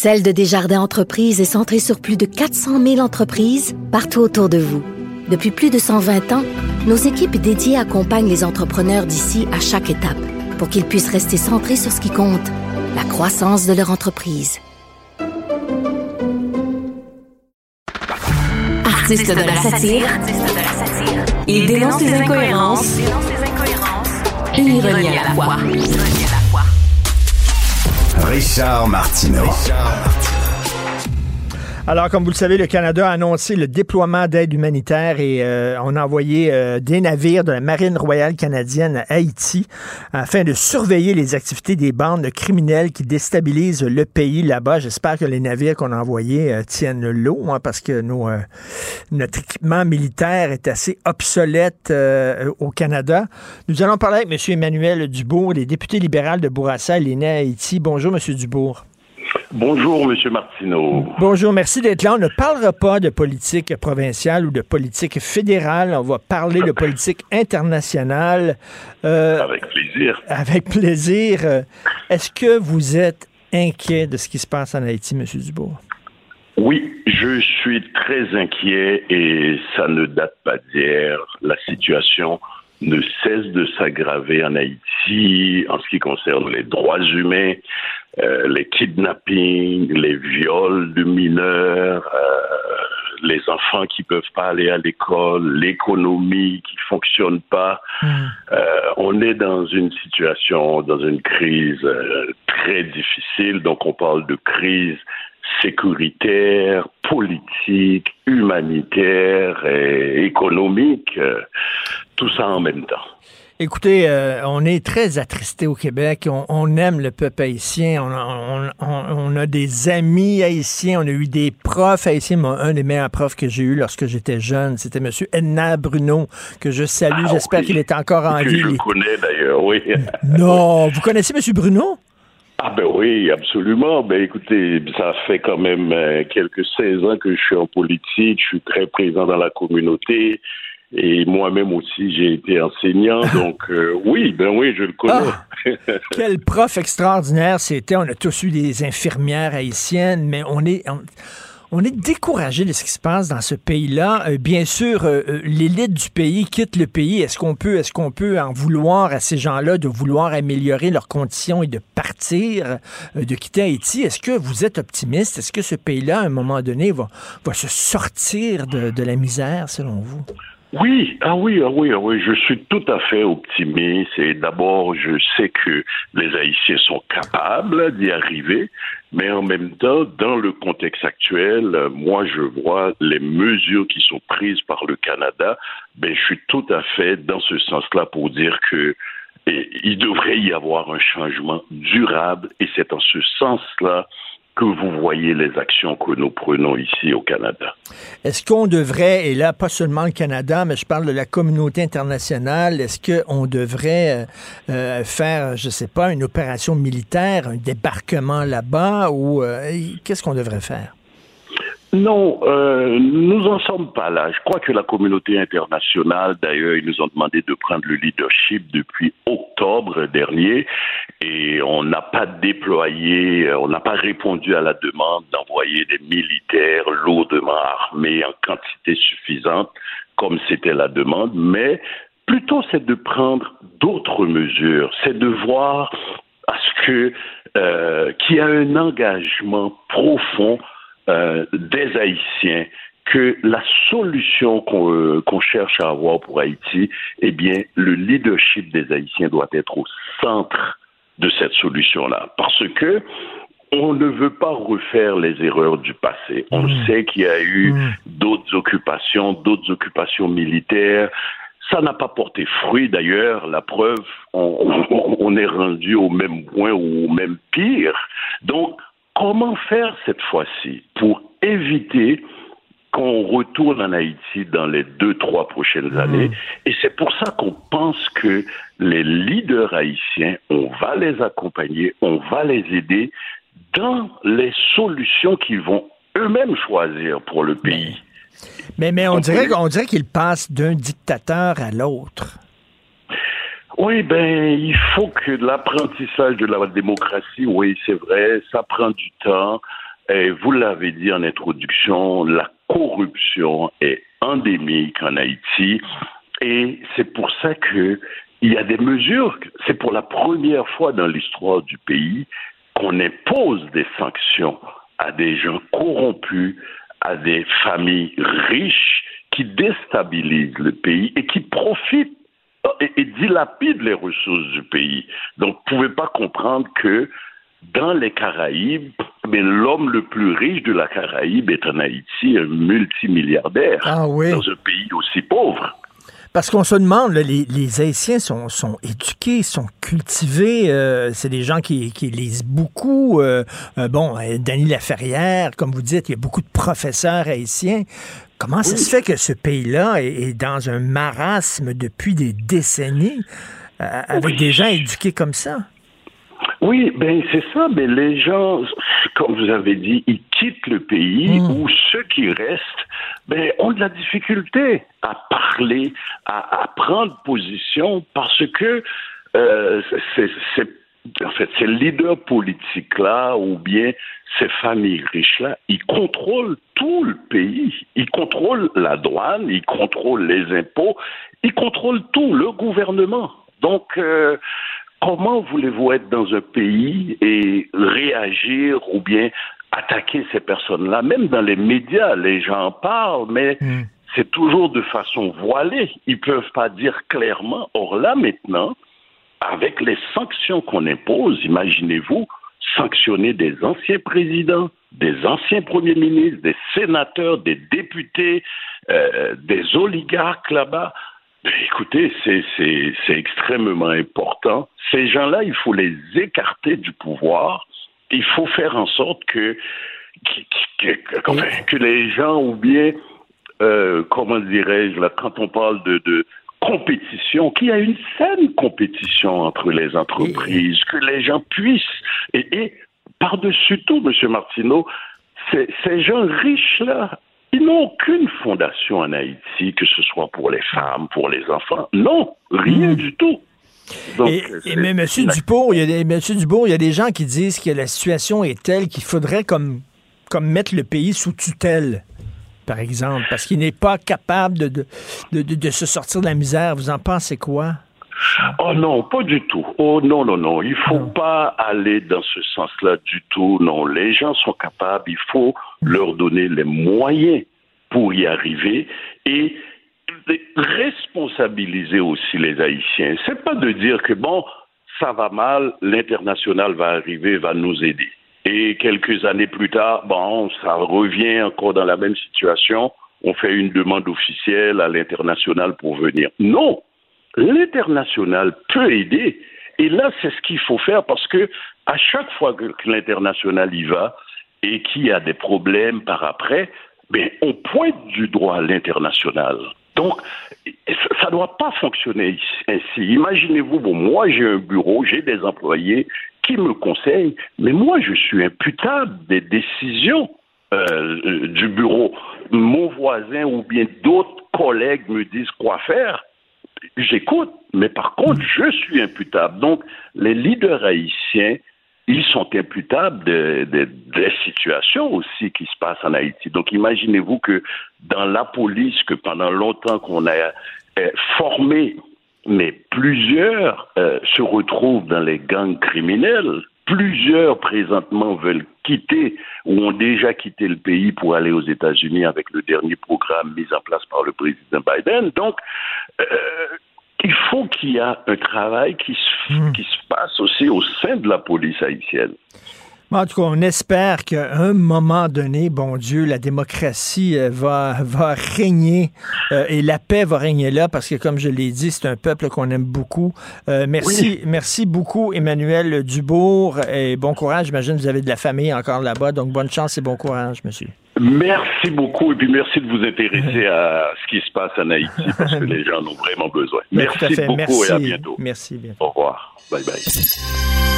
Celle de Desjardins Entreprises est centrée sur plus de 400 000 entreprises partout autour de vous. Depuis plus de 120 ans, nos équipes dédiées accompagnent les entrepreneurs d'ici à chaque étape pour qu'ils puissent rester centrés sur ce qui compte, la croissance de leur entreprise. Artiste de la satire, il dénonce les incohérences et ironie à la. Richard Martineau. Alors, comme vous le savez, le Canada a annoncé le déploiement d'aide humanitaire et euh, on a envoyé euh, des navires de la Marine royale canadienne à Haïti afin de surveiller les activités des bandes criminelles qui déstabilisent le pays là-bas. J'espère que les navires qu'on a envoyés euh, tiennent l'eau hein, parce que notre équipement militaire est assez obsolète au Canada. Nous allons parler avec M. Emmanuel Dubourg, les députés libéral de Bourassa, il est né à Haïti. Bonjour, M. Dubourg. Bonjour, M. Martineau. Bonjour, merci d'être là. On ne parlera pas de politique provinciale ou de politique fédérale. On va parler de politique internationale. Euh, avec plaisir. Avec plaisir. Est-ce que vous êtes inquiet de ce qui se passe en Haïti, M. Dubourg? Oui, je suis très inquiet et ça ne date pas d'hier. La situation ne cesse de s'aggraver en Haïti en ce qui concerne les droits humains, euh, les kidnappings, les viols de mineurs, euh, les enfants qui peuvent pas aller à l'école, l'économie qui fonctionne pas. Hmm. Euh, on est dans une situation, dans une crise très difficile. Donc on parle de crise sécuritaire, politique, humanitaire et économique, tout ça en même temps. Écoutez, euh, on est très attristé au Québec. On, aime le peuple haïtien. On, a des amis haïtiens. On a eu des profs haïtiens. un des meilleurs profs que j'ai eu lorsque j'étais jeune, c'était M. Edna Bruno, que je salue. Ah, J'espère qu'il est encore en vie. Je le connais d'ailleurs, oui. non, vous connaissez M. Bruno? Ah ben oui, absolument. Ben écoutez, ça fait quand même euh, quelques 16 ans que je suis en politique. Je suis très présent dans la communauté. Et moi-même aussi, j'ai été enseignant, donc euh, oui, ben oui, je le connais. Ah! quel prof extraordinaire c'était. On a tous eu des infirmières haïtiennes, mais on est... On, est découragé de ce qui se passe dans ce pays-là. Euh, bien sûr, euh, l'élite du pays quitte le pays. Est-ce qu'on peut, est-ce qu'on peut en vouloir à ces gens-là de vouloir améliorer leurs conditions et de partir, de quitter Haïti? Est-ce que vous êtes optimiste? Est-ce que ce pays-là, à un moment donné, va, va se sortir de, de la misère, selon vous? Oui, ah oui, ah oui, ah oui, je suis tout à fait optimiste et d'abord je sais que les Haïtiens sont capables d'y arriver, mais en même temps, dans le contexte actuel, moi je vois les mesures qui sont prises par le Canada, ben je suis tout à fait dans ce sens-là pour dire que il devrait y avoir un changement durable et c'est en ce sens-là que vous voyez les actions que nous prenons ici au Canada. Est-ce qu'on devrait, et là pas seulement le Canada, mais je parle de la communauté internationale, est-ce qu'on devrait euh, euh, faire, je ne sais pas, une opération militaire, un débarquement là-bas, ou euh, qu'est-ce qu'on devrait faire? Non, euh, nous en sommes pas là. Je crois que la communauté internationale, d'ailleurs, ils nous ont demandé de prendre le leadership depuis octobre dernier et on n'a pas déployé, euh, on n'a pas répondu à la demande d'envoyer des militaires lourdement armés en quantité suffisante comme c'était la demande, mais plutôt c'est de prendre d'autres mesures, c'est de voir à ce que euh, qu'il y a un engagement profond euh, des Haïtiens que la solution euh, qu'on cherche à avoir pour Haïti, eh bien, le leadership des Haïtiens doit être au centre de cette solution-là. Parce que on ne veut pas refaire les erreurs du passé. On mmh. sait qu'il y a eu mmh. d'autres occupations, d'autres occupations militaires. Ça n'a pas porté fruit d'ailleurs. La preuve, on, on, est rendu au même point ou au même pire. Donc, Comment faire cette fois-ci pour éviter qu'on retourne en Haïti dans les deux, trois prochaines hmm. années? Et c'est pour ça qu'on pense que les leaders haïtiens, on va les accompagner, on va les aider dans les solutions qu'ils vont eux-mêmes choisir pour le pays. Mais, mais on, dirait, on dirait qu'ils passent d'un dictateur à l'autre. Oui, ben, il faut que l'apprentissage de la démocratie, oui, c'est vrai, ça prend du temps. Et vous l'avez dit en introduction, la corruption est endémique en Haïti. Et c'est pour ça que il y a des mesures. C'est pour la première fois dans l'histoire du pays qu'on impose des sanctions à des gens corrompus, à des familles riches qui déstabilisent le pays et qui profitent et, dilapide les ressources du pays. Donc, vous ne pouvez pas comprendre que dans les Caraïbes, mais l'homme le plus riche de la Caraïbe est en Haïti, un multimilliardaire, ah dans un pays aussi pauvre. Parce qu'on se demande, les, Haïtiens sont, sont, éduqués, sont cultivés, euh, c'est des gens qui, lisent beaucoup. Euh, euh, bon, Denis Laferrière, comme vous dites, il y a beaucoup de professeurs haïtiens. Comment ça se fait que ce pays-là est, dans un marasme depuis des décennies avec des gens éduqués comme ça? Oui, ben c'est ça, mais les gens, comme vous avez dit, ils quittent le pays hmm. ou ceux qui restent ben, ont de la difficulté à parler, à, prendre position parce que euh, c'est en fait, ces leaders politiques-là ou bien ces familles riches-là, ils contrôlent tout le pays. Ils contrôlent la douane, ils contrôlent les impôts, ils contrôlent tout, le gouvernement. Donc, euh, Comment voulez-vous être dans un pays et réagir ou bien attaquer ces personnes-là? Même dans les médias, les gens parlent, mais hmm. c'est toujours de façon voilée. Ils ne peuvent pas dire clairement. Or là, maintenant, avec les sanctions qu'on impose, imaginez-vous, sanctionner des anciens présidents, des anciens premiers ministres, des sénateurs, des députés, euh, des oligarques là-bas écoutez, c'est extrêmement important. Ces gens-là, il faut les écarter du pouvoir. Il faut faire en sorte que, que, que, les gens, ou bien, euh, comment dirais-je, quand on parle de, de compétition, qu'il y a une saine compétition entre les entreprises, que les gens puissent, et, et par-dessus tout, M. Martineau, ces gens riches-là, ils n'ont aucune fondation en Haïti, que ce soit pour les femmes, pour les enfants. Non, rien hmm. du tout. et, mais M. Dupont, il y a des, Monsieur Dubourg, il y a des gens qui disent que la situation est telle qu'il faudrait comme, comme mettre le pays sous tutelle, par exemple, parce qu'il n'est pas capable de, de, de, se sortir de la misère. Vous en pensez quoi? Oh non, pas du tout. Oh non, non, non. Il faut pas aller dans ce sens-là du tout. Non, les gens sont capables. Il faut leur donner les moyens pour y arriver et responsabiliser aussi les Haïtiens. C'est pas de dire que bon, ça va mal, l'international va arriver, va nous aider. Et quelques années plus tard, bon, ça revient encore dans la même situation. On fait une demande officielle à l'international pour venir. Non, L'international peut aider. Et là, c'est ce qu'il faut faire parce que à chaque fois que l'international y va et qu'il y a des problèmes par après, ben, on pointe du droit à l'international. Donc, ça ne doit pas fonctionner ainsi. Imaginez-vous, bon, moi j'ai un bureau, j'ai des employés qui me conseillent, mais moi je suis imputable des décisions euh, du bureau. Mon voisin ou bien d'autres collègues me disent quoi faire j'écoute, mais par contre, je suis imputable. Donc, les leaders haïtiens, ils sont imputables des situations aussi qui se passent en Haïti. Donc, imaginez-vous que dans la police, que pendant longtemps qu'on a euh, formé, mais plusieurs euh, se retrouvent dans les gangs criminels. Plusieurs présentement veulent quitter ou ont déjà quitté le pays pour aller aux États-Unis avec le dernier programme mis en place par le président Biden. Donc, euh, il faut qu'il y ait un travail qui se, hmm. qui se passe aussi au sein de la police haïtienne. En tout cas, on espère qu'à un moment donné, bon Dieu, la démocratie euh, va, va régner euh, et la paix va régner là parce que, comme je l'ai dit, c'est un peuple qu'on aime beaucoup. Euh, merci, merci beaucoup, Emmanuel Dubourg, et bon courage. J'imagine que vous avez de la famille encore là-bas, donc bonne chance et bon courage, monsieur. Merci beaucoup et puis merci de vous intéresser à ce qui se passe en Haïti parce que les gens en ont vraiment besoin. Merci beaucoup et à bientôt. Merci. Bien. Au revoir. Bye bye.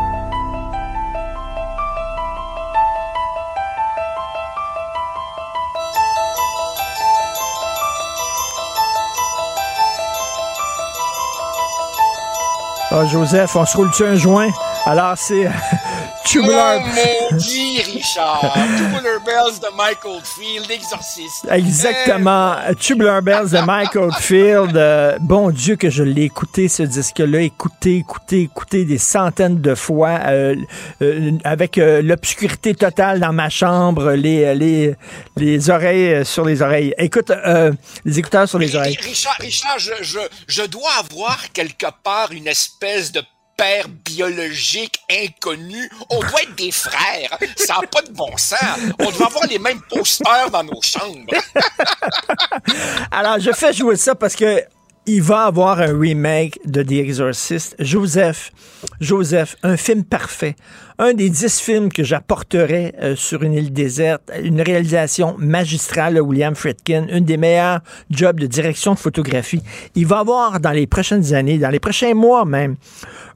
Ah, Joseph, on se roule-tu un joint? Alors, c'est Tubular... Oh, Richard! Tubular Bells de Mike Oldfield, l'exorciste. Exactement. Tubular Bells de Mike Oldfield. Euh, bon Dieu que je l'ai écouté, ce disque-là. Écouté, écouté, écouté des centaines de fois euh, euh, avec l'obscurité totale dans ma chambre, les, les, les oreilles sur les oreilles. Écoute, les écouteurs sur les oreilles. Richard, Richard je, je, je dois avoir quelque part une espèce de biologique inconnu. On doit être des frères. Ça n'a pas de bon sens. On doit avoir les mêmes posters dans nos chambres. Alors, je fais jouer ça parce que il va avoir un remake de The Exorcist. Joseph, Joseph, un film parfait. Un des dix films que j'apporterais euh, sur une île déserte. Une réalisation magistrale de William Friedkin. Une des meilleurs jobs de direction de photographie. Il va avoir dans les prochaines années, dans les prochains mois même,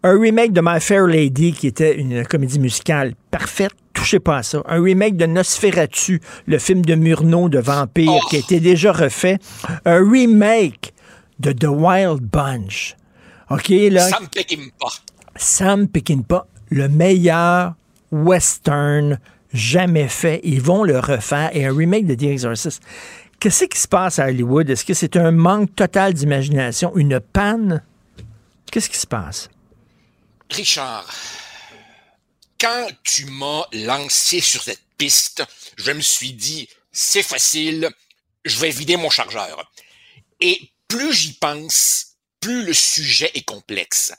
un remake de My Fair Lady qui était une comédie musicale parfaite touchez pas à ça. Un remake de Nosferatu, le film de Murnau de vampire oh! qui a été déjà refait. Un remake de The Wild Bunch. OK, là. Sam Peckinpah. Sam Peckinpah, le meilleur western jamais fait. Ils vont le refaire. Et un remake de The Exorcist. Qu'est-ce qui se passe à Hollywood? Est-ce que c'est un manque total d'imagination, une panne? Qu'est-ce qui se passe? Richard, quand tu m'as lancé sur cette piste, je me suis dit, c'est facile, je vais vider mon chargeur. Et plus j'y pense, plus le sujet est complexe.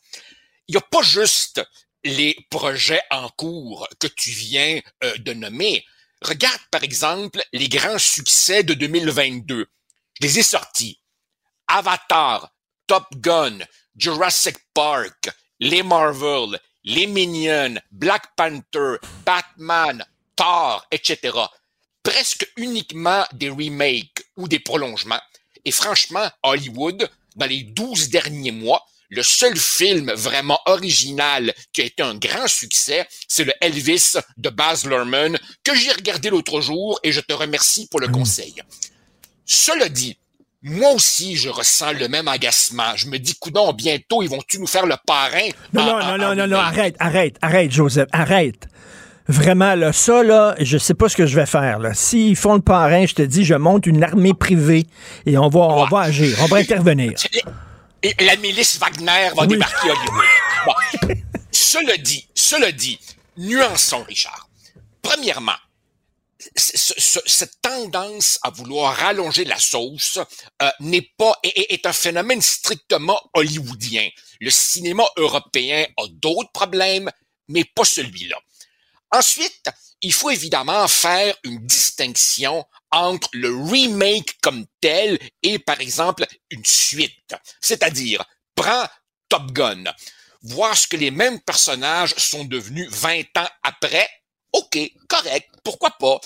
Il n'y a pas juste les projets en cours que tu viens euh, de nommer. Regarde par exemple les grands succès de 2022. Je les ai sortis. Avatar, Top Gun, Jurassic Park, les Marvel, les Minions, Black Panther, Batman, Thor, etc. Presque uniquement des remakes ou des prolongements. Et franchement, Hollywood, dans les douze derniers mois, le seul film vraiment original qui a été un grand succès, c'est le Elvis de Baz Luhrmann que j'ai regardé l'autre jour et je te remercie pour le conseil. Cela dit, moi aussi, je ressens le même agacement. Je me dis, coudon, bientôt, ils vont-tu nous faire le parrain? Non, non, non, non, non, non, arrête, arrête, arrête, Joseph, arrête. Vraiment, là, ça, là, je sais pas ce que je vais faire. Là. S'ils font le parrain, je te dis, je monte une armée privée et on va, on va agir, on va intervenir. Et la milice Wagner va débarquer à Hollywood. Bon. cela dit, cela dit, nuançons, Richard. Premièrement, cette tendance à vouloir rallonger la sauce euh, n'est pas est, est, un phénomène strictement hollywoodien. Le cinéma européen a d'autres problèmes, mais pas celui-là. Ensuite, il faut évidemment faire une distinction entre le remake comme tel et, par exemple, une suite. C'est-à-dire, prends Top Gun, voir ce que les mêmes personnages sont devenus 20 ans après, OK, correct, pourquoi pas.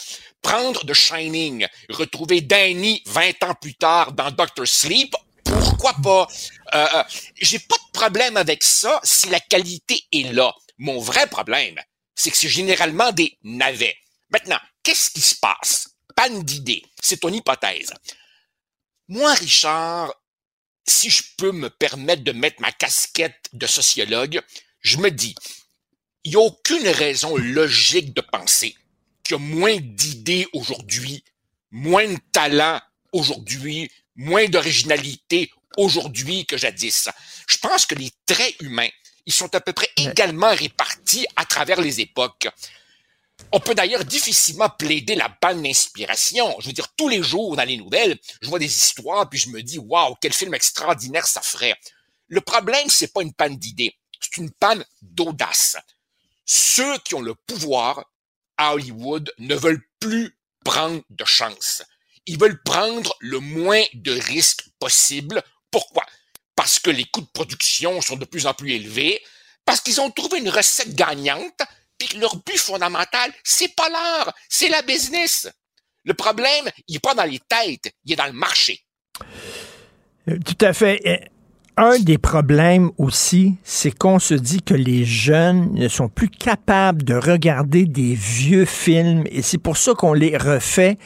Prendre The Shining, retrouver Danny 20 ans plus tard dans Doctor Sleep, pourquoi pas. Euh, euh, J'ai pas de problème avec ça si la qualité est là. Mon vrai problème, c'est que c'est généralement des navets. Maintenant, qu'est-ce qui se passe? Panne d'idée. C'est ton hypothèse. Moi, Richard, si je peux me permettre de mettre ma casquette de sociologue, je me dis, il n'y a aucune raison logique de penser qu'il y a moins d'idées aujourd'hui, moins de talent aujourd'hui, moins d'originalité aujourd'hui que jadis. Je pense que les traits humains ils sont à peu près également répartis à travers les époques. On peut d'ailleurs difficilement plaider la bonne inspiration. Je veux dire, tous les jours dans les nouvelles, je vois des histoires puis je me dis, waouh, quel film extraordinaire ça ferait. Le problème, c'est pas une panne d'idées, c'est une panne d'audace. Ceux qui ont le pouvoir à Hollywood ne veulent plus prendre de chance. Ils veulent prendre le moins de risques possible. Pourquoi? Parce que les coûts de production sont de plus en plus élevés, parce qu'ils ont trouvé une recette gagnante, puis que leur but fondamental, c'est pas l'art, c'est la business. Le problème, il n'est pas dans les têtes, il est dans le marché. Euh, tout à fait. Un des problèmes aussi, c'est qu'on se dit que les jeunes ne sont plus capables de regarder des vieux films et c'est pour ça qu'on les refait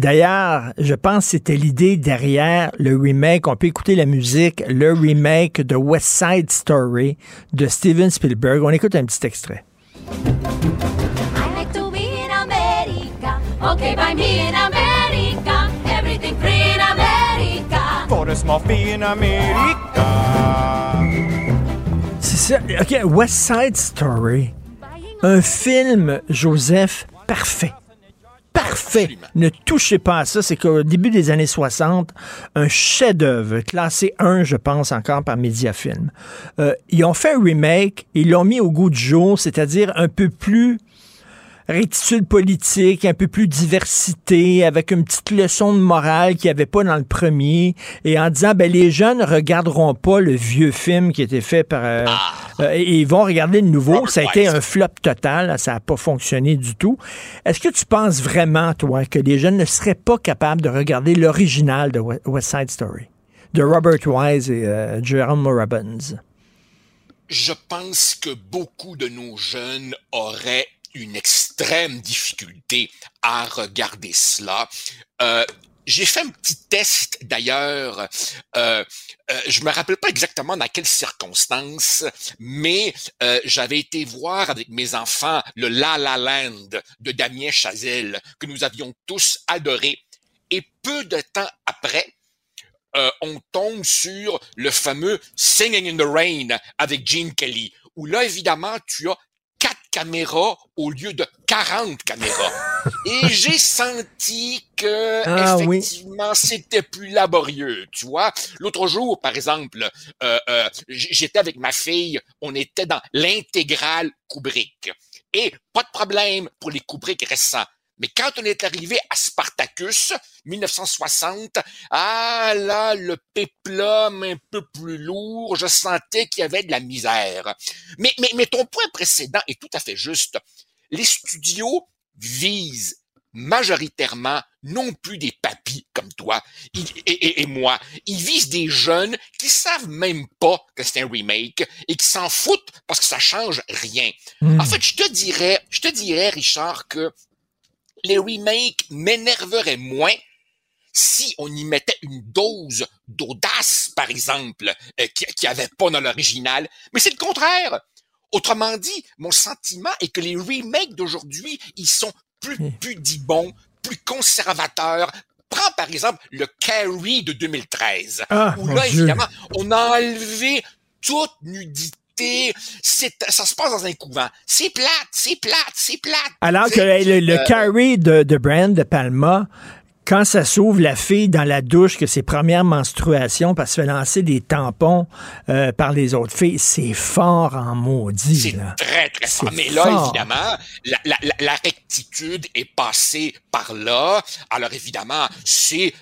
D'ailleurs, je pense que c'était l'idée derrière le remake. On peut écouter la musique, le remake de West Side Story de Steven Spielberg. On écoute un petit extrait. I like to be in America. Okay, by me in America. Everything free in America. For a small fee in America. C'est ça. OK, West Side Story. Un film, Joseph, parfait parfait. Ne touchez pas à ça. C'est qu'au début des années 60, un chef-d'œuvre, classé 1, je pense, encore par Mediafilm. Euh, ils ont fait un remake, ils l'ont mis au goût du jour, c'est-à-dire un peu plus rétitude politique, un peu plus diversité, avec une petite leçon de morale qu'il n'y avait pas dans le premier, et en disant, ben, les jeunes ne regarderont pas le vieux film qui a été fait par... Euh, ah. euh, et ils vont regarder le nouveau. ça a été un flop total, ça n'a pas fonctionné du tout. Est-ce que tu penses vraiment, toi, que les jeunes ne seraient pas capables de regarder l'original de West Side Story, de Robert Wise et euh, Jerome Robbins? Je pense que beaucoup de nos jeunes auraient une extrême difficulté à regarder cela. Euh, j'ai fait un petit test d'ailleurs. Euh, euh, je me rappelle pas exactement dans quelles circonstances, mais euh, j'avais été voir avec mes enfants le La La Land de Damien Chazelle que nous avions tous adoré. Et peu de temps après, euh, on tombe sur le fameux Singing in the Rain avec Gene Kelly, où là évidemment tu as caméras au lieu de 40 caméras. Et j'ai senti que Ah, oui. effectivement c'était plus laborieux, tu vois. L'autre jour, par exemple, euh, euh, j'étais avec ma fille, on était dans l'intégrale Kubrick. Et pas de problème pour les Kubrick récents. Mais quand on est arrivé à Spartacus, 1960, ah là, le péplum un peu plus lourd, je sentais qu'il y avait de la misère. Mais, mais, mais ton point précédent est tout à fait juste. Les studios visent majoritairement non plus des papis comme toi ils- et, et- et moi. Ils visent des jeunes qui savent même pas que c'est un remake et qui s'en foutent parce que ça change rien. Hmm. En fait, je te dirais, je te dirais, Richard, que les remakes m'énerveraient moins si on y mettait une dose d'audace, par exemple, euh, qui qui avait pas dans l'original. Mais c'est le contraire. Autrement dit, mon sentiment est que les remakes d'aujourd'hui, ils sont plus pudibons, plus conservateurs. Prends par exemple le Carrie de 2013, Ah, où là, Dieu. évidemment, on a enlevé toute nudité. Ça se passe dans un couvent. C'est plate, c'est plate, c'est plate. Alors que le, le euh, carry de, de Brand de Palma, quand ça s'ouvre, la fille dans la douche, que ses premières menstruations, parce qu'elle se fait lancer des tampons euh, par les autres filles, c'est fort en maudit. là. Très, très C'est fort. Mais là, fort. évidemment, la, la, la, rectitude est passée par là. Alors, évidemment, c'est...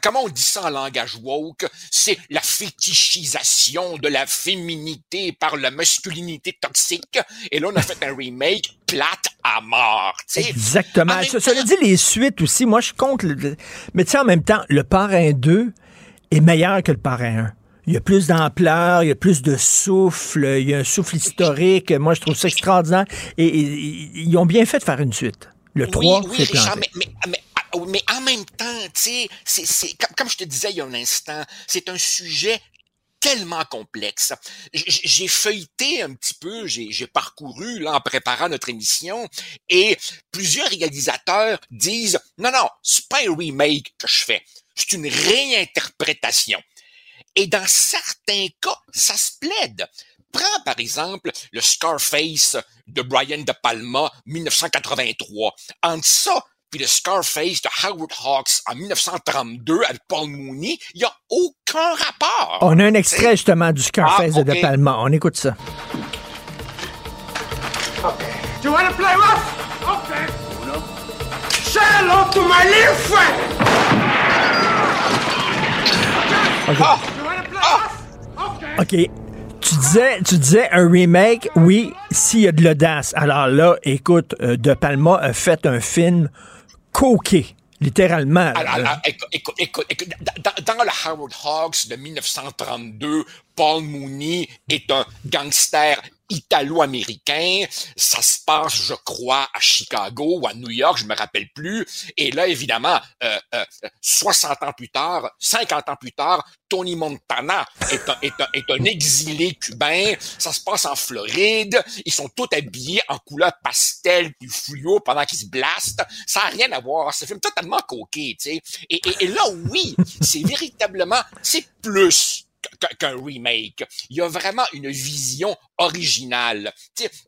Comment on dit ça en langage woke? C'est la fétichisation de la féminité par la masculinité toxique. Et là, on a fait un remake plate à mort. tu sais. Exactement. Cela dit, les suites aussi, moi, je compte. le- Mais tu sais, en même temps, le parrain 2 est meilleur que le parrain 1. Il y a plus d'ampleur, il y a plus de souffle, il y a un souffle historique. Moi, je trouve ça extraordinaire. Et, et- et- ils ont bien fait de faire une suite. Le 3, oui, oui, c'est Richard, planté. mais, mais, mais, mais en même temps, tu sais, comme je te disais il y a un instant, c'est un sujet tellement complexe. J'ai feuilleté un petit peu, j'ai, j'ai parcouru là en préparant notre émission, et plusieurs réalisateurs disent non, non, c'est pas un remake que je fais, c'est une réinterprétation. Et dans certains cas, ça se plaide. Prends par exemple le Scarface de Brian De Palma 1983. Entre ça puis le Scarface de Howard Hawks en 1932 avec Paul Mooney, il n'y a aucun rapport. On a un extrait justement du Scarface Ah, de. De Palma. On écoute ça. Do you want to play rough? Okay. Say hello to my little friend. OK. You want to play rough? Okay. OK. Tu disais, tu disais un remake, oui, s'il y a de l'audace. Alors là, écoute, euh, De Palma a fait un film coqué, littéralement. écoute, écoute, écoute, dans, le Howard Hawks de 1932, Paul Mooney est un gangster italo-américain. Ça se passe, je crois, à Chicago ou à New York, je me rappelle plus. Et là, évidemment, euh, euh, 60 ans plus tard, 50 ans plus tard, Tony Montana est un, est un, est un exilé cubain. Ça se passe en Floride. Ils sont tous habillés en couleur pastel puis fluo pendant qu'ils se blastent. Ça n'a rien à voir. C'est un film totalement coqué, tu sais. Et, et, et là, oui, c'est véritablement, c'est plus qu'un remake. Il y a vraiment une vision originale.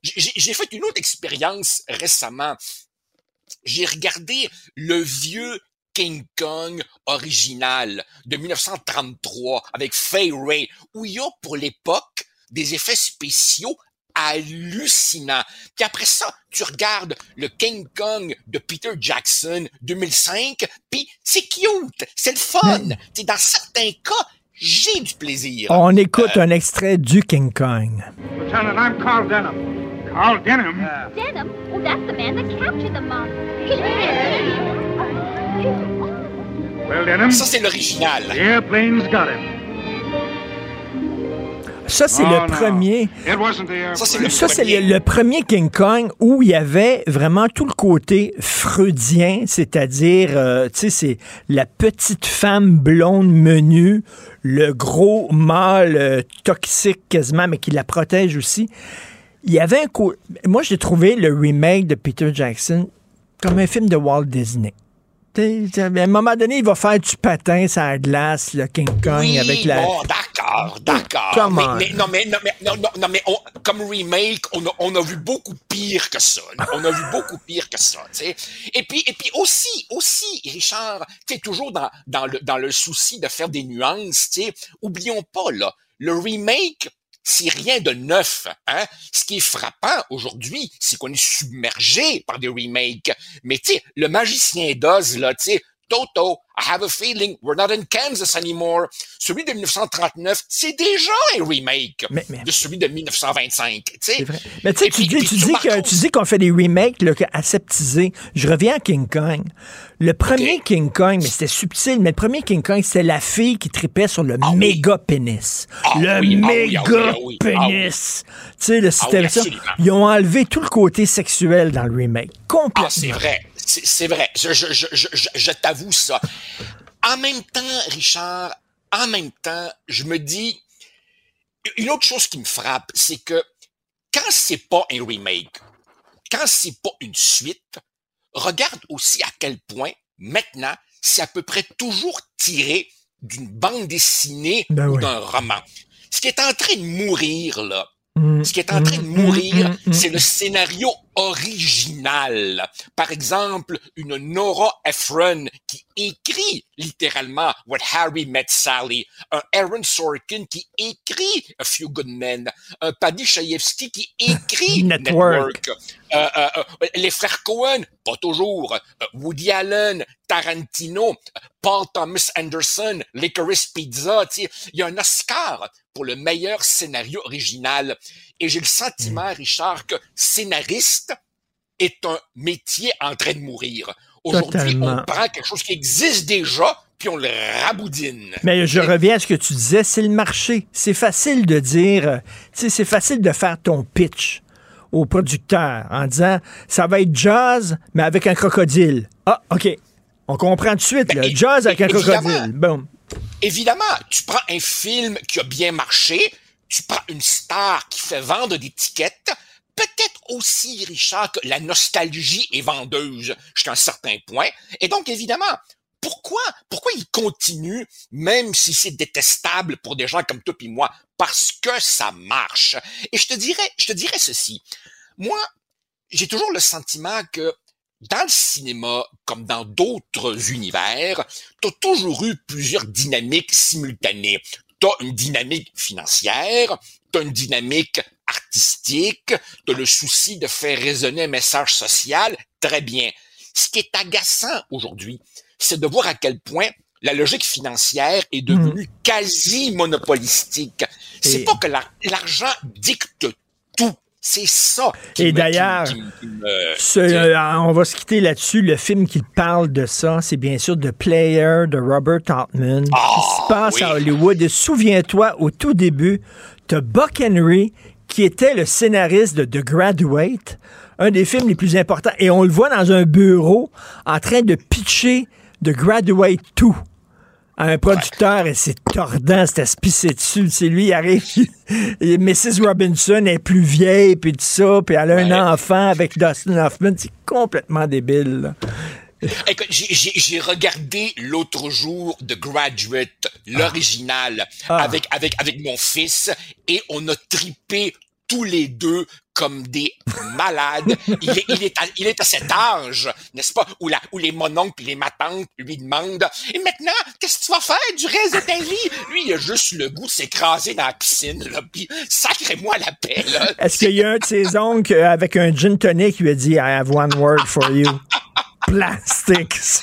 J'ai fait une autre expérience récemment. J'ai regardé le vieux King Kong original de 1933 avec Fay Ray, où il y a pour l'époque des effets spéciaux hallucinants. Puis après ça, tu regardes le King Kong de Peter Jackson 2005, puis c'est cute, c'est le fun. Dans certains cas, j'ai du plaisir. On écoute Euh, un extrait du King Kong. Lieutenant, I'm Carl Denham. Carl Denham? Denham? Oh, that's the man that captured the monster. Well, Denham? Ça, c'est l'original. The airplane's got him. Ça, c'est Oh, le no. premier. Ça, c'est le premier. le, le premier King Kong où il y avait vraiment tout le côté freudien, c'est-à-dire, euh, tu sais, c'est la petite femme blonde menue, le gros mâle euh, toxique quasiment, mais qui la protège aussi. Il y avait un. Moi, j'ai trouvé le remake de Peter Jackson comme un film de Walt Disney. T'sais, t'sais, À un moment donné, il va faire du patin sur la glace, le King Kong, Oui, avec la... bon, d'accord, d'accord. Mais, mais- non, mais, non, mais, non, mais on- comme remake, on a, on a vu beaucoup pire que ça. là. On a vu beaucoup pire que ça, tu sais. Et puis, et puis aussi, aussi, Richard, tu es toujours dans, dans, le, dans le souci de faire des nuances, tu sais. Oublions pas, là, le remake, c'est rien de neuf. Hein? Ce qui est frappant aujourd'hui, c'est qu'on est submergé par des remakes. Mais tu le magicien d'Oz, là, tu Toto, I have a feeling we're not in Kansas anymore. Celui de 1939, c'est déjà un remake de celui de 1925. tu sais. Mais tu sais, dis, tu dis qu'on fait des remakes là, aseptisés. Je reviens à King Kong. Le premier King Kong, mais c'était subtil, mais le premier King Kong, c'était la fille qui tripait sur le méga pénis. le Ah ah oui, méga ah oui, ah ah pénis. Tu sais, là, c'était Ah ça. Ils ont enlevé tout le côté sexuel dans le remake. Complètement. Ah, c'est vrai. C'est vrai. Je, je, je, je, je- je t'avoue ça. En même temps, Richard, en même temps, je me dis, une autre chose qui me frappe, c'est que quand c'est pas un remake, quand c'est pas une suite, regarde aussi à quel point, maintenant, c'est à peu près toujours tiré d'une bande dessinée Ben ou oui. d'un roman. Ce qui est en train de mourir, là, Mm, ce qui est en train de mm, mourir, mm, mm, c'est le scénario original. Par exemple, une Nora Ephron qui écrit littéralement What Harry Met Sally, un Aaron Sorkin qui écrit A Few Good Men, un Paddy Chayefsky qui écrit Network. Network, Euh, euh, euh, les frères Cohen, pas toujours, Woody Allen, Tarantino, Paul Thomas Anderson, Licorice Pizza, il y a un Oscar pour le meilleur scénario original. Et j'ai le sentiment, Richard, que scénariste est un métier en train de mourir. Aujourd'hui, on prend quelque chose qui existe déjà, puis on le raboudine. Mais je reviens à ce que tu disais, c'est le marché. C'est facile de dire, euh, tu sais, c'est facile de faire ton pitch au producteur en disant, ça va être jazz, mais avec un crocodile. Ah, OK. On comprend tout de suite, là. Jazz avec un Ben, crocodile. Bon. Évidemment, tu prends un film qui a bien marché, tu prends une star qui fait vendre des tickets, peut-être aussi, Richard, que la nostalgie est vendeuse jusqu'à un certain point. Et donc, évidemment, pourquoi, pourquoi il continue, même si c'est détestable pour des gens comme toi et moi? Parce que ça marche. Et je te dirais, je te dirais ceci. Moi, j'ai toujours le sentiment que dans le cinéma, comme dans d'autres univers, tu as toujours eu plusieurs dynamiques simultanées. Tu as une dynamique financière, tu as une dynamique artistique, tu as le souci de faire résonner un message social, très bien. Ce qui est agaçant aujourd'hui, c'est de voir à quel point la logique financière est devenue quasi monopolistique. C'est Et- pas que la- l'argent dicte tout. C'est ça. qui Et d'ailleurs, Ce- euh, on va se quitter là-dessus. Le film qui parle de ça, c'est bien sûr The Player de Robert Altman, qui se passe à Hollywood. Et souviens-toi, au tout début, tu Buck Henry, qui était le scénariste de The Graduate, un des films les plus importants. Et on le voit dans un bureau en train de pitcher The Graduate 2 à un producteur et c'est tordant, c'est à se pisser dessus. C'est lui, il arrive, et Mrs. Robinson est plus vieille, puis tout ça, puis elle a un enfant avec Dustin Hoffman. C'est complètement débile. là. Écoute, j'ai- regardé l'autre jour The Graduate, l'original, Ah. avec, avec, avec mon fils, et on a tripé tous les deux comme des malades. Il est, à, cet âge, n'est-ce pas, où, la, où les mononcles et les matantes lui demandent « Et maintenant, qu'est-ce que tu vas faire du reste de ta vie? » Lui, il a juste le goût de s'écraser dans la piscine, là, sacrez-moi la paix. Est-ce qu'il y a un de ses oncles euh, avec un gin tonic qui lui a dit I have one word for you? Plastics.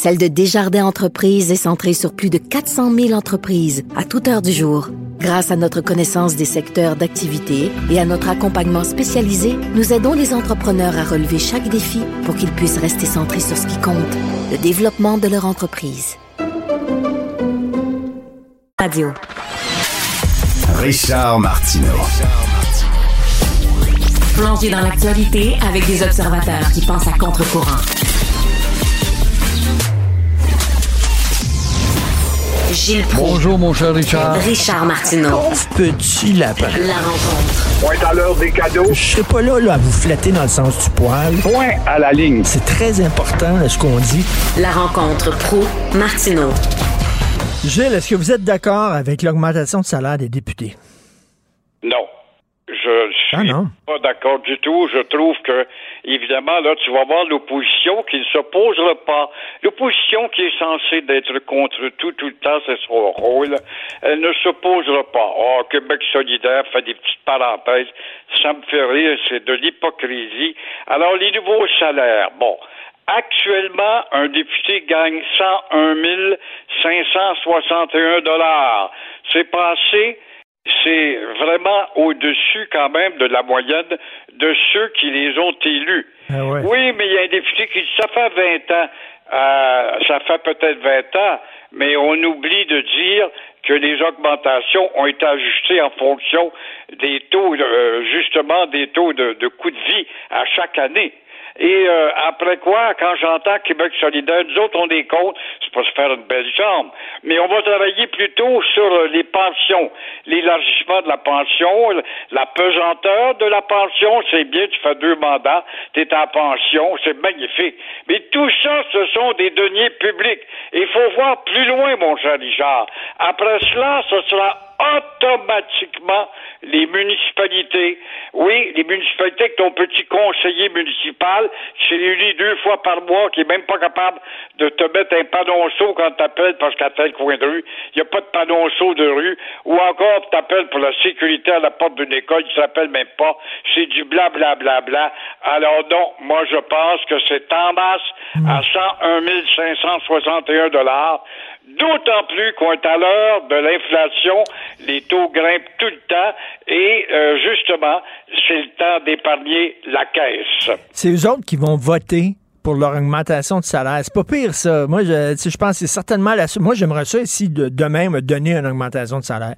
Celle de Desjardins Entreprises est centrée sur plus de 400 000 entreprises à toute heure du jour. Grâce à notre connaissance des secteurs d'activité et à notre accompagnement spécialisé, nous aidons les entrepreneurs à relever chaque défi pour qu'ils puissent rester centrés sur ce qui compte, le développement de leur entreprise. Radio. Richard Martineau. Plongé dans l'actualité avec des observateurs qui pensent à contre-courant. Gilles Bonjour, mon cher Richard. Richard Martineau. Pauvre petit lapin. La rencontre. Point à l'heure des cadeaux. Je serai pas là, là à vous flatter dans le sens du poil. Point à la ligne. C'est très important là, ce qu'on dit. La rencontre pro Martineau. Gilles, est-ce que vous êtes d'accord avec l'augmentation de salaire des députés? Non. Je Ah suis non. pas d'accord du tout. Je trouve que, évidemment, là, tu vas voir l'opposition qui ne s'opposera pas. L'opposition qui est censée d'être contre tout, tout le temps, c'est son rôle. Elle ne s'opposera pas. Oh, Québec solidaire fait des petites parenthèses. Ça me fait rire, c'est de l'hypocrisie. Alors, les nouveaux salaires, bon. Actuellement, un député gagne 101 561 dollars. C'est passé c'est vraiment au-dessus quand même de la moyenne de ceux qui les ont élus. Ah ouais. Oui, mais il y a un député qui dit ça fait 20 ans, euh, ça fait peut-être 20 ans, mais on oublie de dire que les augmentations ont été ajustées en fonction des taux, euh, justement, des taux de, de coût de vie à chaque année. Et euh, après quoi, quand j'entends Québec solidaire, nous autres, on est contre, c'est pas se faire une belle jambe, mais on va travailler plutôt sur euh, les pensions, l'élargissement de la pension, la pesanteur de la pension, c'est bien, tu fais deux mandats, tu es en pension, c'est magnifique. Mais tout ça, ce sont des deniers publics. Il faut voir plus loin, mon cher Richard. Après cela, ce sera automatiquement les municipalités. Oui, les municipalités avec ton petit conseiller municipal qui s'est réuni deux fois par mois, qui est même pas capable de te mettre un panonceau quand t'appelles parce qu'à tel coin de rue, il n'y a pas de panonceau de rue, ou encore t'appelles pour la sécurité à la porte d'une école, il s'appelle même pas, c'est du bla bla bla bla. Alors donc, moi je pense que c'est en masse à 101 561 dollars. D'autant plus qu'on est à l'heure de l'inflation, les taux grimpent tout le temps et euh, justement, c'est le temps d'épargner la caisse. C'est eux autres qui vont voter pour leur augmentation de salaire. C'est pas pire, ça. Moi, je, je pense que c'est certainement la... Moi, j'aimerais ça ici, de, demain, me donner une augmentation de salaire.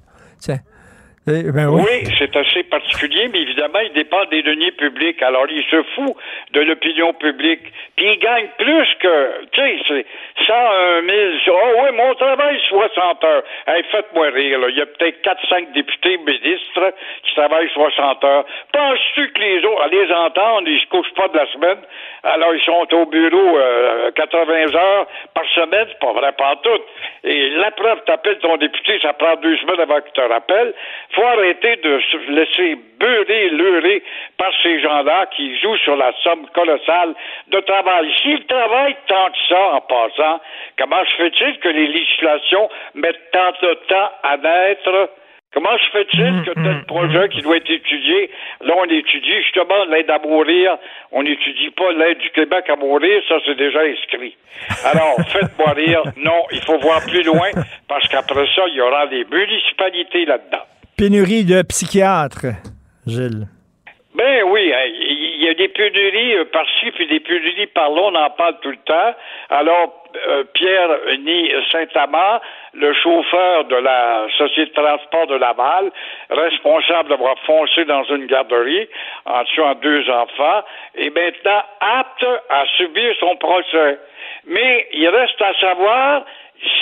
Eh, Ben oui. Oui, c'est assez particulier, mais évidemment, il dépend des deniers publics. Alors, il se fout de l'opinion publique. Puis il gagne plus que, tu sais, c'est 101 000. Oh oui, mon travail, 60 heures. Hey, faites-moi rire, là. Il y a peut-être 4-5 députés ministres qui travaillent 60 heures. Penses-tu que les autres, à les entendre, ils se couchent pas de la semaine? Alors, ils sont au bureau euh, 80 heures par semaine, c'est pas vrai, pas tout. Et la preuve, t'appelles ton député, ça prend deux semaines avant qu'il te rappelle. Faut arrêter de se laisser beurrer, leurrer par ces gens-là qui jouent sur la somme colossale de travail. S'ils travaillent tant que ça en passant, comment se fait-il que les législations mettent tant de temps à naître? Comment se fait-il que tel projet qui doit être étudié, là on étudie justement l'aide à mourir, on n'étudie pas l'aide du Québec à mourir, ça c'est déjà inscrit. Alors, faites-moi rire, non, il faut voir plus loin, parce qu'après ça, il y aura des municipalités là-dedans. Pénurie de psychiatres, Gilles? Ben oui, hein, il y a des pénuries euh, par-ci, puis des pénuries par-là, on en parle tout le temps. Alors, euh, Pierre Ni Saint-Amand, le chauffeur de la Société de transport de Laval, responsable d'avoir foncé dans une garderie en tuant deux enfants, est maintenant apte à subir son procès. Mais il reste à savoir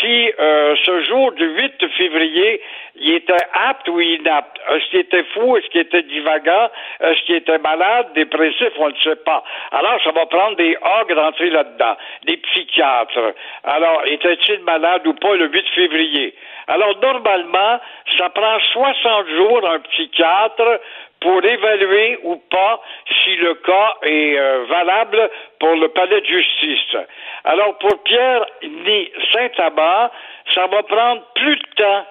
si euh, ce jour du 8 février, il était apte ou inapte. Est-ce qu'il était fou? Est-ce qu'il était divagant? Est-ce qu'il était malade, dépressif? On ne sait pas. Alors, ça va prendre des ogres d'entrer là-dedans, des psychiatres. Alors, était-il malade ou pas le 8 février? Alors, normalement, ça prend 60 jours un psychiatre pour évaluer ou pas si le cas est euh, valable pour le palais de justice. Alors pour Pierre ni Saint-Amand, ça va prendre plus de temps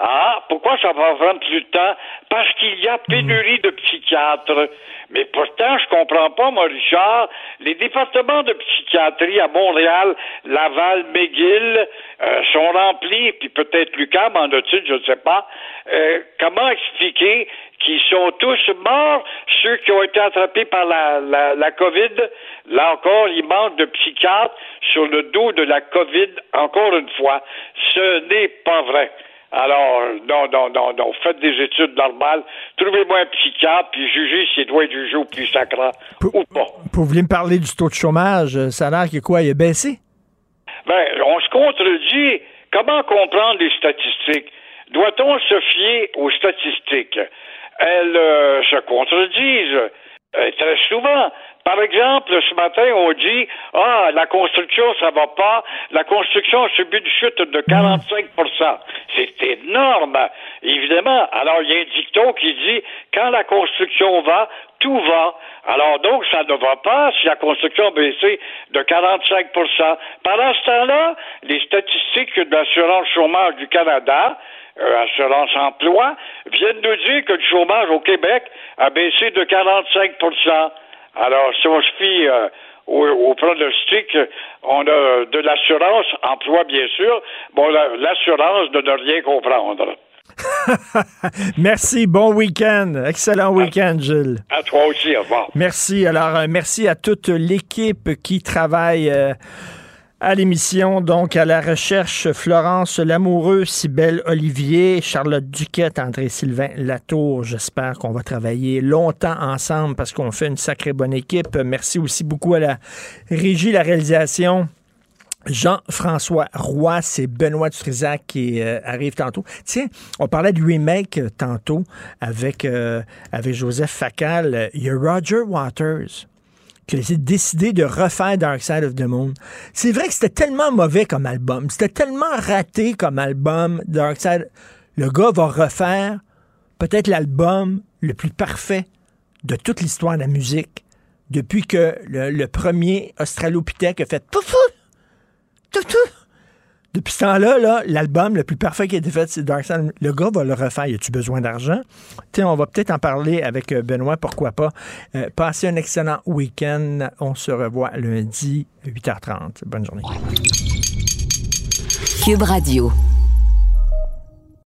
Ah, pourquoi ça va prendre plus de temps? Parce qu'il y a pénurie de psychiatres. Mais pourtant, je comprends pas, moi, Richard, les départements de psychiatrie à Montréal, Laval, McGill euh, sont remplis, puis peut-être Lucam en a-t-il, je ne sais pas. Euh, comment expliquer qu'ils sont tous morts, ceux qui ont été attrapés par la, la, la COVID? Là encore, il manque de psychiatres sur le dos de la COVID, encore une fois. Ce n'est pas vrai. Alors, non, non, non, non. Faites des études normales. Trouvez-moi un psychiatre, puis jugez s'il doit être jugé au plus ou pas. Vous voulez me parler du taux de chômage? euh, Ça a l'air que quoi? Il a baissé? Ben, on se contredit. Comment comprendre les statistiques? Doit-on se fier aux statistiques? Elles euh, se contredisent euh, très souvent. Par exemple, ce matin, on dit Ah, la construction, ça va pas. La construction a subi une chute de 45% C'est énorme, évidemment. Alors, il y a un dicton qui dit Quand la construction va, tout va. Alors, donc, ça ne va pas si la construction a baissé de 45% Pendant ce temps-là, les statistiques de l'assurance chômage du Canada, euh, Assurance Emploi, viennent nous dire que le chômage au Québec a baissé de 45% Alors, si on se fie euh, au, au pronostic, on a de l'assurance emploi, bien sûr. Bon, la- l'assurance de ne rien comprendre. merci, bon week-end. Excellent week-end, Gilles. À toi aussi, au revoir. Merci. Alors, euh, merci à toute l'équipe qui travaille euh, à l'émission. Donc, à la recherche, Florence Lamoureux, Cybelle Olivier, Charlotte Duquette, André-Sylvain Latour. J'espère qu'on va travailler longtemps ensemble parce qu'on fait une sacrée bonne équipe. Merci aussi beaucoup à la régie, la réalisation. Jean-François Roy, c'est Benoît Dutrisac qui euh, arrive tantôt. Tiens, on parlait du remake euh, tantôt avec, euh, avec Joseph Facal. Il y a Roger Waters qui a décidé de refaire Dark Side of the Moon. C'est vrai que c'était tellement mauvais comme album. C'était tellement raté comme album, Dark Side. Le gars va refaire peut-être l'album le plus parfait de toute l'histoire de la musique depuis que le, le premier Australopithèque a fait pouf, tout, tout. Depuis ce temps-là, là, l'album le plus parfait qui a été fait, c'est Dark Side. Le gars va le refaire. Y a-tu besoin d'argent? On va peut-être en parler avec euh, Benoît, pourquoi pas. Euh, passez un excellent week-end. On se revoit lundi, 8h30. Bonne journée. Cube Radio.